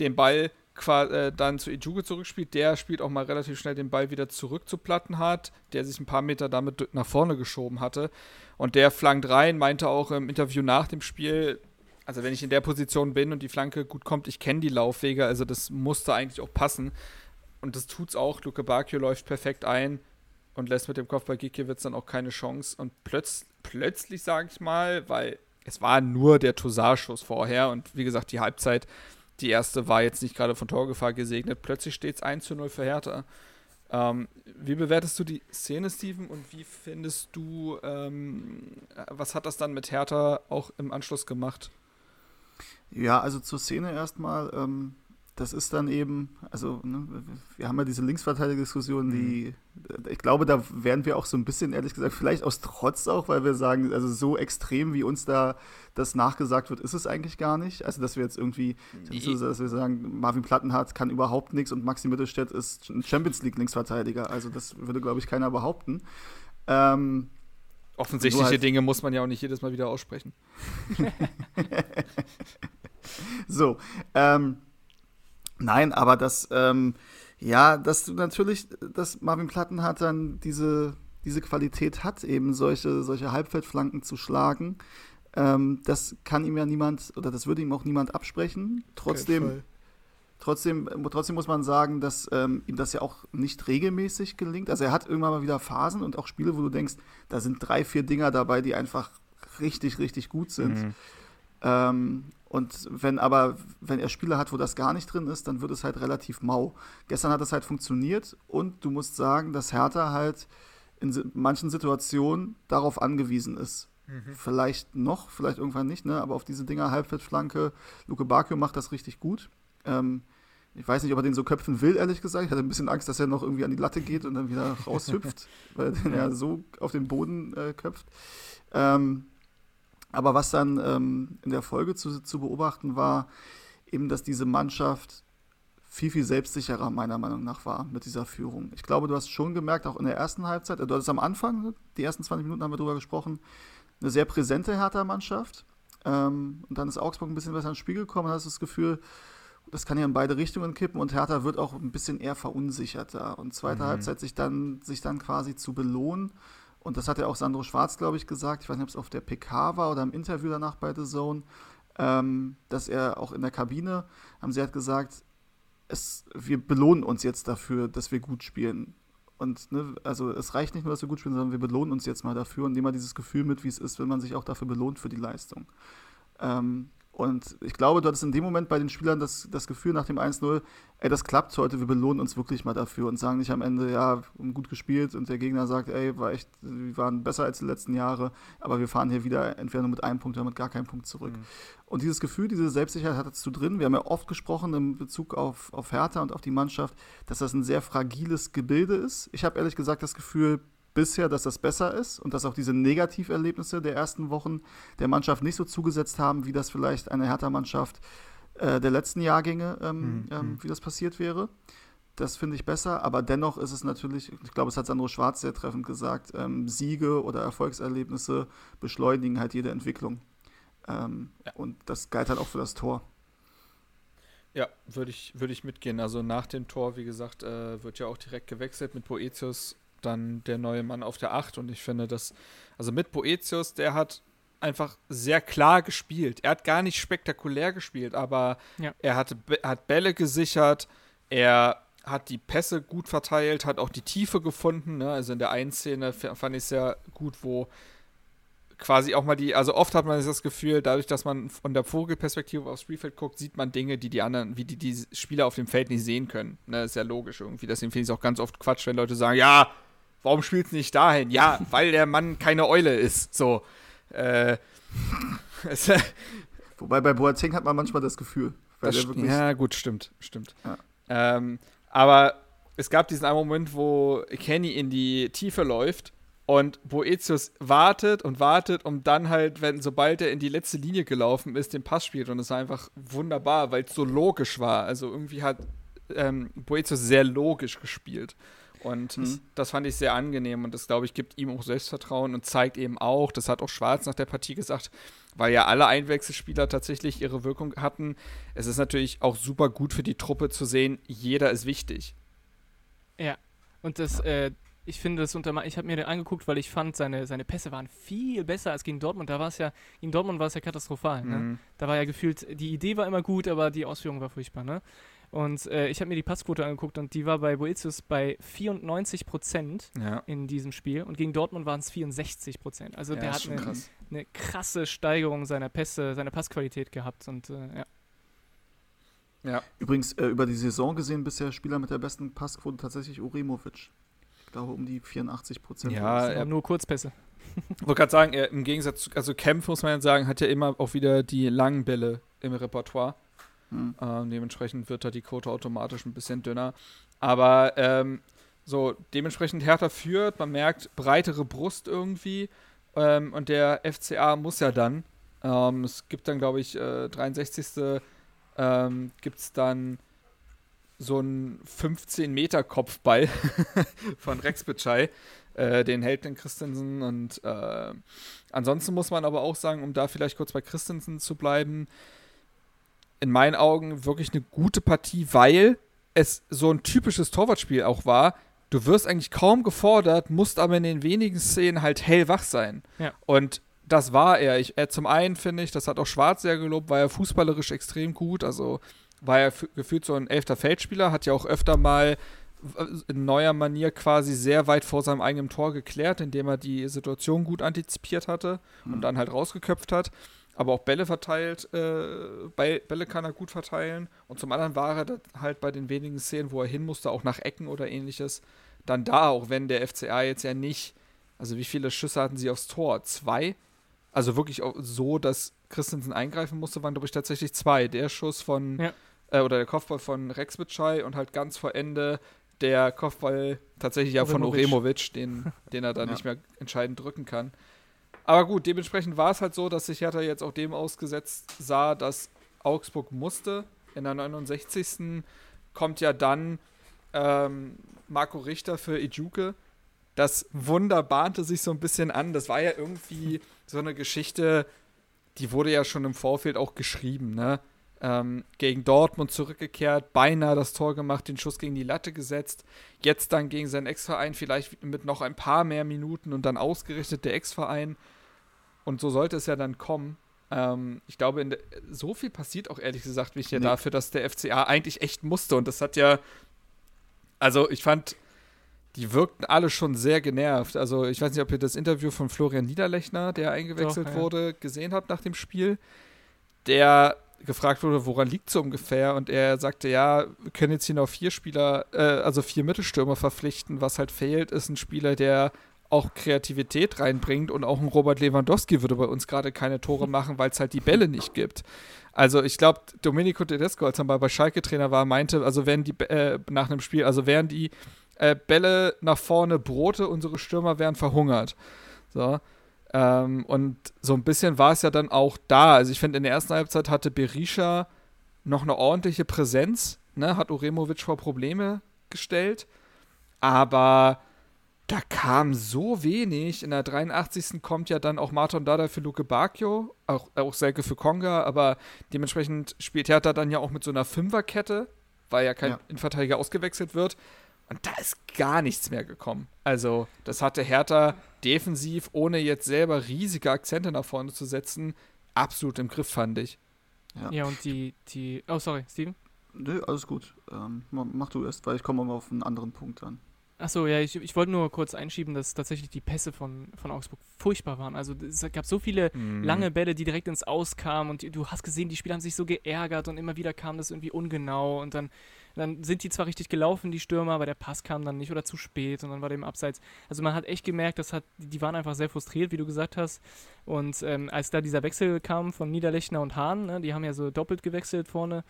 S1: den Ball äh, dann zu Ijuge zurückspielt. Der spielt auch mal relativ schnell den Ball wieder zurück zu Plattenhardt, der sich ein paar Meter damit nach vorne geschoben hatte. Und der flankt rein, meinte auch im Interview nach dem Spiel, also wenn ich in der Position bin und die Flanke gut kommt, ich kenne die Laufwege, also das musste eigentlich auch passen und das tut's auch. Luke Bacchio läuft perfekt ein und lässt mit dem Kopf bei Gikiewicz dann auch keine Chance. Und plötz plötzlich, sage ich mal, weil es war nur der Toussaint-Schuss vorher und wie gesagt, die Halbzeit, die erste war jetzt nicht gerade von Torgefahr gesegnet. Plötzlich steht es 1 zu 0 für Hertha. Ähm, wie bewertest du die Szene, Steven, und wie findest du, ähm, was hat das dann mit Hertha auch im Anschluss gemacht?
S3: Ja, also zur Szene erstmal. Ähm, das ist dann eben, also ne, wir haben ja diese Linksverteidiger-Diskussion, die, mhm. ich glaube, da werden wir auch so ein bisschen, ehrlich gesagt, vielleicht aus Trotz auch, weil wir sagen, also so extrem, wie uns da das nachgesagt wird, ist es eigentlich gar nicht. Also, dass wir jetzt irgendwie, nee. dass wir sagen, Marvin Plattenhardt kann überhaupt nichts und Maxi Mittelstädt ist ein Champions League-Linksverteidiger. Also, das würde, glaube ich, keiner behaupten. Ähm,
S1: Offensichtliche halt Dinge muss man ja auch nicht jedes Mal wieder aussprechen.
S3: so, ähm, Nein, aber das, ähm, ja, dass du natürlich, dass Marvin Platten hat dann diese, diese Qualität hat, eben solche, solche Halbfeldflanken zu schlagen. Ähm, das kann ihm ja niemand, oder das würde ihm auch niemand absprechen. Trotzdem, trotzdem, trotzdem muss man sagen, dass ähm, ihm das ja auch nicht regelmäßig gelingt. Also er hat irgendwann mal wieder Phasen und auch Spiele, wo du denkst, da sind drei, vier Dinger dabei, die einfach richtig, richtig gut sind. Mhm. Ähm, und wenn aber, wenn er Spiele hat, wo das gar nicht drin ist, dann wird es halt relativ mau. Gestern hat es halt funktioniert und du musst sagen, dass Hertha halt in manchen Situationen darauf angewiesen ist. Mhm. Vielleicht noch, vielleicht irgendwann nicht, ne? aber auf diese Dinger Halbfeldflanke, Luke Bakio macht das richtig gut. Ähm, ich weiß nicht, ob er den so köpfen will, ehrlich gesagt. Ich hatte ein bisschen Angst, dass er noch irgendwie an die Latte geht und dann wieder raushüpft, weil er den ja so auf den Boden äh, köpft. Ähm, aber was dann ähm, in der Folge zu, zu beobachten war, eben, dass diese Mannschaft viel, viel selbstsicherer meiner Meinung nach war mit dieser Führung. Ich glaube, du hast schon gemerkt, auch in der ersten Halbzeit, du hattest am Anfang, die ersten 20 Minuten haben wir drüber gesprochen, eine sehr präsente Hertha-Mannschaft. Ähm, und dann ist Augsburg ein bisschen besser ins Spiel gekommen und hast das Gefühl, das kann ja in beide Richtungen kippen und Hertha wird auch ein bisschen eher verunsicherter. Und zweite mhm. Halbzeit sich dann, sich dann quasi zu belohnen und das hat ja auch Sandro Schwarz, glaube ich, gesagt, ich weiß nicht, ob es auf der PK war oder im Interview danach bei The Zone, ähm, dass er auch in der Kabine, haben sie halt gesagt, es, wir belohnen uns jetzt dafür, dass wir gut spielen. Und ne, also es reicht nicht nur, dass wir gut spielen, sondern wir belohnen uns jetzt mal dafür und nehmen mal dieses Gefühl mit, wie es ist, wenn man sich auch dafür belohnt für die Leistung. Ähm, Und ich glaube, du hattest in dem Moment bei den Spielern das, das Gefühl nach dem 1-0, ey, das klappt heute, wir belohnen uns wirklich mal dafür und sagen nicht am Ende, ja, gut gespielt und der Gegner sagt, ey, war echt, wir waren besser als die letzten Jahre, aber wir fahren hier wieder entweder nur mit einem Punkt oder mit gar keinem Punkt zurück. Mhm. Und dieses Gefühl, diese Selbstsicherheit hattest du drin. Wir haben ja oft gesprochen in Bezug auf, auf Hertha und auf die Mannschaft, dass das ein sehr fragiles Gebilde ist. Ich habe ehrlich gesagt das Gefühl, bisher, dass das besser ist und dass auch diese Negativerlebnisse der ersten Wochen der Mannschaft nicht so zugesetzt haben, wie das vielleicht eine Hertha-Mannschaft äh, der letzten Jahrgänge, ähm, mhm. ähm, wie das passiert wäre. Das finde ich besser, aber dennoch ist es natürlich, ich glaube, es hat Sandro Schwarz sehr treffend gesagt, ähm, Siege oder Erfolgserlebnisse beschleunigen halt jede Entwicklung. Ähm, ja. Und das galt halt auch für das Tor.
S1: Ja, würde ich, würd ich mitgehen. Also nach dem Tor, wie gesagt, äh, wird ja auch direkt gewechselt mit Boetius dann der neue Mann auf der 8 und ich finde, dass, also mit Boetius, der hat einfach sehr klar gespielt. Er hat gar nicht spektakulär gespielt, aber ja. er hat, hat Bälle gesichert, er hat die Pässe gut verteilt, hat auch die Tiefe gefunden. Ne? Also in der einen Szene fand ich es sehr gut, wo quasi auch mal die, also oft hat man das Gefühl, dadurch, dass man von der Vogelperspektive aufs Spielfeld guckt, sieht man Dinge, die die anderen, wie die, die Spieler auf dem Feld nicht sehen können. Ne? Ist ja logisch irgendwie. Deswegen finde ich es auch ganz oft Quatsch, wenn Leute sagen, ja, warum spielst du nicht dahin? Ja, weil der Mann keine Eule ist. So. Äh,
S3: Wobei bei Boateng hat man manchmal das Gefühl.
S1: Das ja, gut, stimmt, stimmt. Ja. Ähm, aber es gab diesen einen Moment, wo Kenny in die Tiefe läuft und Boetius wartet und wartet, um dann halt, wenn sobald er in die letzte Linie gelaufen ist, den Pass spielt. Und es war einfach wunderbar, weil es so logisch war. Also irgendwie hat ähm, Boetius sehr logisch gespielt. Und mhm. das fand ich sehr angenehm und das, glaube ich, gibt ihm auch Selbstvertrauen und zeigt eben auch, das hat auch Schwarz nach der Partie gesagt, weil ja alle Einwechselspieler tatsächlich ihre Wirkung hatten. Es ist natürlich auch super gut für die Truppe zu sehen, jeder ist wichtig.
S4: Ja, und das, äh, ich finde das unter, ich habe mir den angeguckt, weil ich fand, seine, seine Pässe waren viel besser als gegen Dortmund. Da war es ja, in Dortmund war es ja katastrophal. Ne? Mhm. Da war ja gefühlt, die Idee war immer gut, aber die Ausführung war furchtbar. Ne? Und äh, ich habe mir die Passquote angeguckt und die war bei Boetius bei 94 Prozent ja. in diesem Spiel und gegen Dortmund waren es 64 Prozent. Also ja, der hat eine, krass. eine, krasse Steigerung seiner Pässe, seiner Passqualität gehabt und äh, ja.
S3: Ja. Übrigens, äh, über die Saison gesehen, bisher Spieler mit der besten Passquote tatsächlich Uremovic. Ich glaube, um die 84 Prozent.
S4: Ja, er, nur Kurzpässe.
S1: Ich wollte gerade sagen, er, im Gegensatz zu, also Kempf, muss man ja sagen, hat ja immer auch wieder die langen Bälle im Repertoire. Mhm. Ähm, dementsprechend wird da die Quote automatisch ein bisschen dünner. Aber ähm, so, dementsprechend härter führt, man merkt breitere Brust irgendwie. Ähm, und der FCA muss ja dann. Ähm, es gibt dann, glaube ich, äh, 63. Ähm, gibt es dann so einen 15-Meter-Kopfball von Rex Bitschei. Äh, den hält den Christensen. Und äh, ansonsten muss man aber auch sagen, um da vielleicht kurz bei Christensen zu bleiben, in meinen Augen wirklich eine gute Partie, weil es so ein typisches Torwartspiel auch war. Du wirst eigentlich kaum gefordert, musst aber in den wenigen Szenen halt hellwach sein. Ja. Und das war er. Ich, er zum einen finde ich, das hat auch Schwarz sehr gelobt, war er fußballerisch extrem gut. Also war er gefühlt so ein elfter Feldspieler, hat ja auch öfter mal in neuer Manier quasi sehr weit vor seinem eigenen Tor geklärt, indem er die Situation gut antizipiert hatte und mhm. dann halt rausgeköpft hat aber auch Bälle verteilt, äh, Bälle kann er gut verteilen. Und zum anderen war er halt bei den wenigen Szenen, wo er hin musste, auch nach Ecken oder ähnliches, dann da, auch wenn der FCA jetzt ja nicht, also wie viele Schüsse hatten sie aufs Tor? Zwei? Also wirklich so, dass Christensen eingreifen musste, waren, glaube ich, tatsächlich zwei. Der Schuss von, ja. äh, oder der Kopfball von Rex Bitschei und halt ganz vor Ende der Kopfball tatsächlich ja von Oremovic, den, den er dann ja. nicht mehr entscheidend drücken kann. Aber gut, dementsprechend war es halt so, dass sich Hertha jetzt auch dem ausgesetzt sah, dass Augsburg musste. In der 69. kommt ja dann ähm, Marco Richter für Ijuke. Das Wunder bahnte sich so ein bisschen an. Das war ja irgendwie so eine Geschichte, die wurde ja schon im Vorfeld auch geschrieben, ne? ähm, gegen Dortmund zurückgekehrt, beinahe das Tor gemacht, den Schuss gegen die Latte gesetzt. Jetzt dann gegen seinen Ex-Verein, vielleicht mit noch ein paar mehr Minuten und dann ausgerichtet der Ex-Verein. Und so sollte es ja dann kommen. Ähm, ich glaube, der, so viel passiert auch ehrlich gesagt nicht nee. dafür, dass der FCA eigentlich echt musste. Und das hat ja, also ich fand, die wirkten alle schon sehr genervt. Also ich weiß nicht, ob ihr das Interview von Florian Niederlechner, der eingewechselt Doch, ja. wurde, gesehen habt nach dem Spiel der gefragt wurde, woran liegt so ungefähr, und er sagte, ja, wir können jetzt hier noch vier Spieler, äh, also vier Mittelstürmer verpflichten. Was halt fehlt, ist ein Spieler, der auch Kreativität reinbringt und auch ein Robert Lewandowski würde bei uns gerade keine Tore machen, weil es halt die Bälle nicht gibt. Also ich glaube, Domenico Tedesco, als er mal bei Schalke Trainer war, meinte, also wären die äh, nach einem Spiel, also wären die äh, Bälle nach vorne Brote, unsere Stürmer wären verhungert. So. Ähm, und so ein bisschen war es ja dann auch da. Also ich finde, in der ersten Halbzeit hatte Berisha noch eine ordentliche Präsenz, ne? hat Uremovic vor Probleme gestellt. Aber da kam so wenig. In der 83. kommt ja dann auch Martin Dada für Luke Bacchio, auch, auch Selke für Konga, aber dementsprechend spielt Hertha dann ja auch mit so einer Fünferkette, weil ja kein ja. Innenverteidiger ausgewechselt wird. Und da ist gar nichts mehr gekommen. Also, das hatte Hertha defensiv, ohne jetzt selber riesige Akzente nach vorne zu setzen, absolut im Griff, fand ich.
S4: Ja, ja und die, die. Oh, sorry, Steven?
S3: Nö, alles gut. Ähm, mach du erst, weil ich komme mal auf einen anderen Punkt an.
S4: Achso, ja, ich, ich wollte nur kurz einschieben, dass tatsächlich die Pässe von, von Augsburg furchtbar waren. Also es gab so viele mm. lange Bälle, die direkt ins Aus kamen und du hast gesehen, die Spieler haben sich so geärgert und immer wieder kam das irgendwie ungenau und dann dann sind die zwar richtig gelaufen, die Stürmer, aber der Pass kam dann nicht oder zu spät und dann war dem Abseits. Also man hat echt gemerkt, das hat, die waren einfach sehr frustriert, wie du gesagt hast. Und ähm, als da dieser Wechsel kam von Niederlechner und Hahn, ne, die haben ja so doppelt gewechselt vorne,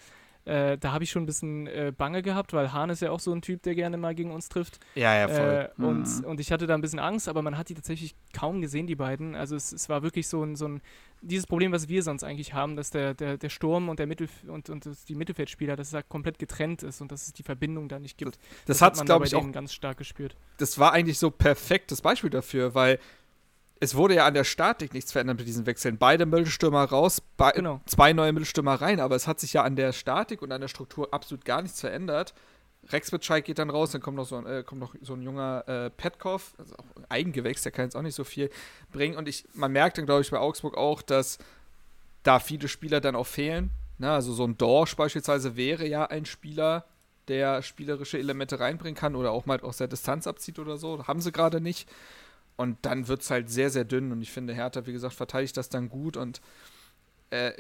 S4: äh, da habe ich schon ein bisschen äh, Bange gehabt, weil Hahn ist ja auch so ein Typ, der gerne mal gegen uns trifft.
S1: Ja, ja, voll.
S4: Äh, und, mhm. und ich hatte da ein bisschen Angst, aber man hat die tatsächlich kaum gesehen, die beiden. Also es, es war wirklich so ein, so ein, dieses Problem, was wir sonst eigentlich haben, dass der, der, der Sturm und der Mittel und, und die Mittelfeldspieler, dass es da komplett getrennt ist und dass es die Verbindung da nicht gibt.
S1: Das, das, das hat glaube ich, auch ganz stark gespürt. Das war eigentlich so perfektes Beispiel dafür, weil es wurde ja an der Statik nichts verändert mit diesen Wechseln. Beide Mittelstürmer raus, be genau. zwei neue Mittelstürmer rein, aber es hat sich ja an der Statik und an der Struktur absolut gar nichts verändert. Rex Bitschei geht dann raus, dann kommt noch so ein, äh, kommt noch so ein junger äh, Petkov, also auch ein Eigengewächs, der kann jetzt auch nicht so viel bringen. Und ich, man merkt dann, glaube ich, bei Augsburg auch, dass da viele Spieler dann auch fehlen. Na, ne? also so ein Dorsch beispielsweise wäre ja ein Spieler, der spielerische Elemente reinbringen kann oder auch mal aus der Distanz abzieht oder so. Haben sie gerade nicht. Und dann wird es halt sehr, sehr dünn. Und ich finde, Hertha, wie gesagt, verteidigt das dann gut. Und äh,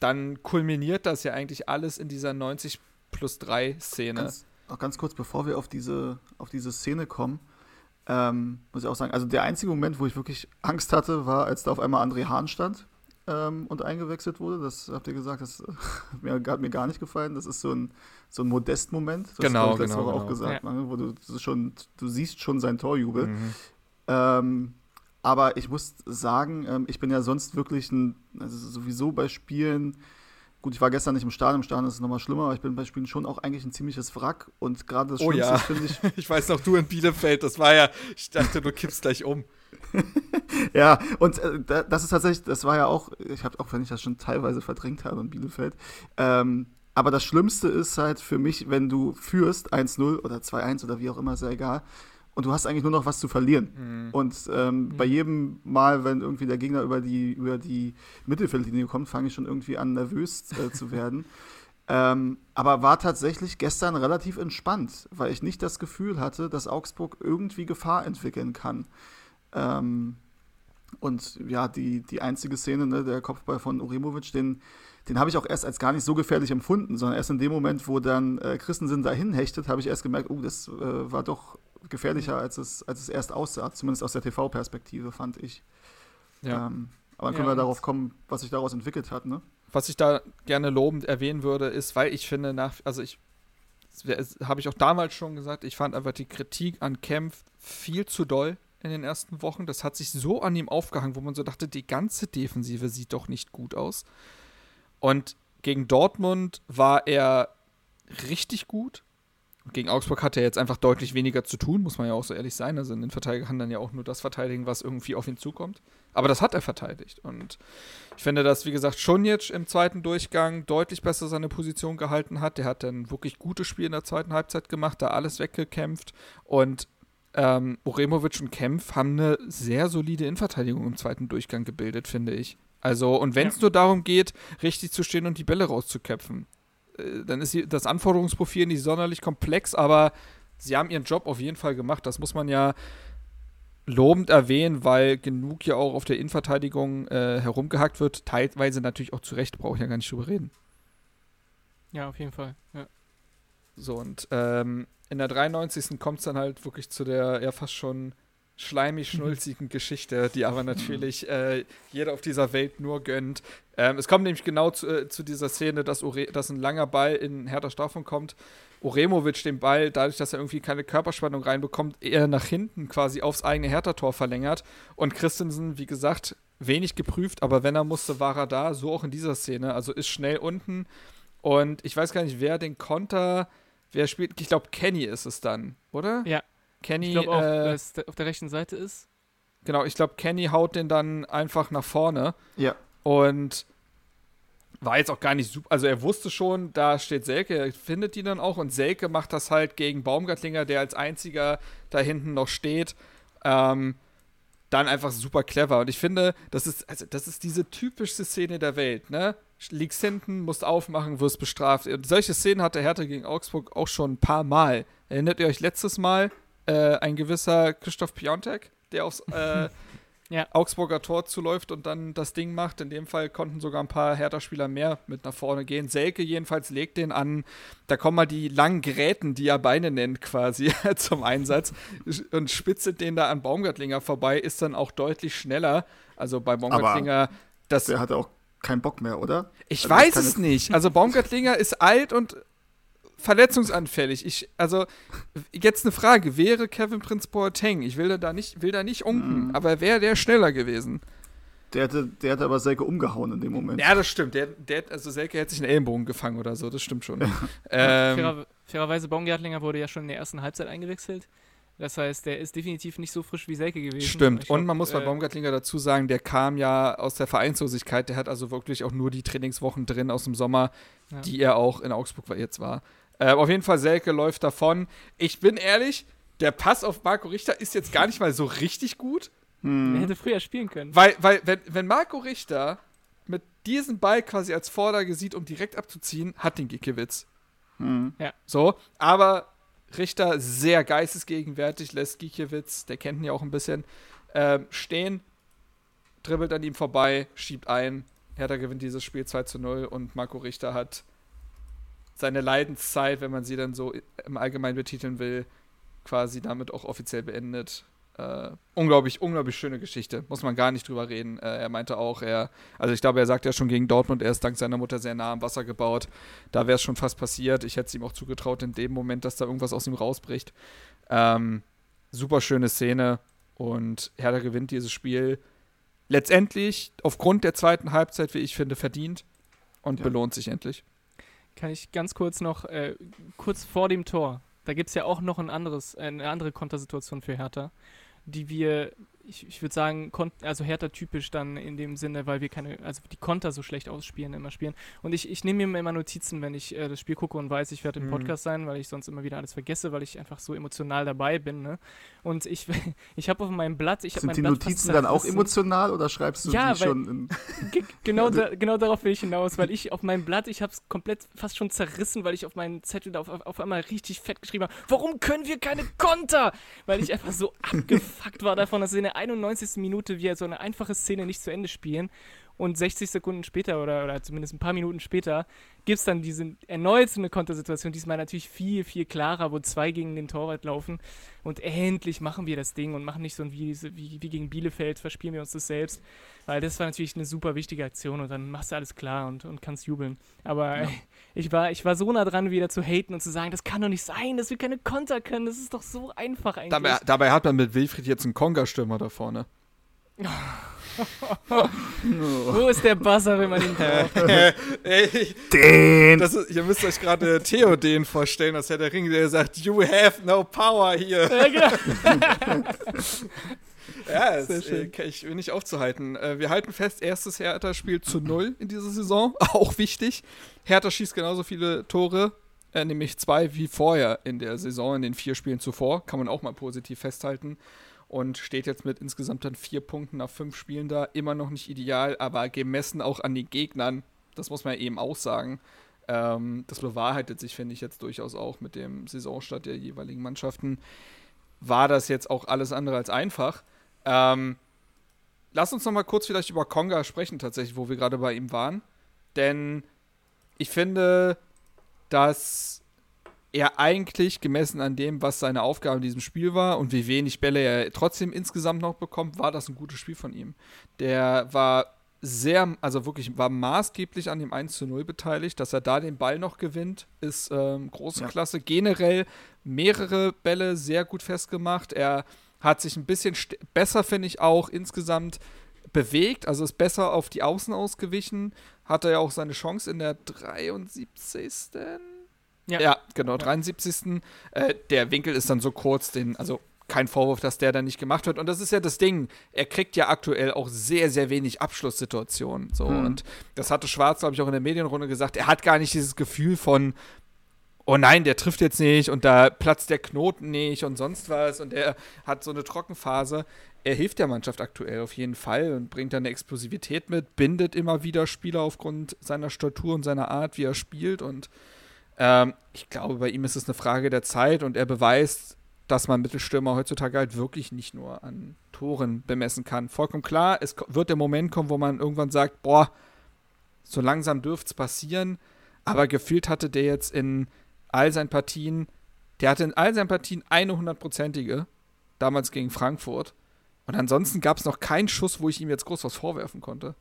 S1: dann kulminiert das ja eigentlich alles in dieser 90 plus 3 Szene.
S3: Ganz, auch ganz kurz, bevor wir auf diese, auf diese Szene kommen, ähm, muss ich auch sagen, also der einzige Moment, wo ich wirklich Angst hatte, war, als da auf einmal André Hahn stand ähm, und eingewechselt wurde. Das habt ihr gesagt, das hat mir, hat mir gar nicht gefallen. Das ist so ein, so ein Modest-Moment. Das
S1: genau, genau, genau.
S3: auch gesagt, ja. ne, wo du schon, du siehst schon seinen Torjubel. Mhm. Ähm, aber ich muss sagen, ähm, ich bin ja sonst wirklich ein, also sowieso bei Spielen, gut, ich war gestern nicht im Stadion, im Stadion ist es nochmal schlimmer, aber ich bin bei Spielen schon auch eigentlich ein ziemliches Wrack und gerade das
S1: oh, Schlimmste ja. finde ich. ich weiß noch, du in Bielefeld, das war ja, ich dachte, du kippst gleich um.
S3: ja, und äh, das ist tatsächlich, das war ja auch, ich habe auch, wenn ich das schon teilweise verdrängt habe in Bielefeld, ähm, aber das Schlimmste ist halt für mich, wenn du führst 1-0 oder 2-1 oder wie auch immer, ist ja egal, und du hast eigentlich nur noch was zu verlieren. Mhm. Und ähm, mhm. bei jedem Mal, wenn irgendwie der Gegner über die, über die Mittelfeldlinie kommt, fange ich schon irgendwie an, nervös äh, zu werden. Ähm, aber war tatsächlich gestern relativ entspannt, weil ich nicht das Gefühl hatte, dass Augsburg irgendwie Gefahr entwickeln kann. Ähm, und ja, die, die einzige Szene, ne, der Kopfball von Uremovic, den, den habe ich auch erst als gar nicht so gefährlich empfunden, sondern erst in dem Moment, wo dann äh, Christensen dahin hechtet, habe ich erst gemerkt, oh, das äh, war doch gefährlicher, als es, als es erst aussah, zumindest aus der TV-Perspektive, fand ich. Ja. Ähm, aber dann können ja, wir darauf kommen, was sich daraus entwickelt hat, ne?
S1: Was ich da gerne lobend erwähnen würde, ist, weil ich finde, nach, also ich, habe ich auch damals schon gesagt, ich fand einfach die Kritik an Kempf viel zu doll in den ersten Wochen. Das hat sich so an ihm aufgehangen, wo man so dachte, die ganze Defensive sieht doch nicht gut aus. Und gegen Dortmund war er richtig gut. Gegen Augsburg hat er jetzt einfach deutlich weniger zu tun, muss man ja auch so ehrlich sein. Also ein Verteidiger kann dann ja auch nur das verteidigen, was irgendwie auf ihn zukommt. Aber das hat er verteidigt. Und ich finde, dass, wie gesagt, Schonjic im zweiten Durchgang deutlich besser seine Position gehalten hat. Der hat dann wirklich gutes Spiel in der zweiten Halbzeit gemacht, da alles weggekämpft. Und ähm, Uremovic und Kempf haben eine sehr solide Innenverteidigung im zweiten Durchgang gebildet, finde ich. Also, und wenn es ja. nur darum geht, richtig zu stehen und die Bälle rauszuköpfen. Äh, dann ist das Anforderungsprofil nicht sonderlich komplex, aber sie haben ihren Job auf jeden Fall gemacht. Das muss man ja lobend erwähnen, weil genug ja auch auf der Innenverteidigung äh, herumgehackt wird. Teilweise natürlich auch zu Recht, brauche ich ja gar nicht drüber reden.
S4: Ja, auf jeden Fall. Ja.
S1: So, und ähm, in der 93. kommt es dann halt wirklich zu der ja fast schon schleimig-schnulzigen Geschichte, die aber natürlich äh, jeder auf dieser Welt nur gönnt. Ähm, es kommt nämlich genau zu, äh, zu dieser Szene, dass, Ure dass ein langer Ball in Hertha Strafung kommt. Oremovic den Ball, dadurch, dass er irgendwie keine Körperspannung reinbekommt, eher nach hinten quasi aufs eigene Hertha-Tor verlängert. Und Christensen, wie gesagt, wenig geprüft, aber wenn er musste, war er da. So auch in dieser Szene. Also ist schnell unten. Und ich weiß gar nicht, wer den Konter, wer spielt. Ich glaube, Kenny ist es dann, oder?
S4: Ja, Kenny. Ich glaube auch, äh, dass auf der rechten Seite ist.
S1: Genau, ich glaube, Kenny haut den dann einfach nach vorne.
S3: Ja.
S1: Und war jetzt auch gar nicht super. Also er wusste schon, da steht Selke, er findet die dann auch und Selke macht das halt gegen Baumgartlinger, der als einziger da hinten noch steht. Ähm, dann einfach super clever. Und ich finde, das ist, also das ist diese typischste Szene der Welt, ne? Liegst hinten, musst aufmachen, wirst bestraft. Und solche Szenen hatte Hertha gegen Augsburg auch schon ein paar Mal. Erinnert ihr euch letztes Mal äh, ein gewisser Christoph Piontek, der aufs äh, ja. Augsburger Tor zuläuft und dann das Ding macht. In dem Fall konnten sogar ein paar Hertha-Spieler mehr mit nach vorne gehen. Selke jedenfalls legt den an. Da kommen mal die langen Gräten, die er Beine nennt, quasi zum Einsatz und spitzet den da an Baumgartlinger vorbei. Ist dann auch deutlich schneller. Also bei Baumgartlinger.
S3: Aber das der hat auch keinen Bock mehr, oder?
S1: Ich also weiß es nicht. Also Baumgartlinger ist alt und verletzungsanfällig. Ich, also, jetzt eine Frage: Wäre Kevin Prince Boateng, ich will da nicht, will da nicht unken, mhm. aber wäre der schneller gewesen?
S3: Der hatte, der hatte aber Selke umgehauen in dem Moment.
S1: Ja, das stimmt. Der, der, also Selke hätte sich einen Ellenbogen gefangen oder so, das stimmt schon.
S4: ähm, Fairer, fairerweise, Baumgartlinger wurde ja schon in der ersten Halbzeit eingewechselt. Das heißt, der ist definitiv nicht so frisch wie Selke gewesen.
S1: Stimmt. Und man muss bei äh, Baumgartlinger dazu sagen, der kam ja aus der Vereinslosigkeit. Der hat also wirklich auch nur die Trainingswochen drin aus dem Sommer, ja. die er auch in Augsburg jetzt war. Äh, auf jeden Fall, Selke läuft davon. Ich bin ehrlich, der Pass auf Marco Richter ist jetzt gar nicht mal so richtig gut.
S4: Hm. Er hätte früher spielen können.
S1: Weil, weil wenn, wenn Marco Richter mit diesem Ball quasi als Vorlage sieht, um direkt abzuziehen, hat den Gikiewicz.
S3: Hm.
S1: Ja. So, aber Richter sehr geistesgegenwärtig, lässt Gikiewicz, der kennt ihn ja auch ein bisschen, äh, stehen, dribbelt an ihm vorbei, schiebt ein. Hertha gewinnt dieses Spiel 2 zu 0 und Marco Richter hat seine Leidenszeit, wenn man sie dann so im Allgemeinen betiteln will, quasi damit auch offiziell beendet. Äh, unglaublich, unglaublich schöne Geschichte. Muss man gar nicht drüber reden. Äh, er meinte auch, er, also ich glaube, er sagt ja schon gegen Dortmund, er ist dank seiner Mutter sehr nah am Wasser gebaut. Da wäre es schon fast passiert. Ich hätte es ihm auch zugetraut in dem Moment, dass da irgendwas aus ihm rausbricht. Ähm, super schöne Szene und Hertha gewinnt dieses Spiel letztendlich aufgrund der zweiten Halbzeit, wie ich finde, verdient und ja. belohnt sich endlich
S4: kann ich ganz kurz noch, äh, kurz vor dem Tor, da gibt es ja auch noch ein anderes, eine andere Kontersituation für Hertha, die wir ich, ich würde sagen, also härter typisch dann in dem Sinne, weil wir keine, also die Konter so schlecht ausspielen, immer spielen. Und ich, ich nehme mir immer Notizen, wenn ich äh, das Spiel gucke und weiß, ich werde im mhm. Podcast sein, weil ich sonst immer wieder alles vergesse, weil ich einfach so emotional dabei bin. Ne? Und ich, ich habe auf meinem Blatt, ich
S3: Sind
S4: mein
S3: die
S4: Blatt
S3: Notizen dann auch emotional oder schreibst du ja, die weil, schon
S4: genau, da, genau darauf will ich hinaus, weil ich auf meinem Blatt, ich habe es komplett fast schon zerrissen, weil ich auf meinen Zettel da auf, auf, auf einmal richtig fett geschrieben habe, warum können wir keine Konter? Weil ich einfach so abgefuckt war davon, dass in der 91. Minute Minute wir so eine einfache Szene nicht zu Ende spielen und 60 Sekunden später oder, oder zumindest ein paar Minuten später gibt es dann diese erneut eine Kontersituation, diesmal natürlich viel, viel klarer, wo zwei gegen den Torwart laufen und endlich machen wir das Ding und machen nicht so ein wie, wie, wie gegen Bielefeld, verspielen wir uns das selbst, weil das war natürlich eine super wichtige Aktion und dann machst du alles klar und, und kannst jubeln. Aber ja. ich, war, ich war so nah dran, wieder zu haten und zu sagen, das kann doch nicht sein, dass wir keine Konter können, das ist doch so einfach eigentlich.
S1: Dabei, dabei hat man mit Wilfried jetzt einen Konga-Stürmer da vorne.
S4: Wo ist der Buzzer, wenn man ihn braucht?
S3: den!
S1: Das ist, ihr müsst euch gerade Theo den vorstellen, dass Herr der Ring, der sagt, you have no power hier. Ja, genau. ja, es, äh, ich will nicht aufzuhalten. Äh, wir halten fest, erstes Hertha-Spiel zu null in dieser Saison. Auch wichtig. Hertha schießt genauso viele Tore, äh, nämlich zwei wie vorher in der Saison, in den vier Spielen zuvor. Kann man auch mal positiv festhalten und steht jetzt mit insgesamt dann vier Punkten nach fünf Spielen da. Immer noch nicht ideal, aber gemessen auch an den Gegnern, das muss man eben auch sagen. Ähm, das bewahrheitet sich, finde ich, jetzt durchaus auch mit dem Saisonstart der jeweiligen Mannschaften. War das jetzt auch alles andere als einfach. Ähm, lass uns noch mal kurz vielleicht über Konga sprechen, tatsächlich, wo wir gerade bei ihm waren. Denn ich finde, dass er eigentlich gemessen an dem, was seine Aufgabe in diesem Spiel war und wie wenig Bälle er trotzdem insgesamt noch bekommt, war das ein gutes Spiel von ihm. Der war sehr, also wirklich war maßgeblich an dem 1 zu 0 beteiligt, dass er da den Ball noch gewinnt, ist ähm, große ja. Klasse. Generell mehrere Bälle sehr gut festgemacht. Er hat sich ein bisschen besser, finde ich, auch insgesamt bewegt, also ist besser auf die Außen ausgewichen. Hatte ja auch seine Chance in der 73. Ja, ja genau, 73. Äh, der Winkel ist dann so kurz, den, also kein Vorwurf, dass der dann nicht gemacht wird. Und das ist ja das Ding. Er kriegt ja aktuell auch sehr, sehr wenig Abschlusssituationen. So. Hm. Und das hatte Schwarz, glaube ich, auch in der Medienrunde gesagt. Er hat gar nicht dieses Gefühl von, oh nein, der trifft jetzt nicht und da platzt der Knoten nicht und sonst was. Und er hat so eine Trockenphase. Er hilft der Mannschaft aktuell auf jeden Fall und bringt dann eine Explosivität mit, bindet immer wieder Spieler aufgrund seiner Statur und seiner Art, wie er spielt. Und ähm, ich glaube, bei ihm ist es eine Frage der Zeit und er beweist dass man Mittelstürmer heutzutage halt wirklich nicht nur an Toren bemessen kann. Vollkommen klar, es wird der Moment kommen, wo man irgendwann sagt, boah, so langsam dürfte es passieren, aber gefühlt hatte der jetzt in all seinen Partien, der hatte in all seinen Partien eine hundertprozentige, damals gegen Frankfurt. Und ansonsten gab es noch keinen Schuss, wo ich ihm jetzt groß was vorwerfen konnte.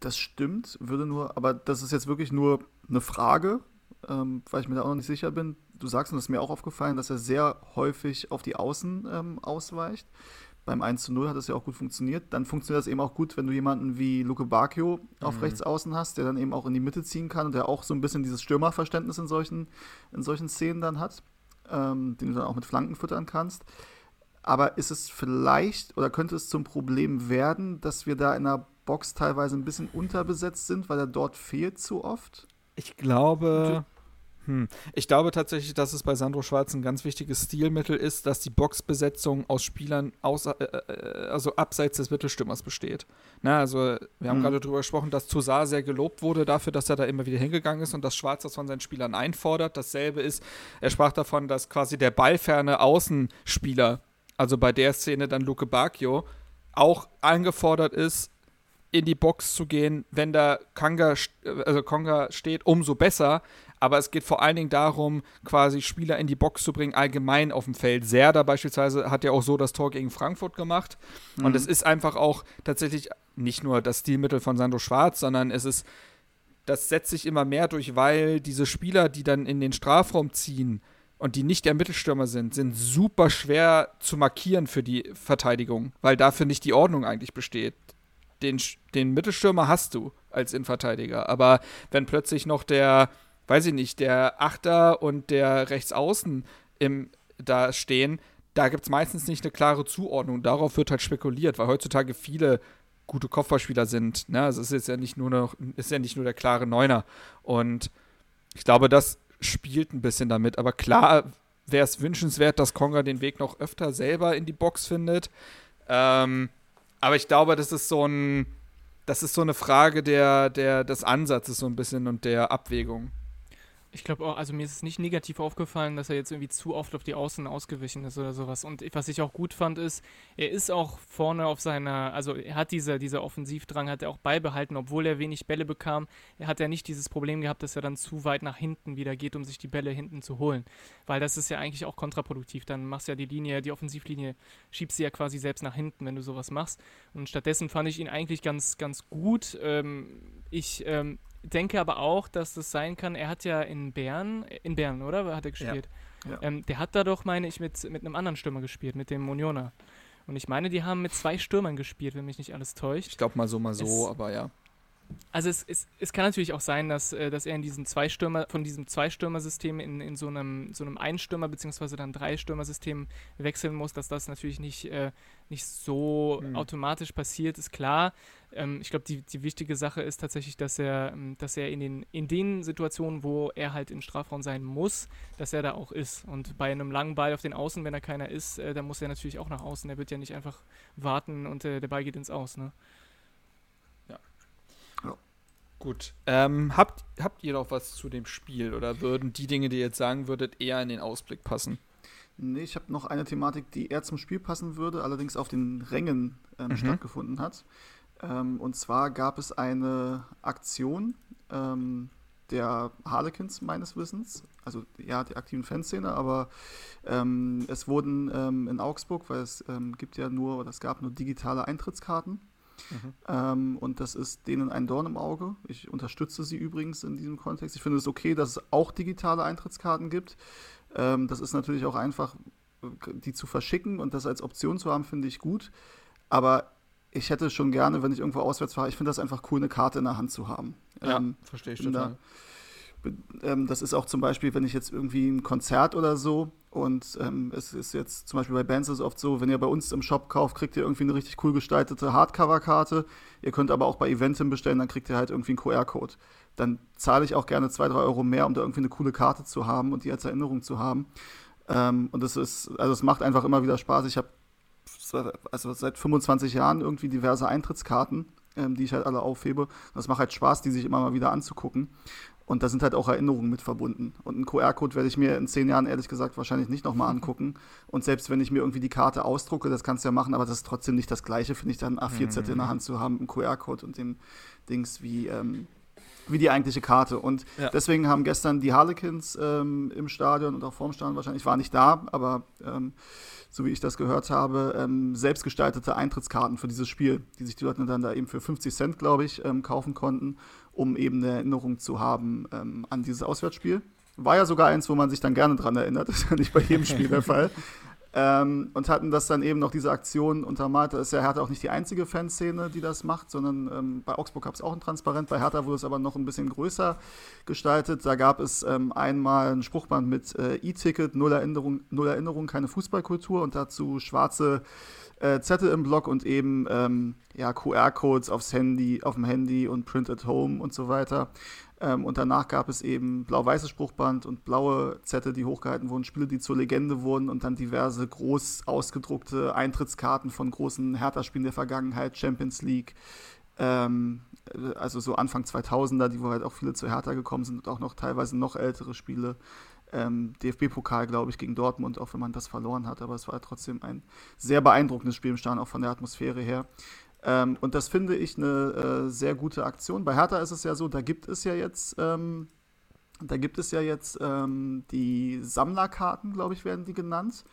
S3: Das stimmt, würde nur, aber das ist jetzt wirklich nur eine Frage, ähm, weil ich mir da auch noch nicht sicher bin du sagst, und das ist mir auch aufgefallen, dass er sehr häufig auf die Außen ähm, ausweicht. Beim 1 zu 0 hat das ja auch gut funktioniert. Dann funktioniert das eben auch gut, wenn du jemanden wie Luke Bacchio auf mhm. rechts außen hast, der dann eben auch in die Mitte ziehen kann und der auch so ein bisschen dieses Stürmerverständnis in solchen, in solchen Szenen dann hat, ähm, den du dann auch mit Flanken füttern kannst. Aber ist es vielleicht oder könnte es zum Problem werden, dass wir da in der Box teilweise ein bisschen unterbesetzt sind, weil er dort fehlt zu oft?
S1: Ich glaube, hm. Ich glaube tatsächlich, dass es bei Sandro Schwarz ein ganz wichtiges Stilmittel ist, dass die Boxbesetzung aus Spielern außer, äh, äh, also abseits des Mittelstürmers besteht. Na, also wir haben mhm. gerade darüber gesprochen, dass Toussaint sehr gelobt wurde dafür, dass er da immer wieder hingegangen ist und dass Schwarz das von seinen Spielern einfordert. Dasselbe ist, er sprach davon, dass quasi der ballferne Außenspieler, also bei der Szene dann Luke Bacchio, auch angefordert ist, in die Box zu gehen, wenn da Kanga, also Konga steht, umso besser, aber es geht vor allen Dingen darum, quasi Spieler in die Box zu bringen, allgemein auf dem Feld. Serda beispielsweise hat ja auch so das Tor gegen Frankfurt gemacht. Mhm. Und es ist einfach auch tatsächlich nicht nur das Stilmittel von Sandro Schwarz, sondern es ist, das setzt sich immer mehr durch, weil diese Spieler, die dann in den Strafraum ziehen, und die nicht der Mittelstürmer sind, sind super schwer zu markieren für die Verteidigung, weil dafür nicht die Ordnung eigentlich besteht. Den, den Mittelstürmer hast du als Innenverteidiger, aber wenn plötzlich noch der weiß ich nicht, der Achter und der Rechtsaußen im, da stehen, da gibt es meistens nicht eine klare Zuordnung. Darauf wird halt spekuliert, weil heutzutage viele gute Kopfballspieler sind. Ne? Also es ist ja nicht nur noch, ist ja nicht nur der klare Neuner. Und ich glaube, das spielt ein bisschen damit. Aber klar wäre es wünschenswert, dass Konga den Weg noch öfter selber in die Box findet. Ähm, aber ich glaube, das ist so ein, das ist so eine Frage der, der, des Ansatzes so ein bisschen und der Abwägung.
S4: Ich glaube auch, also mir ist es nicht negativ aufgefallen, dass er jetzt irgendwie zu oft auf die Außen ausgewichen ist oder sowas. Und was ich auch gut fand, ist, er ist auch vorne auf seiner, also er hat diese, dieser Offensivdrang, hat er auch beibehalten, obwohl er wenig Bälle bekam. Er hat ja nicht dieses Problem gehabt, dass er dann zu weit nach hinten wieder geht, um sich die Bälle hinten zu holen. Weil das ist ja eigentlich auch kontraproduktiv. Dann machst du ja die Linie, die Offensivlinie, schiebst sie ja quasi selbst nach hinten, wenn du sowas machst. Und stattdessen fand ich ihn eigentlich ganz, ganz gut. Ähm, ich ähm, denke aber auch, dass das sein kann, er hat ja in Bern, in Bern, oder? Hat er gespielt? Ja. Ja. Ähm, der hat da doch, meine ich, mit, mit einem anderen Stürmer gespielt, mit dem Unioner. Und ich meine, die haben mit zwei Stürmern gespielt, wenn mich nicht alles täuscht.
S1: Ich glaube mal so, mal so, es, aber ja.
S4: Also es, es, es kann natürlich auch sein, dass, äh, dass er in diesem Zweistürmer, von diesem Zweistürmer-System in, in so einem, so einem Einstürmer- bzw. dann Dreistürmer-System wechseln muss, dass das natürlich nicht, äh, nicht so mhm. automatisch passiert, ist klar. Ähm, ich glaube, die, die wichtige Sache ist tatsächlich, dass er, ähm, dass er in den, in den Situationen, wo er halt im Strafraum sein muss, dass er da auch ist. Und bei einem langen Ball auf den Außen, wenn da keiner ist, äh, dann muss er natürlich auch nach außen. Er wird ja nicht einfach warten und äh, der Ball geht ins Aus. Ne?
S1: Gut. Ähm, habt, habt ihr noch was zu dem Spiel oder würden die Dinge, die ihr jetzt sagen würdet, eher in den Ausblick passen?
S3: Nee, ich habe noch eine Thematik, die eher zum Spiel passen würde, allerdings auf den Rängen ähm, mhm. stattgefunden hat. Ähm, und zwar gab es eine Aktion ähm, der Harlequins meines Wissens, also ja, die aktiven Fanszene, aber ähm, es wurden ähm, in Augsburg, weil es ähm, gibt ja nur, oder es gab nur digitale Eintrittskarten. Mhm. Ähm, und das ist denen ein Dorn im Auge. Ich unterstütze sie übrigens in diesem Kontext. Ich finde es okay, dass es auch digitale Eintrittskarten gibt. Ähm, das ist natürlich auch einfach, die zu verschicken und das als Option zu haben, finde ich gut. Aber ich hätte schon gerne, wenn ich irgendwo auswärts fahre, ich finde das einfach cool, eine Karte in der Hand zu haben.
S1: Ja, ähm, verstehe ich total.
S3: Da, das ist auch zum Beispiel, wenn ich jetzt irgendwie ein Konzert oder so und ähm, es ist jetzt zum Beispiel bei Bands ist es oft so, wenn ihr bei uns im Shop kauft, kriegt ihr irgendwie eine richtig cool gestaltete Hardcover-Karte. Ihr könnt aber auch bei Eventim bestellen, dann kriegt ihr halt irgendwie einen QR-Code. Dann zahle ich auch gerne zwei, drei Euro mehr, um da irgendwie eine coole Karte zu haben und die als Erinnerung zu haben. Ähm, und es ist, also es macht einfach immer wieder Spaß. Ich habe also seit 25 Jahren irgendwie diverse Eintrittskarten, ähm, die ich halt alle aufhebe. Das macht halt Spaß, die sich immer mal wieder anzugucken. Und da sind halt auch Erinnerungen mit verbunden. Und einen QR-Code werde ich mir in zehn Jahren ehrlich gesagt wahrscheinlich nicht nochmal angucken. Und selbst wenn ich mir irgendwie die Karte ausdrucke, das kannst du ja machen, aber das ist trotzdem nicht das Gleiche, finde ich, dann A4-Zettel mhm. in der Hand zu haben, einen QR-Code und den Dings wie, ähm, wie die eigentliche Karte. Und ja. deswegen haben gestern die Harlequins ähm, im Stadion und auch vorm Stadion wahrscheinlich, ich war nicht da, aber ähm, so wie ich das gehört habe, ähm, selbstgestaltete Eintrittskarten für dieses Spiel, die sich die Leute dann da eben für 50 Cent, glaube ich, ähm, kaufen konnten, um eben eine Erinnerung zu haben ähm, an dieses Auswärtsspiel. War ja sogar eins, wo man sich dann gerne dran erinnert, das ist ja nicht bei jedem Spiel der Fall. Ähm, und hatten das dann eben noch diese Aktion untermalt. Da ist ja Hertha auch nicht die einzige Fanszene, die das macht, sondern ähm, bei Augsburg gab es auch ein Transparent. Bei Hertha wurde es aber noch ein bisschen größer gestaltet. Da gab es ähm, einmal ein Spruchband mit äh, E-Ticket, null Erinnerung, null Erinnerung, keine Fußballkultur und dazu schwarze äh, Zettel im Block und eben ähm, ja, QR-Codes aufs Handy, auf dem Handy und Print at Home und so weiter. Ähm, und danach gab es eben blau-weißes Spruchband und blaue Zettel, die hochgehalten wurden, Spiele, die zur Legende wurden und dann diverse groß ausgedruckte Eintrittskarten von großen Hertha-Spielen der Vergangenheit, Champions League, ähm, also so Anfang 2000er, die wo halt auch viele zu Hertha gekommen sind und auch noch teilweise noch ältere Spiele. Ähm, DFB-Pokal, glaube ich, gegen Dortmund, auch wenn man das verloren hat, aber es war trotzdem ein sehr beeindruckendes Spiel im Stadion, auch von der Atmosphäre her. Ähm, und das finde ich eine äh, sehr gute Aktion. Bei Hertha ist es ja so, da gibt es ja jetzt, ähm, da gibt es ja jetzt ähm, die Sammlerkarten, glaube ich, werden die genannt.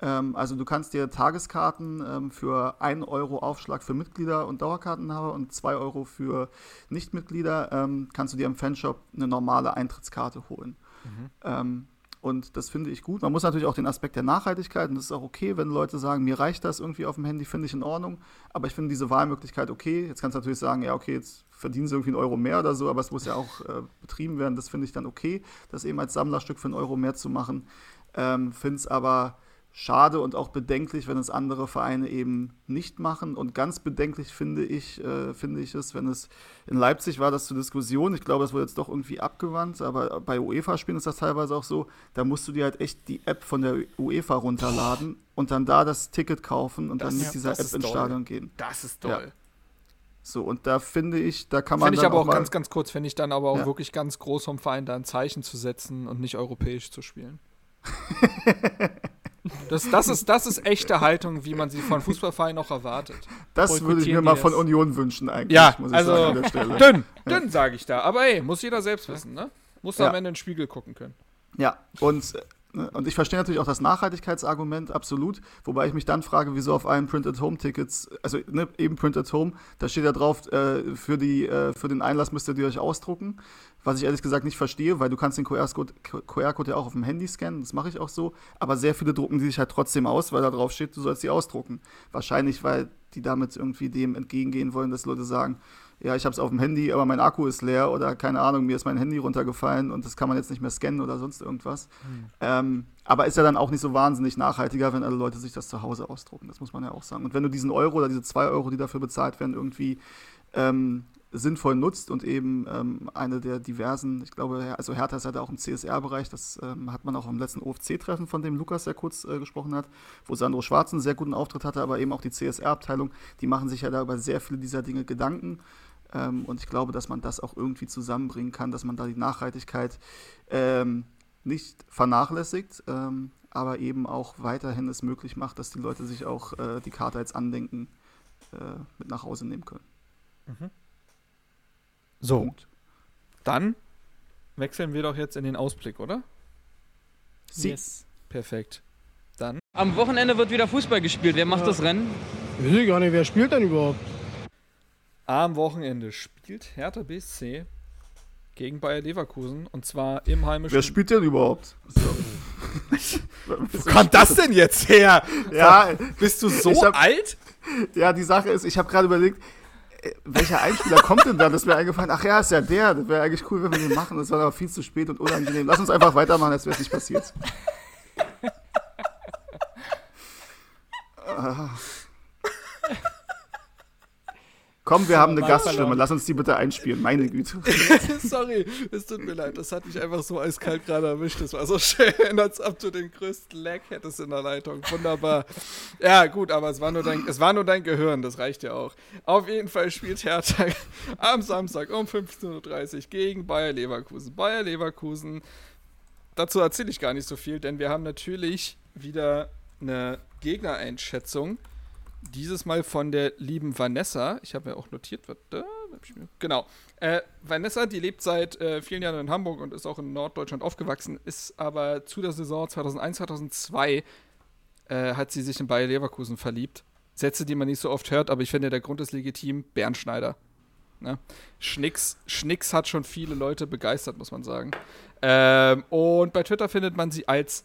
S3: Ähm, also du kannst dir Tageskarten ähm, für 1 Euro Aufschlag für Mitglieder und Dauerkartenhaber und 2 Euro für Nichtmitglieder kannst du dir im Fanshop eine normale Eintrittskarte holen. Mhm. Und das finde ich gut. Man muss natürlich auch den Aspekt der Nachhaltigkeit, und das ist auch okay, wenn Leute sagen, mir reicht das irgendwie auf dem Handy, finde ich in Ordnung. Aber ich finde diese Wahlmöglichkeit okay. Jetzt kannst du natürlich sagen, ja, okay, jetzt verdienen sie irgendwie einen Euro mehr oder so, aber es muss ja auch äh, betrieben werden. Das finde ich dann okay, das eben als Sammlerstück für einen Euro mehr zu machen. Ähm, finde es aber schade und auch bedenklich, wenn es andere Vereine eben nicht machen. Und ganz bedenklich finde ich, äh, finde ich es, wenn es in Leipzig war das zur Diskussion. Ich glaube, es wurde jetzt doch irgendwie abgewandt, aber bei UEFA-Spielen ist das teilweise auch so. Da musst du dir halt echt die App von der UEFA runterladen und dann da das Ticket kaufen und das, dann mit ja, dieser App ins Stadion gehen.
S1: Das ist toll. Ja.
S3: So, und da finde ich, da kann man.
S1: Finde ich aber auch, auch ganz, ganz kurz, finde ich dann aber auch ja. wirklich ganz groß vom Verein da ein Zeichen zu setzen und nicht europäisch zu spielen. Das, das, ist, das ist echte Haltung, wie man sie von Fußballvereinen auch erwartet.
S3: Das würde ich mir mal von Union wünschen, eigentlich.
S1: Ja, also sagen, dünn, dünn sage ich da. Aber ey, muss jeder selbst wissen, ne? Muss ja. am Ende in den Spiegel gucken können.
S3: Ja, und Ne? Und ich verstehe natürlich auch das Nachhaltigkeitsargument absolut, wobei ich mich dann frage, wieso auf allen Print-at-Home-Tickets, also ne, eben Print-at-Home, da steht ja drauf, äh, für, die, äh, für den Einlass müsst ihr die euch ausdrucken, was ich ehrlich gesagt nicht verstehe, weil du kannst den QR-Code QR ja auch auf dem Handy scannen, das mache ich auch so, aber sehr viele drucken die sich halt trotzdem aus, weil da drauf steht, du sollst sie ausdrucken. Wahrscheinlich, weil die damit irgendwie dem entgegengehen wollen, dass Leute sagen, ja, ich habe es auf dem Handy, aber mein Akku ist leer oder keine Ahnung, mir ist mein Handy runtergefallen und das kann man jetzt nicht mehr scannen oder sonst irgendwas. Mhm. Ähm, aber ist ja dann auch nicht so wahnsinnig nachhaltiger, wenn alle Leute sich das zu Hause ausdrucken, das muss man ja auch sagen. Und wenn du diesen Euro oder diese zwei Euro, die dafür bezahlt werden, irgendwie ähm, sinnvoll nutzt und eben ähm, eine der diversen, ich glaube, also Hertha ist ja da auch im CSR-Bereich, das ähm, hat man auch am letzten OFC-Treffen, von dem Lukas sehr kurz äh, gesprochen hat, wo Sandro Schwarz einen sehr guten Auftritt hatte, aber eben auch die CSR-Abteilung, die machen sich ja da über sehr viele dieser Dinge Gedanken ähm, und ich glaube, dass man das auch irgendwie zusammenbringen kann, dass man da die Nachhaltigkeit ähm, nicht vernachlässigt, ähm, aber eben auch weiterhin es möglich macht, dass die Leute sich auch äh, die Karte als Andenken äh, mit nach Hause nehmen können. Mhm.
S1: So, Punkt. dann wechseln wir doch jetzt in den Ausblick, oder?
S4: Sie. Yes.
S1: Perfekt. Dann.
S5: Am Wochenende wird wieder Fußball gespielt. Wer macht ja. das Rennen?
S6: Weiß ich gar nicht, wer spielt denn überhaupt?
S1: Am Wochenende spielt Hertha BSC gegen Bayer Leverkusen und zwar im heimischen.
S3: Wer spielt denn überhaupt?
S1: Wo kommt das denn jetzt her? Ja, bist du so hab, alt?
S3: Ja, die Sache ist, ich habe gerade überlegt, welcher Einspieler kommt denn da? Das wäre eingefallen. Ach ja, ist ja der. Das wäre eigentlich cool, wenn wir den machen. Das war aber viel zu spät und unangenehm. Lass uns einfach weitermachen, als wäre es nicht passiert. ah. Komm, wir haben eine Gaststimme. Lass uns die bitte einspielen. Meine Güte.
S1: Sorry, es tut mir leid. Das hat mich einfach so eiskalt gerade erwischt. Das war so schön, als ob du den größten Lag hättest in der Leitung. Wunderbar. Ja, gut, aber es war nur dein, es war nur dein Gehirn. Das reicht ja auch. Auf jeden Fall spielt Hertha am Samstag um 15.30 Uhr gegen Bayer Leverkusen. Bayer Leverkusen. Dazu erzähle ich gar nicht so viel, denn wir haben natürlich wieder eine Gegnereinschätzung dieses Mal von der lieben Vanessa. Ich habe mir auch notiert, was da. Genau. Äh, Vanessa, die lebt seit äh, vielen Jahren in Hamburg und ist auch in Norddeutschland aufgewachsen, ist aber zu der Saison 2001, 2002 äh, hat sie sich in Bayer Leverkusen verliebt. Sätze, die man nicht so oft hört, aber ich finde, der Grund ist legitim. Bernschneider. Ne? Schnicks, Schnicks hat schon viele Leute begeistert, muss man sagen. Ähm, und bei Twitter findet man sie als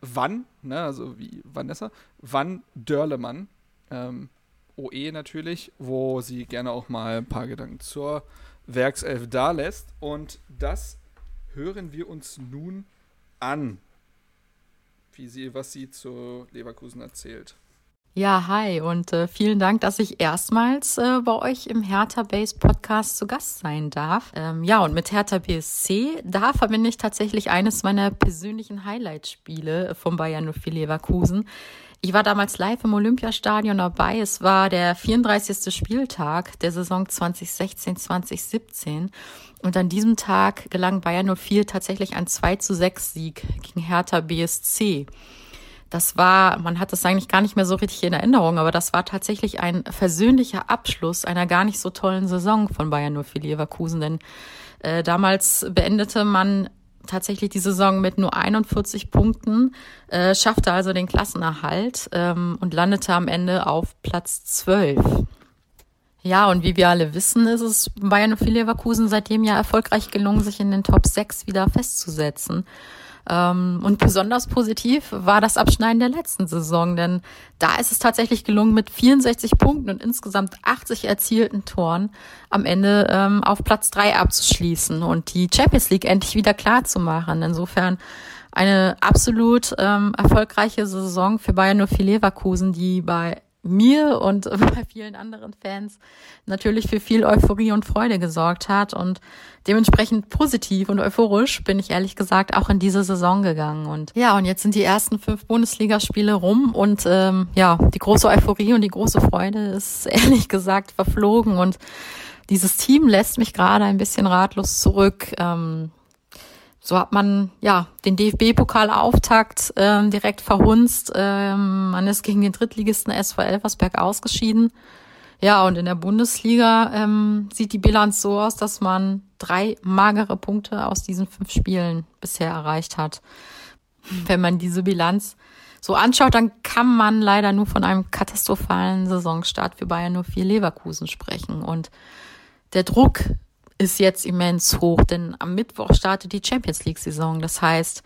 S1: Van, ne, also wie Vanessa, Van Dörlemann ähm, OE natürlich, wo sie gerne auch mal ein paar Gedanken zur Werkself dalässt. Und das hören wir uns nun an, wie sie, was sie zu Leverkusen erzählt.
S7: Ja, hi und äh, vielen Dank, dass ich erstmals äh, bei euch im Hertha Base Podcast zu Gast sein darf. Ähm, ja, und mit Hertha BSC, da verbinde ich tatsächlich eines meiner persönlichen Highlight-Spiele vom Bayern 04 Leverkusen. Ich war damals live im Olympiastadion dabei. Es war der 34. Spieltag der Saison 2016-2017. Und an diesem Tag gelang Bayern 04 tatsächlich ein 2 zu 6 Sieg gegen Hertha BSC. Das war, man hat das eigentlich gar nicht mehr so richtig in Erinnerung, aber das war tatsächlich ein versöhnlicher Abschluss einer gar nicht so tollen Saison von Bayern 04 Leverkusen, denn äh, damals beendete man tatsächlich die Saison mit nur 41 Punkten, äh, schaffte also den Klassenerhalt ähm, und landete am Ende auf Platz 12. Ja, und wie wir alle wissen, ist es Bayern und Leverkusen seitdem ja erfolgreich gelungen, sich in den Top 6 wieder festzusetzen. Ähm, und besonders positiv war das Abschneiden der letzten Saison, denn da ist es tatsächlich gelungen, mit 64 Punkten und insgesamt 80 erzielten Toren am Ende ähm, auf Platz 3 abzuschließen und die Champions League endlich wieder klar zu machen. Insofern eine absolut ähm, erfolgreiche Saison für Bayern 04 Leverkusen, die bei mir und bei vielen anderen Fans natürlich für viel Euphorie und Freude gesorgt hat. Und dementsprechend positiv und euphorisch bin ich ehrlich gesagt auch in diese Saison gegangen. Und ja, und jetzt sind die ersten fünf Bundesligaspiele rum und ähm, ja, die große Euphorie und die große Freude ist ehrlich gesagt verflogen. Und dieses Team lässt mich gerade ein bisschen ratlos zurück. Ähm, so hat man ja den DFB-Pokalauftakt ähm, direkt verhunzt. Ähm, man ist gegen den Drittligisten SV Elversberg ausgeschieden. Ja, und in der Bundesliga ähm, sieht die Bilanz so aus, dass man drei magere Punkte aus diesen fünf Spielen bisher erreicht hat. Wenn man diese Bilanz so anschaut, dann kann man leider nur von einem katastrophalen Saisonstart für Bayern 04 Leverkusen sprechen. Und der Druck ist jetzt immens hoch, denn am Mittwoch startet die Champions League-Saison. Das heißt,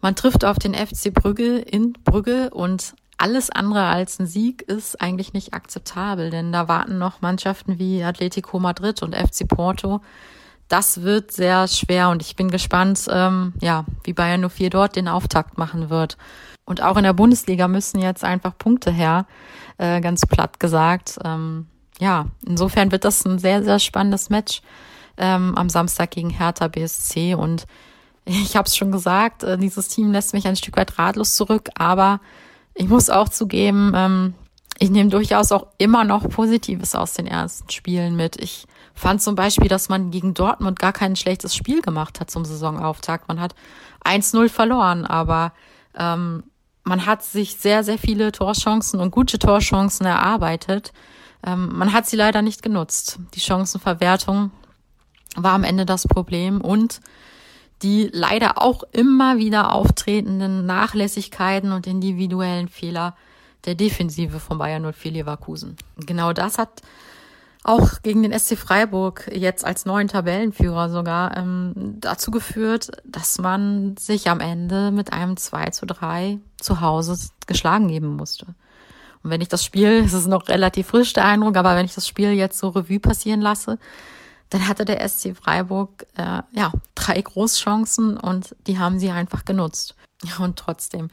S7: man trifft auf den FC Brügge in Brügge und alles andere als ein Sieg ist eigentlich nicht akzeptabel, denn da warten noch Mannschaften wie Atletico Madrid und FC Porto. Das wird sehr schwer und ich bin gespannt, ähm, ja, wie Bayern 04 dort den Auftakt machen wird. Und auch in der Bundesliga müssen jetzt einfach Punkte her, äh, ganz platt gesagt. Ähm, ja, insofern wird das ein sehr, sehr spannendes Match ähm, am Samstag gegen Hertha BSC. Und ich habe es schon gesagt, äh, dieses Team lässt mich ein Stück weit ratlos zurück, aber ich muss auch zugeben, ähm, ich nehme durchaus auch immer noch Positives aus den ersten Spielen mit. Ich fand zum Beispiel, dass man gegen Dortmund gar kein schlechtes Spiel gemacht hat zum Saisonauftakt. Man hat 1-0 verloren, aber ähm, man hat sich sehr, sehr viele Torchancen und gute Torchancen erarbeitet. Ähm, man hat sie leider nicht genutzt. Die Chancenverwertung war am Ende das Problem und die leider auch immer wieder auftretenden Nachlässigkeiten und individuellen Fehler der Defensive von Bayern 04 Leverkusen. Genau das hat auch gegen den SC Freiburg jetzt als neuen Tabellenführer sogar ähm, dazu geführt, dass man sich am Ende mit einem 2 zu 3 zu Hause geschlagen geben musste. Und wenn ich das Spiel, es ist noch relativ frisch der Eindruck, aber wenn ich das Spiel jetzt so Revue passieren lasse, dann hatte der SC Freiburg äh, ja drei Großchancen und die haben sie einfach genutzt. Und trotzdem,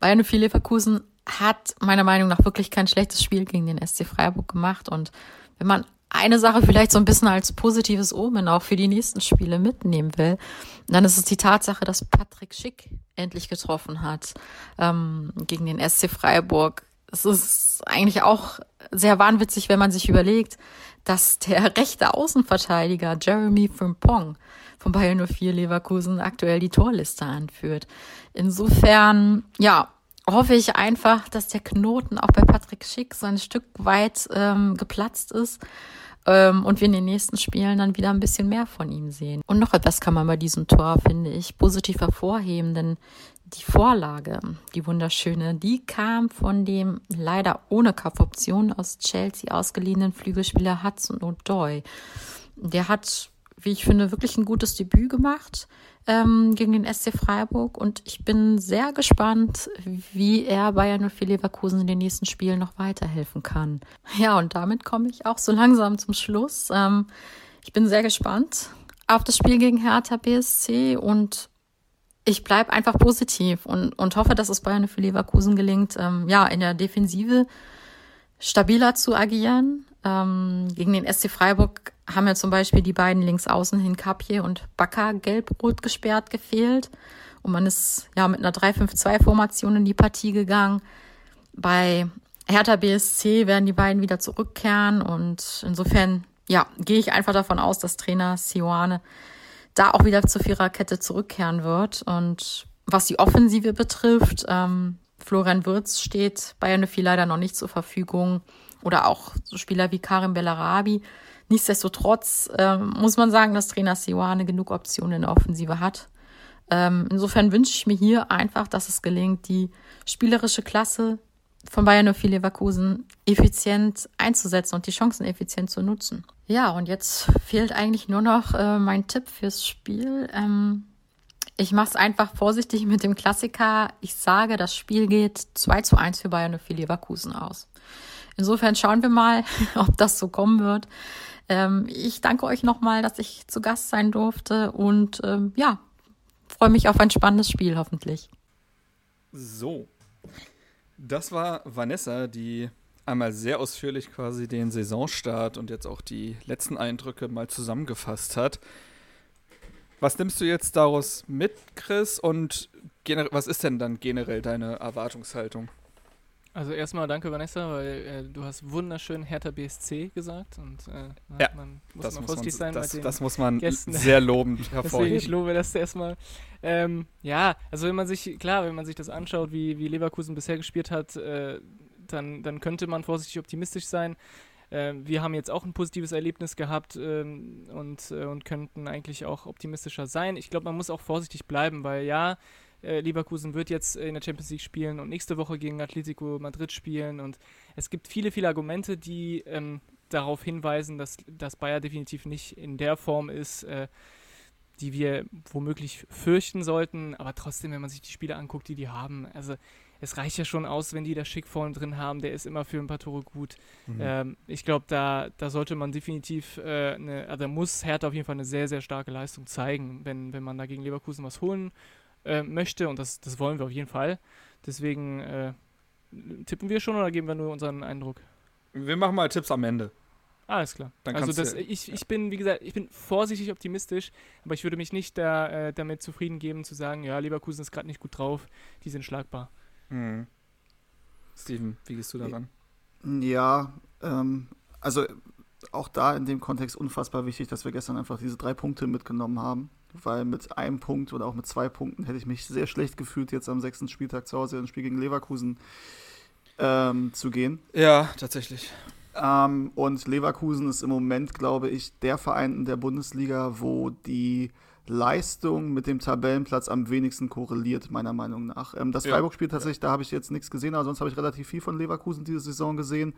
S7: Bayern 04 Leverkusen hat meiner Meinung nach wirklich kein schlechtes Spiel gegen den SC Freiburg gemacht. Und wenn man eine Sache vielleicht so ein bisschen als positives Omen auch für die nächsten Spiele mitnehmen will, dann ist es die Tatsache, dass Patrick Schick endlich getroffen hat ähm, gegen den SC Freiburg. Es ist eigentlich auch sehr wahnwitzig, wenn man sich überlegt, dass der rechte Außenverteidiger Jeremy Frimpong von Bayern 04 Leverkusen aktuell die Torliste anführt. Insofern, ja, hoffe ich einfach, dass der Knoten auch bei Patrick Schick so ein Stück weit ähm, geplatzt ist ähm, und wir in den nächsten Spielen dann wieder ein bisschen mehr von ihm sehen. Und noch etwas kann man bei diesem Tor, finde ich, positiv hervorheben, denn die Vorlage, die wunderschöne, die kam von dem leider ohne Kaufoption aus Chelsea ausgeliehenen Flügelspieler Hudson O'Doy. Der hat, wie ich finde, wirklich ein gutes Debüt gemacht ähm, gegen den SC Freiburg und ich bin sehr gespannt, wie er Bayern 04 Leverkusen in den nächsten Spielen noch weiterhelfen kann. Ja, und damit komme ich auch so langsam zum Schluss. Ähm, ich bin sehr gespannt auf das Spiel gegen Hertha BSC und ich bleibe einfach positiv und, und hoffe, dass es Bayern für Leverkusen gelingt, ähm, ja, in der Defensive stabiler zu agieren. Ähm, gegen den SC Freiburg haben ja zum Beispiel die beiden Linksaußen Hinkapje und Bakker gelb-rot gesperrt gefehlt. Und man ist ja mit einer 3-5-2-Formation in die Partie gegangen. Bei Hertha BSC werden die beiden wieder zurückkehren und insofern, ja, gehe ich einfach davon aus, dass Trainer Sioane da auch wieder zur Viererkette zurückkehren wird. Und was die Offensive betrifft, ähm, Florian Wirz steht Bayern viel leider noch nicht zur Verfügung. Oder auch so Spieler wie Karim Bellarabi. Nichtsdestotrotz ähm, muss man sagen, dass Trainer Sioane genug Optionen in der Offensive hat. Ähm, insofern wünsche ich mir hier einfach, dass es gelingt, die spielerische Klasse von Bayern 04 Leverkusen effizient einzusetzen und die Chancen effizient zu nutzen. Ja, und jetzt fehlt eigentlich nur noch äh, mein Tipp fürs Spiel. Ähm, ich mache es einfach vorsichtig mit dem Klassiker. Ich sage, das Spiel geht 2 zu 1 für Bayern 04 Leverkusen aus. Insofern schauen wir mal, ob das so kommen wird. Ähm, ich danke euch nochmal, dass ich zu Gast sein durfte und ähm, ja, freue mich auf ein spannendes Spiel hoffentlich.
S1: So, das war Vanessa, die einmal sehr ausführlich quasi den Saisonstart und jetzt auch die letzten Eindrücke mal zusammengefasst hat. Was nimmst du jetzt daraus mit, Chris? Und was ist denn dann generell deine Erwartungshaltung?
S4: Also erstmal danke Vanessa, weil äh, du hast wunderschön Hertha BSC gesagt und äh,
S1: ja, man muss das muss man, sein das, das muss man Gästen. sehr lobend hervorheben.
S4: ich lobe das erstmal. Ähm, ja, also wenn man sich, klar, wenn man sich das anschaut, wie, wie Leverkusen bisher gespielt hat, äh, dann, dann könnte man vorsichtig optimistisch sein. Äh, wir haben jetzt auch ein positives Erlebnis gehabt ähm, und, äh, und könnten eigentlich auch optimistischer sein. Ich glaube, man muss auch vorsichtig bleiben, weil ja, äh, Leverkusen wird jetzt in der Champions League spielen und nächste Woche gegen Atletico Madrid spielen. Und es gibt viele, viele Argumente, die ähm, darauf hinweisen, dass, dass Bayer definitiv nicht in der Form ist, äh, die wir womöglich fürchten sollten. Aber trotzdem, wenn man sich die Spiele anguckt, die die haben, also es reicht ja schon aus, wenn die da Schick vorne drin haben. Der ist immer für ein paar Tore gut. Mhm. Ähm, ich glaube, da, da sollte man definitiv, äh, eine, also muss Hertha auf jeden Fall eine sehr, sehr starke Leistung zeigen, wenn, wenn man da gegen Leverkusen was holen äh, möchte und das, das wollen wir auf jeden Fall. Deswegen äh, tippen wir schon oder geben wir nur unseren Eindruck?
S1: Wir machen mal Tipps am Ende.
S4: Alles klar. Dann also das, ich, ich bin, wie gesagt, ich bin vorsichtig optimistisch, aber ich würde mich nicht da, äh, damit zufrieden geben zu sagen, ja, Leverkusen ist gerade nicht gut drauf, die sind schlagbar. Mhm.
S1: Steven, wie gehst du daran?
S3: Ja, ähm, also auch da in dem Kontext unfassbar wichtig, dass wir gestern einfach diese drei Punkte mitgenommen haben. Weil mit einem Punkt oder auch mit zwei Punkten hätte ich mich sehr schlecht gefühlt, jetzt am sechsten Spieltag zu Hause ein Spiel gegen Leverkusen ähm, zu gehen.
S1: Ja, tatsächlich.
S3: Ähm, und Leverkusen ist im Moment, glaube ich, der Verein in der Bundesliga, wo die Leistung mit dem Tabellenplatz am wenigsten korreliert, meiner Meinung nach. Ähm, das ja. Freiburg-Spiel tatsächlich, da habe ich jetzt nichts gesehen, aber sonst habe ich relativ viel von Leverkusen diese Saison gesehen.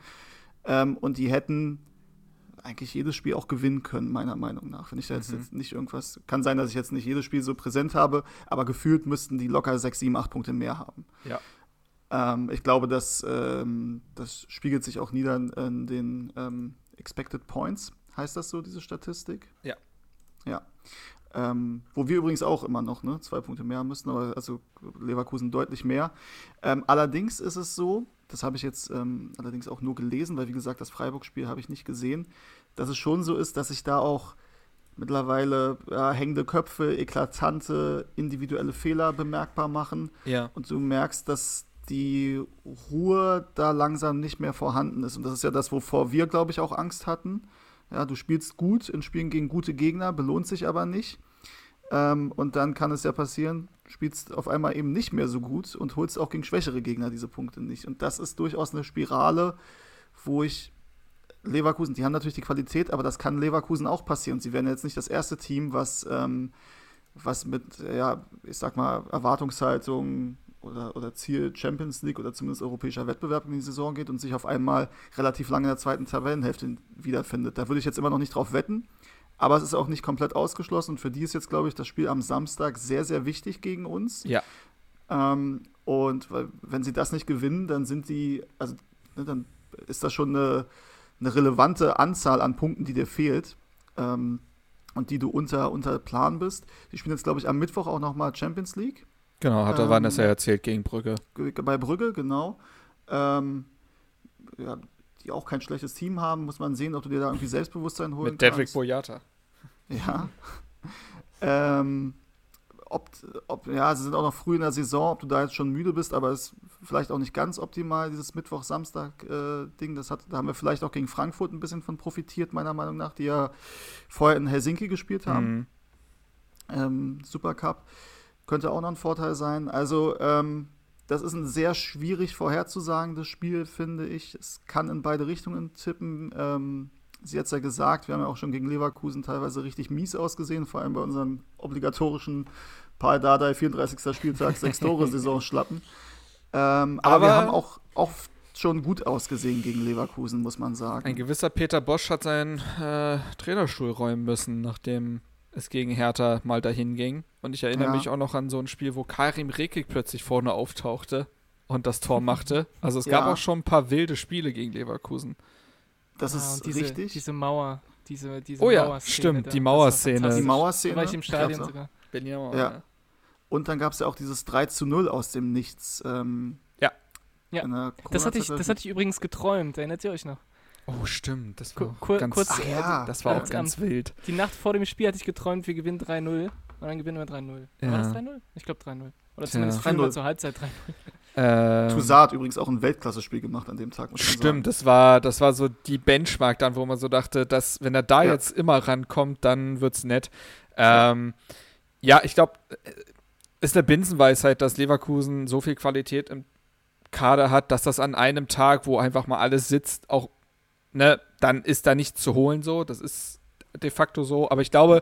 S3: Ähm, und die hätten eigentlich jedes Spiel auch gewinnen können, meiner Meinung nach. Wenn ich da jetzt, mhm. jetzt nicht irgendwas, kann sein, dass ich jetzt nicht jedes Spiel so präsent habe, aber gefühlt müssten die locker 6, 7, 8 Punkte mehr haben.
S1: Ja.
S3: Ähm, ich glaube, dass, ähm, das spiegelt sich auch nieder in, in den ähm, Expected Points, heißt das so, diese Statistik?
S1: Ja.
S3: Ja. Ähm, wo wir übrigens auch immer noch ne, zwei Punkte mehr haben müssen, aber also Leverkusen deutlich mehr. Ähm, allerdings ist es so, das habe ich jetzt ähm, allerdings auch nur gelesen, weil wie gesagt, das Freiburg-Spiel habe ich nicht gesehen, dass es schon so ist, dass sich da auch mittlerweile ja, hängende Köpfe, eklatante individuelle Fehler bemerkbar machen.
S1: Ja.
S3: Und du merkst, dass die Ruhe da langsam nicht mehr vorhanden ist. Und das ist ja das, wovor wir, glaube ich, auch Angst hatten. Ja, du spielst gut in Spielen gegen gute Gegner, belohnt sich aber nicht. Ähm, und dann kann es ja passieren, spielst auf einmal eben nicht mehr so gut und holst auch gegen schwächere Gegner diese Punkte nicht. Und das ist durchaus eine Spirale, wo ich Leverkusen, die haben natürlich die Qualität, aber das kann Leverkusen auch passieren. Sie werden jetzt nicht das erste Team, was, ähm, was mit, ja, ich sag mal, Erwartungshaltung oder, oder Ziel Champions League oder zumindest europäischer Wettbewerb in die Saison geht und sich auf einmal relativ lange in der zweiten Tabellenhälfte wiederfindet. Da würde ich jetzt immer noch nicht drauf wetten, aber es ist auch nicht komplett ausgeschlossen. Und für die ist jetzt, glaube ich, das Spiel am Samstag sehr, sehr wichtig gegen uns.
S1: Ja.
S3: Ähm, und wenn sie das nicht gewinnen, dann sind die, also ne, dann ist das schon eine, eine relevante Anzahl an Punkten, die dir fehlt. Ähm, und die du unter, unter Plan bist. Die spielen jetzt, glaube ich, am Mittwoch auch nochmal Champions League.
S1: Genau, hat ähm, Vanessa erzählt gegen Brügge.
S3: Bei Brügge, genau. Ähm, ja, die auch kein schlechtes Team haben, muss man sehen, ob du dir da irgendwie Selbstbewusstsein holen
S1: Mit kannst. Mit Dedrick Boyata.
S3: Ja. ähm, ob, ob, ja, sie sind auch noch früh in der Saison, ob du da jetzt schon müde bist, aber es ist vielleicht auch nicht ganz optimal, dieses Mittwoch-Samstag-Ding. Äh, das hat, da haben wir vielleicht auch gegen Frankfurt ein bisschen von profitiert, meiner Meinung nach, die ja vorher in Helsinki gespielt haben. Mhm. Ähm, Supercup. Könnte auch noch ein Vorteil sein. Also, ähm, das ist ein sehr schwierig vorherzusagendes Spiel, finde ich. Es kann in beide Richtungen tippen. Ähm, sie hat es ja gesagt, wir haben ja auch schon gegen Leverkusen teilweise richtig mies ausgesehen, vor allem bei unseren obligatorischen Paul Dardai 34. Spieltag, sechs Tore Saison schlappen. Ähm, aber, aber, wir haben auch oft schon gut ausgesehen gegen Leverkusen, muss man sagen.
S1: Ein gewisser Peter Bosch hat seinen äh, Trainerstuhl räumen müssen, nachdem es gegen Hertha mal dahin ging. Und ich erinnere ja. mich auch noch an so ein Spiel, wo Karim Rekik plötzlich vorne auftauchte und das Tor machte. Also es ja. gab auch schon ein paar wilde Spiele gegen Leverkusen.
S3: Das ah, ist
S4: diese,
S3: richtig.
S4: Diese Mauer, diese, diese
S1: Oh ja, stimmt, da. die Mauerszene.
S3: Die Mauerszene.
S4: Da war ich im Stadion sogar.
S3: Bin ja, auch, ja. Und dann gab es ja auch dieses 3 zu 0 aus dem Nichts. Ähm,
S1: ja.
S4: Ja, das hatte, ich, das hatte ich übrigens geträumt, erinnert ihr euch noch?
S1: Oh, stimmt. Das war
S4: Kur
S1: ganz,
S4: kurz,
S1: ja. das war auch ganz wild.
S4: Die Nacht vor dem Spiel hatte ich geträumt, wir gewinnen 3-0. Und dann gewinnen wir 3-0. Ja. War das 3-0? Ich glaube 3-0. Oder zumindest ja. wir zur Halbzeit 3-0.
S3: Ähm, Toussaint hat übrigens auch ein Weltklasse-Spiel gemacht an dem Tag.
S1: Stimmt, das war, das war so die Benchmark dann, wo man so dachte, dass wenn er da ja. jetzt immer rankommt, dann wird's nett. Ähm, ja, ich glaube, äh, ist eine Binsenweisheit, dass Leverkusen so viel Qualität im Kader hat, dass das an einem Tag, wo einfach mal alles sitzt, auch ne, dann ist da nichts zu holen so. Das ist de facto so. Aber ich glaube,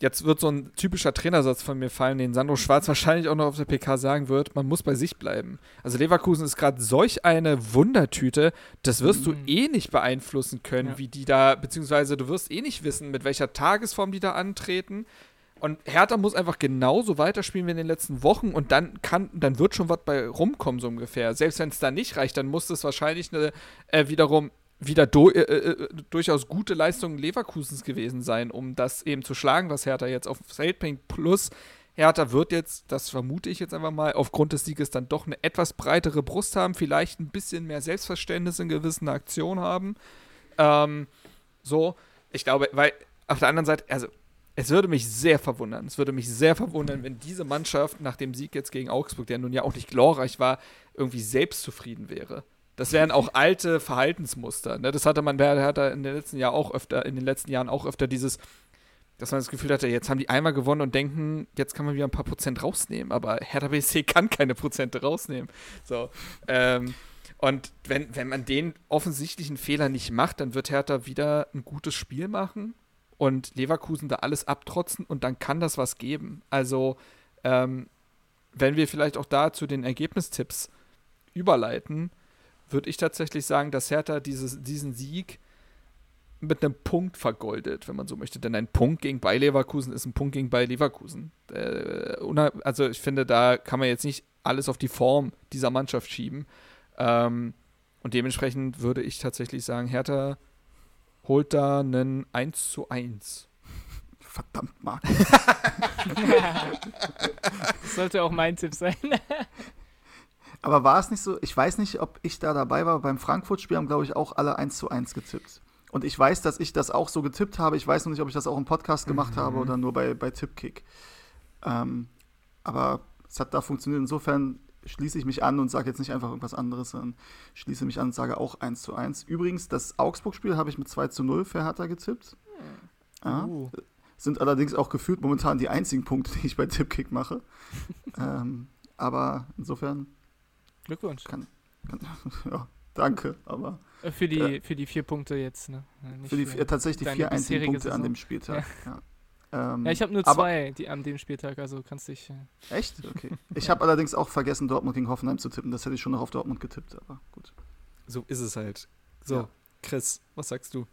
S1: jetzt wird so ein typischer Trainersatz von mir fallen, den Sandro Schwarz wahrscheinlich auch noch auf der PK sagen wird, man muss bei sich bleiben. Also Leverkusen ist gerade solch eine Wundertüte, das wirst mhm. du eh nicht beeinflussen können, ja. wie die da, beziehungsweise du wirst eh nicht wissen, mit welcher Tagesform die da antreten. Und Hertha muss einfach genauso weiterspielen wie in den letzten Wochen und dann kann, dann wird schon was bei rumkommen, so ungefähr. Selbst wenn es da nicht reicht, dann muss es wahrscheinlich eine, äh, wiederum wieder do, äh, äh, durchaus gute Leistungen Leverkusens gewesen sein, um das eben zu schlagen, was Hertha jetzt auf Feld. Plus, Hertha wird jetzt, das vermute ich jetzt einfach mal, aufgrund des Sieges dann doch eine etwas breitere Brust haben, vielleicht ein bisschen mehr Selbstverständnis in gewissen Aktionen haben. Ähm, so, ich glaube, weil auf der anderen Seite, also es würde mich sehr verwundern, es würde mich sehr verwundern, wenn diese Mannschaft nach dem Sieg jetzt gegen Augsburg, der nun ja auch nicht glorreich war, irgendwie selbstzufrieden wäre Das wären auch alte Verhaltensmuster. Ne? Das hatte man der hat in den letzten Jahren auch öfter, in den letzten Jahren auch öfter dieses, dass man das Gefühl hatte, jetzt haben die einmal gewonnen und denken, jetzt kann man wieder ein paar Prozent rausnehmen. Aber Hertha BSC kann keine Prozente rausnehmen. So. Ähm, und wenn, wenn man den offensichtlichen Fehler nicht macht, dann wird Hertha wieder ein gutes Spiel machen und Leverkusen da alles abtrotzen und dann kann das was geben. Also, ähm, wenn wir vielleicht auch da zu den Ergebnistipps überleiten, würde ich tatsächlich sagen, dass Hertha dieses, diesen Sieg mit einem Punkt vergoldet, wenn man so möchte. Denn ein Punkt gegen bei Leverkusen ist ein Punkt gegen bei Leverkusen. Äh, also ich finde, da kann man jetzt nicht alles auf die Form dieser Mannschaft schieben. Ähm, und dementsprechend würde ich tatsächlich sagen, Hertha holt da einen 1 zu 1.
S3: Verdammt, Marc.
S4: das sollte auch mein Tipp sein.
S3: Aber war es nicht so, ich weiß nicht, ob ich da dabei war, beim Frankfurt-Spiel haben, glaube ich, auch alle 1 zu 1 getippt. Und ich weiß, dass ich das auch so getippt habe. Ich weiß noch nicht, ob ich das auch im Podcast gemacht mhm. habe oder nur bei, bei Tippkick. Ähm, aber es hat da funktioniert. Insofern schließe ich mich an und sage jetzt nicht einfach irgendwas anderes, sondern schließe mich an und sage auch 1 zu 1. Übrigens, das Augsburg-Spiel habe ich mit 2 zu 0 für Hertha getippt. Ja, uh. Sind allerdings auch gefühlt momentan die einzigen Punkte, die ich bei Tippkick mache. ähm, aber insofern.
S4: Glückwunsch.
S3: Kann, kann, ja, danke, aber.
S4: Äh, für die, äh, für die vier Punkte jetzt, ne?
S3: Nicht für die für tatsächlich die vier einzigen Punkte Saison. an dem Spieltag. Ja. ja.
S4: Ähm, ja, ich habe nur zwei die, an dem Spieltag, also kannst dich.
S3: Äh Echt? Okay. Ich habe allerdings auch vergessen, Dortmund gegen Hoffenheim zu tippen. Das hätte ich schon noch auf Dortmund getippt, aber gut.
S1: So ist es halt. So, ja. Chris, was sagst du?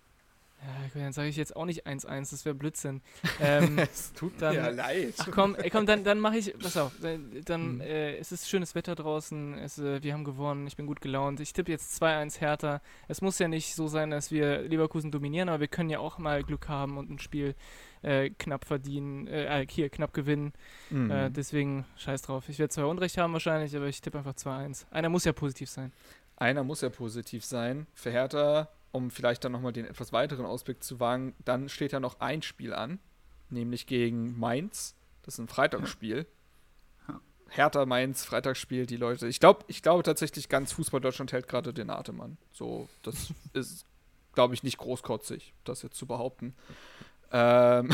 S4: Ja, dann sage ich jetzt auch nicht 1-1, das wäre Blödsinn. Ähm,
S1: es tut dann, mir leid.
S4: Ach komm, ey, komm dann, dann mache ich, pass auf, dann, dann mhm. äh, es ist schönes Wetter draußen, es, äh, wir haben gewonnen, ich bin gut gelaunt. Ich tippe jetzt 2-1 härter. Es muss ja nicht so sein, dass wir Leverkusen dominieren, aber wir können ja auch mal Glück haben und ein Spiel äh, knapp verdienen, äh, äh, hier knapp gewinnen. Mhm. Äh, deswegen scheiß drauf. Ich werde zwar Unrecht haben wahrscheinlich, aber ich tippe einfach 2-1. Einer muss ja positiv sein.
S1: Einer muss ja positiv sein. Für Hertha, um vielleicht dann nochmal den etwas weiteren Ausblick zu wagen, dann steht ja noch ein Spiel an, nämlich gegen Mainz. Das ist ein Freitagsspiel. Hertha Mainz, Freitagsspiel, die Leute. Ich glaube, ich glaube tatsächlich, ganz Fußball Deutschland hält gerade den Atem an. So, das ist, glaube ich, nicht großkotzig, das jetzt zu behaupten. Ähm,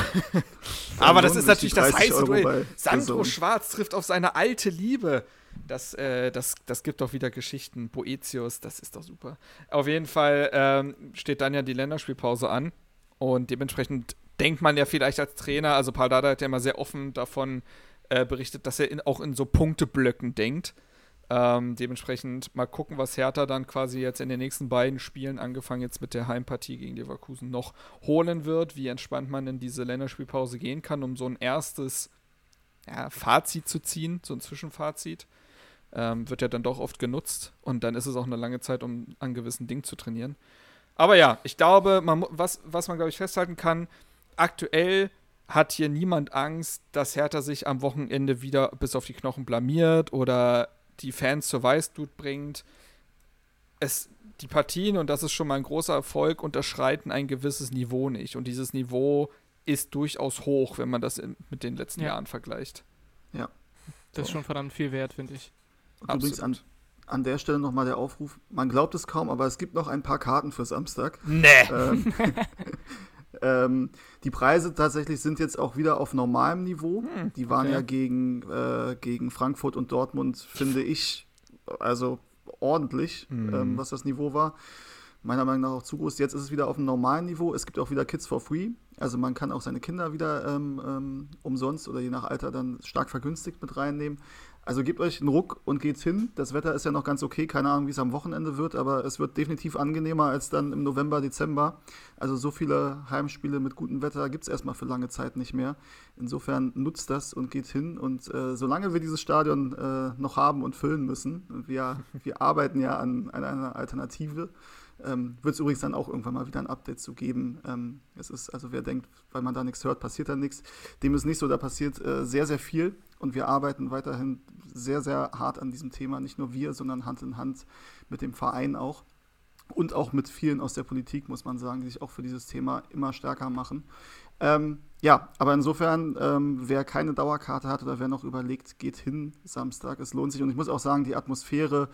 S1: aber das ist natürlich das heiße Duell. Sandro Schwarz trifft auf seine alte Liebe. Das, äh, das, das gibt doch wieder Geschichten. Boetius, das ist doch super. Auf jeden Fall ähm, steht dann ja die Länderspielpause an. Und dementsprechend denkt man ja vielleicht als Trainer, also Paul Dada hat ja immer sehr offen davon äh, berichtet, dass er in, auch in so Punkteblöcken denkt. Ähm, dementsprechend mal gucken, was Hertha dann quasi jetzt in den nächsten beiden Spielen, angefangen jetzt mit der Heimpartie gegen Leverkusen, noch holen wird, wie entspannt man in diese Länderspielpause gehen kann, um so ein erstes ja, Fazit zu ziehen, so ein Zwischenfazit. Ähm, wird ja dann doch oft genutzt und dann ist es auch eine lange Zeit, um an gewissen Dingen zu trainieren. Aber ja, ich glaube, man, was, was man, glaube ich, festhalten kann, aktuell hat hier niemand Angst, dass Hertha sich am Wochenende wieder bis auf die Knochen blamiert oder die Fans zur Weißblut bringt. Es, die Partien, und das ist schon mal ein großer Erfolg, unterschreiten ein gewisses Niveau nicht. Und dieses Niveau ist durchaus hoch, wenn man das in, mit den letzten ja. Jahren vergleicht.
S3: Ja.
S4: Das so. ist schon verdammt viel wert, finde ich.
S3: Übrigens an, an der Stelle nochmal der Aufruf. Man glaubt es kaum, aber es gibt noch ein paar Karten für Samstag.
S1: Nee. Ähm,
S3: ähm, die Preise tatsächlich sind jetzt auch wieder auf normalem Niveau. Hm, die waren okay. ja gegen, äh, gegen Frankfurt und Dortmund, finde ich, also ordentlich, mhm. ähm, was das Niveau war. Meiner Meinung nach auch zu groß. Jetzt ist es wieder auf einem normalen Niveau. Es gibt auch wieder Kids for Free. Also man kann auch seine Kinder wieder ähm, ähm umsonst oder je nach Alter dann stark vergünstigt mit reinnehmen. Also gebt euch einen Ruck und geht's hin. Das Wetter ist ja noch ganz okay. Keine Ahnung, wie es am Wochenende wird, aber es wird definitiv angenehmer als dann im November, Dezember. Also so viele Heimspiele mit gutem Wetter gibt es erstmal für lange Zeit nicht mehr. Insofern nutzt das und geht hin. Und äh, solange wir dieses Stadion äh, noch haben und füllen müssen, wir, wir arbeiten ja an, an einer Alternative, ähm, Wird es übrigens dann auch irgendwann mal wieder ein Update zu geben. Ähm, es ist, also wer denkt, weil man da nichts hört, passiert da nichts. Dem ist nicht so, da passiert äh, sehr, sehr viel und wir arbeiten weiterhin sehr, sehr hart an diesem Thema. Nicht nur wir, sondern Hand in Hand mit dem Verein auch. Und auch mit vielen aus der Politik, muss man sagen, die sich auch für dieses Thema immer stärker machen. Ähm, ja, aber insofern, ähm, wer keine Dauerkarte hat oder wer noch überlegt, geht hin Samstag. Es lohnt sich. Und ich muss auch sagen, die Atmosphäre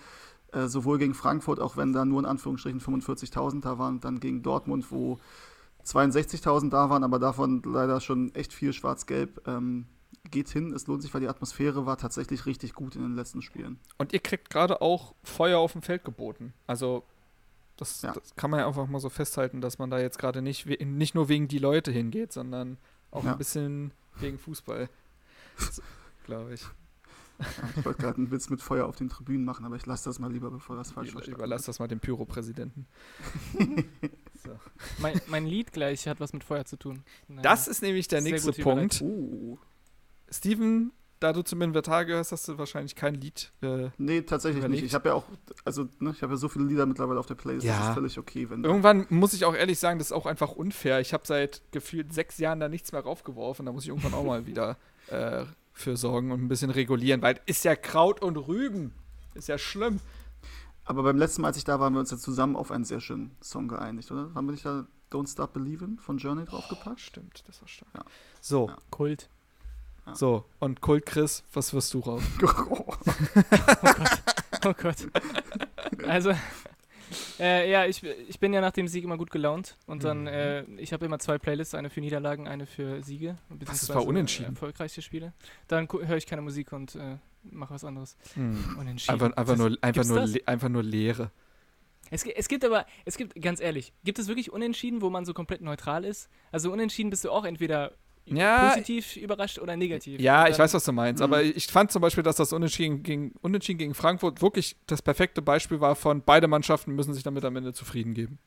S3: Äh, sowohl gegen Frankfurt, auch wenn da nur in Anführungsstrichen 45.000 da waren, dann gegen Dortmund, wo 62.000 da waren, aber davon leider schon echt viel schwarz-gelb. Ähm, geht hin, es lohnt sich, weil die Atmosphäre war tatsächlich richtig gut in den letzten Spielen.
S1: Und ihr kriegt gerade auch Feuer auf dem Feld geboten. Also das, ja. das, kann man ja einfach mal so festhalten, dass man da jetzt gerade nicht, nicht nur wegen die Leute hingeht, sondern auch ja. ein bisschen wegen Fußball. Glaube ich.
S3: Ja, ich wollte gerade einen Witz mit Feuer auf den Tribünen machen, aber ich lasse das mal lieber, bevor das falsch.
S1: Ich überlasse das mal dem Pyro-Präsidenten.
S4: so. mein, mein, Lied gleich hat was mit Feuer zu tun.
S1: Naja. Das ist nämlich der nächste Punkt. Uh. Steven da du zum Inventar gehörst, hast du wahrscheinlich kein Lied. Äh,
S3: nee, tatsächlich überlegt. nicht. Ich habe ja auch, also ne, ich habe ja so viele Lieder mittlerweile auf der Playlist, ja. das ist völlig okay. Wenn
S1: irgendwann muss ich auch ehrlich sagen, das ist auch einfach unfair. Ich habe seit gefühlt sechs Jahren da nichts mehr raufgeworfen. Da muss ich irgendwann auch mal wieder äh, für sorgen und ein bisschen regulieren, weil ist ja Kraut und Rüben. Ist ja schlimm.
S3: Aber beim letzten Mal, als ich da war, haben wir uns ja zusammen auf einen sehr schönen Song geeinigt, oder? Haben wir nicht da Don't Stop Believing von Journey draufgepackt? Oh,
S1: stimmt, das war stark. Ja. So. Ja.
S4: Kult.
S1: So, und Kult Chris, was wirst du raus?
S4: oh Gott. Oh Gott. Also, äh, ja, ich, ich bin ja nach dem Sieg immer gut gelaunt. Und dann, mhm. äh, ich habe immer zwei Playlists, eine für Niederlagen, eine für Siege.
S1: Das ist war unentschieden.
S4: Erfolgreiche Spiele. Dann höre ich keine Musik und äh, mache was anderes.
S1: Mhm. Unentschieden. Einfach, einfach, nur, einfach, nur, einfach nur Leere.
S4: Es, es, gibt aber, es gibt, ganz ehrlich, gibt es wirklich Unentschieden, wo man so komplett neutral ist? Also Unentschieden bist du auch entweder ja, positiv überrascht oder negativ.
S1: Ja, ich weiß, was du meinst. Aber mhm. ich fand zum Beispiel, dass das Unentschieden gegen, Unentschieden gegen Frankfurt wirklich das perfekte Beispiel war von beide Mannschaften müssen sich damit am Ende zufrieden geben.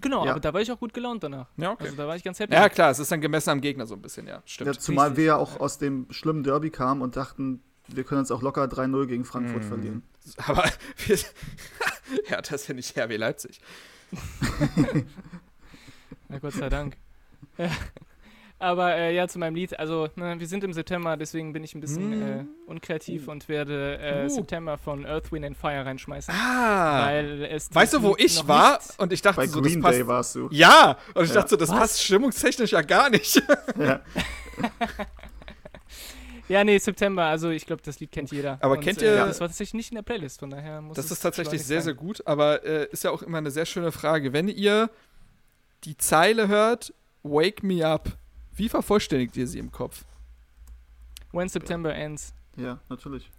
S4: Genau, ja. aber da war ich auch gut gelaunt danach.
S1: Ja, okay.
S4: Also da war ich ganz happy.
S1: Ja, klar, es ist dann gemessen am Gegner so ein bisschen, ja. Stimmt. Ja,
S3: zumal Richtig. wir ja auch aus dem schlimmen Derby kamen und dachten, wir können uns auch locker 3-0 gegen Frankfurt mhm. verlieren.
S1: Aber wir, ja, das ist ja nicht RW Leipzig.
S4: Na Gott sei Dank. Ja. Aber äh, ja, zu meinem Lied. Also, ne, wir sind im September, deswegen bin ich ein bisschen mm. äh, unkreativ uh. und werde äh, uh. September von Earth, Wind and Fire reinschmeißen.
S1: Ah. Weil es weißt du, wo ich war? Und ich dachte
S3: Bei
S1: so,
S3: Green
S1: das passt.
S3: Day warst du.
S1: Ja, und ich ja. dachte so, das Was? passt stimmungstechnisch ja gar nicht. Ja.
S4: ja, nee, September. Also, ich glaube, das Lied kennt jeder.
S1: Aber und, kennt ihr.
S4: Äh, das war tatsächlich nicht in der Playlist, von daher muss
S1: Das ist tatsächlich sehr, sein. sehr gut. Aber äh, ist ja auch immer eine sehr schöne Frage. Wenn ihr die Zeile hört, Wake Me Up wie vervollständigt ihr sie im Kopf?
S4: When September ends.
S3: Ja, natürlich.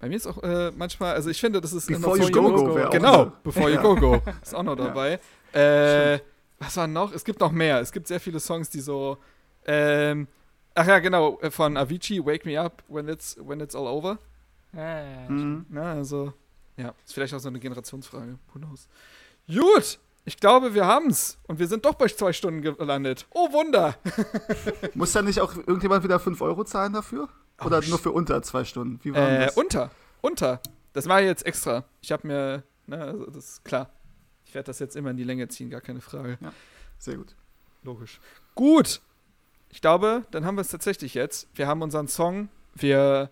S1: Bei mir ist auch äh, manchmal, also ich finde, das ist
S3: Before You Go Go.
S1: go genau, Before You Go Go. Ist auch noch dabei. Ja. Äh, was war noch? Es gibt noch mehr. Es gibt sehr viele Songs, die so. Ähm, ach ja, genau, äh, von Avicii, Wake Me Up When It's, when it's All Over.
S4: Ah, mhm.
S1: Na, also, ja, ist vielleicht auch so eine Generationsfrage. Who knows? Gut, ich glaube, wir haben's. Und wir sind doch bei zwei Stunden gelandet. Oh Wunder!
S3: Muss da nicht auch irgendjemand wieder 5 Euro zahlen dafür? Oder oh, nur für unter zwei Stunden?
S1: Wie war äh, das? Unter. Unter. Das war jetzt extra. Ich habe mir, ne, also das ist klar. Ich werde das jetzt immer in die Länge ziehen, gar keine Frage.
S3: Ja, sehr gut.
S1: Logisch. Gut. Ich glaube, dann haben wir es tatsächlich jetzt. Wir haben unseren Song. Wir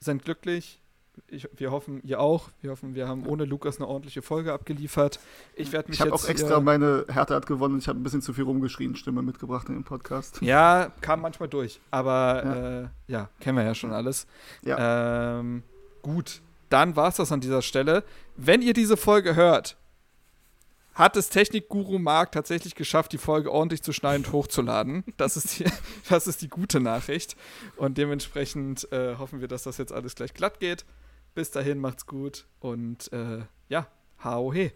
S1: sind glücklich ich, wir hoffen, ihr auch. Wir hoffen, wir haben ohne Lukas eine ordentliche Folge abgeliefert. Ich werde mich
S3: Ich habe auch extra meine Härte hat gewonnen und ich habe ein bisschen zu viel rumgeschrien Stimme mitgebracht in den Podcast.
S1: Ja, kam manchmal durch. Aber ja, äh, ja kennen wir ja schon alles. Ja. Ähm, gut, dann war es das an dieser Stelle. Wenn ihr diese Folge hört, hat es Technikguru Mark tatsächlich geschafft, die Folge ordentlich zu schneiden und hochzuladen. Das ist die, das ist die gute Nachricht. Und dementsprechend äh, hoffen wir, dass das jetzt alles gleich glatt geht. Bis dahin, macht's gut und äh, ja, hau he.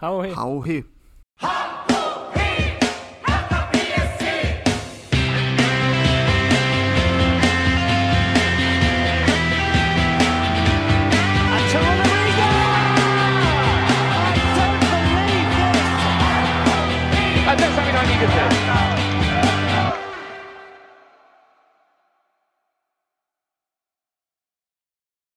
S1: Hau he.
S4: Hau he.
S3: Hau he.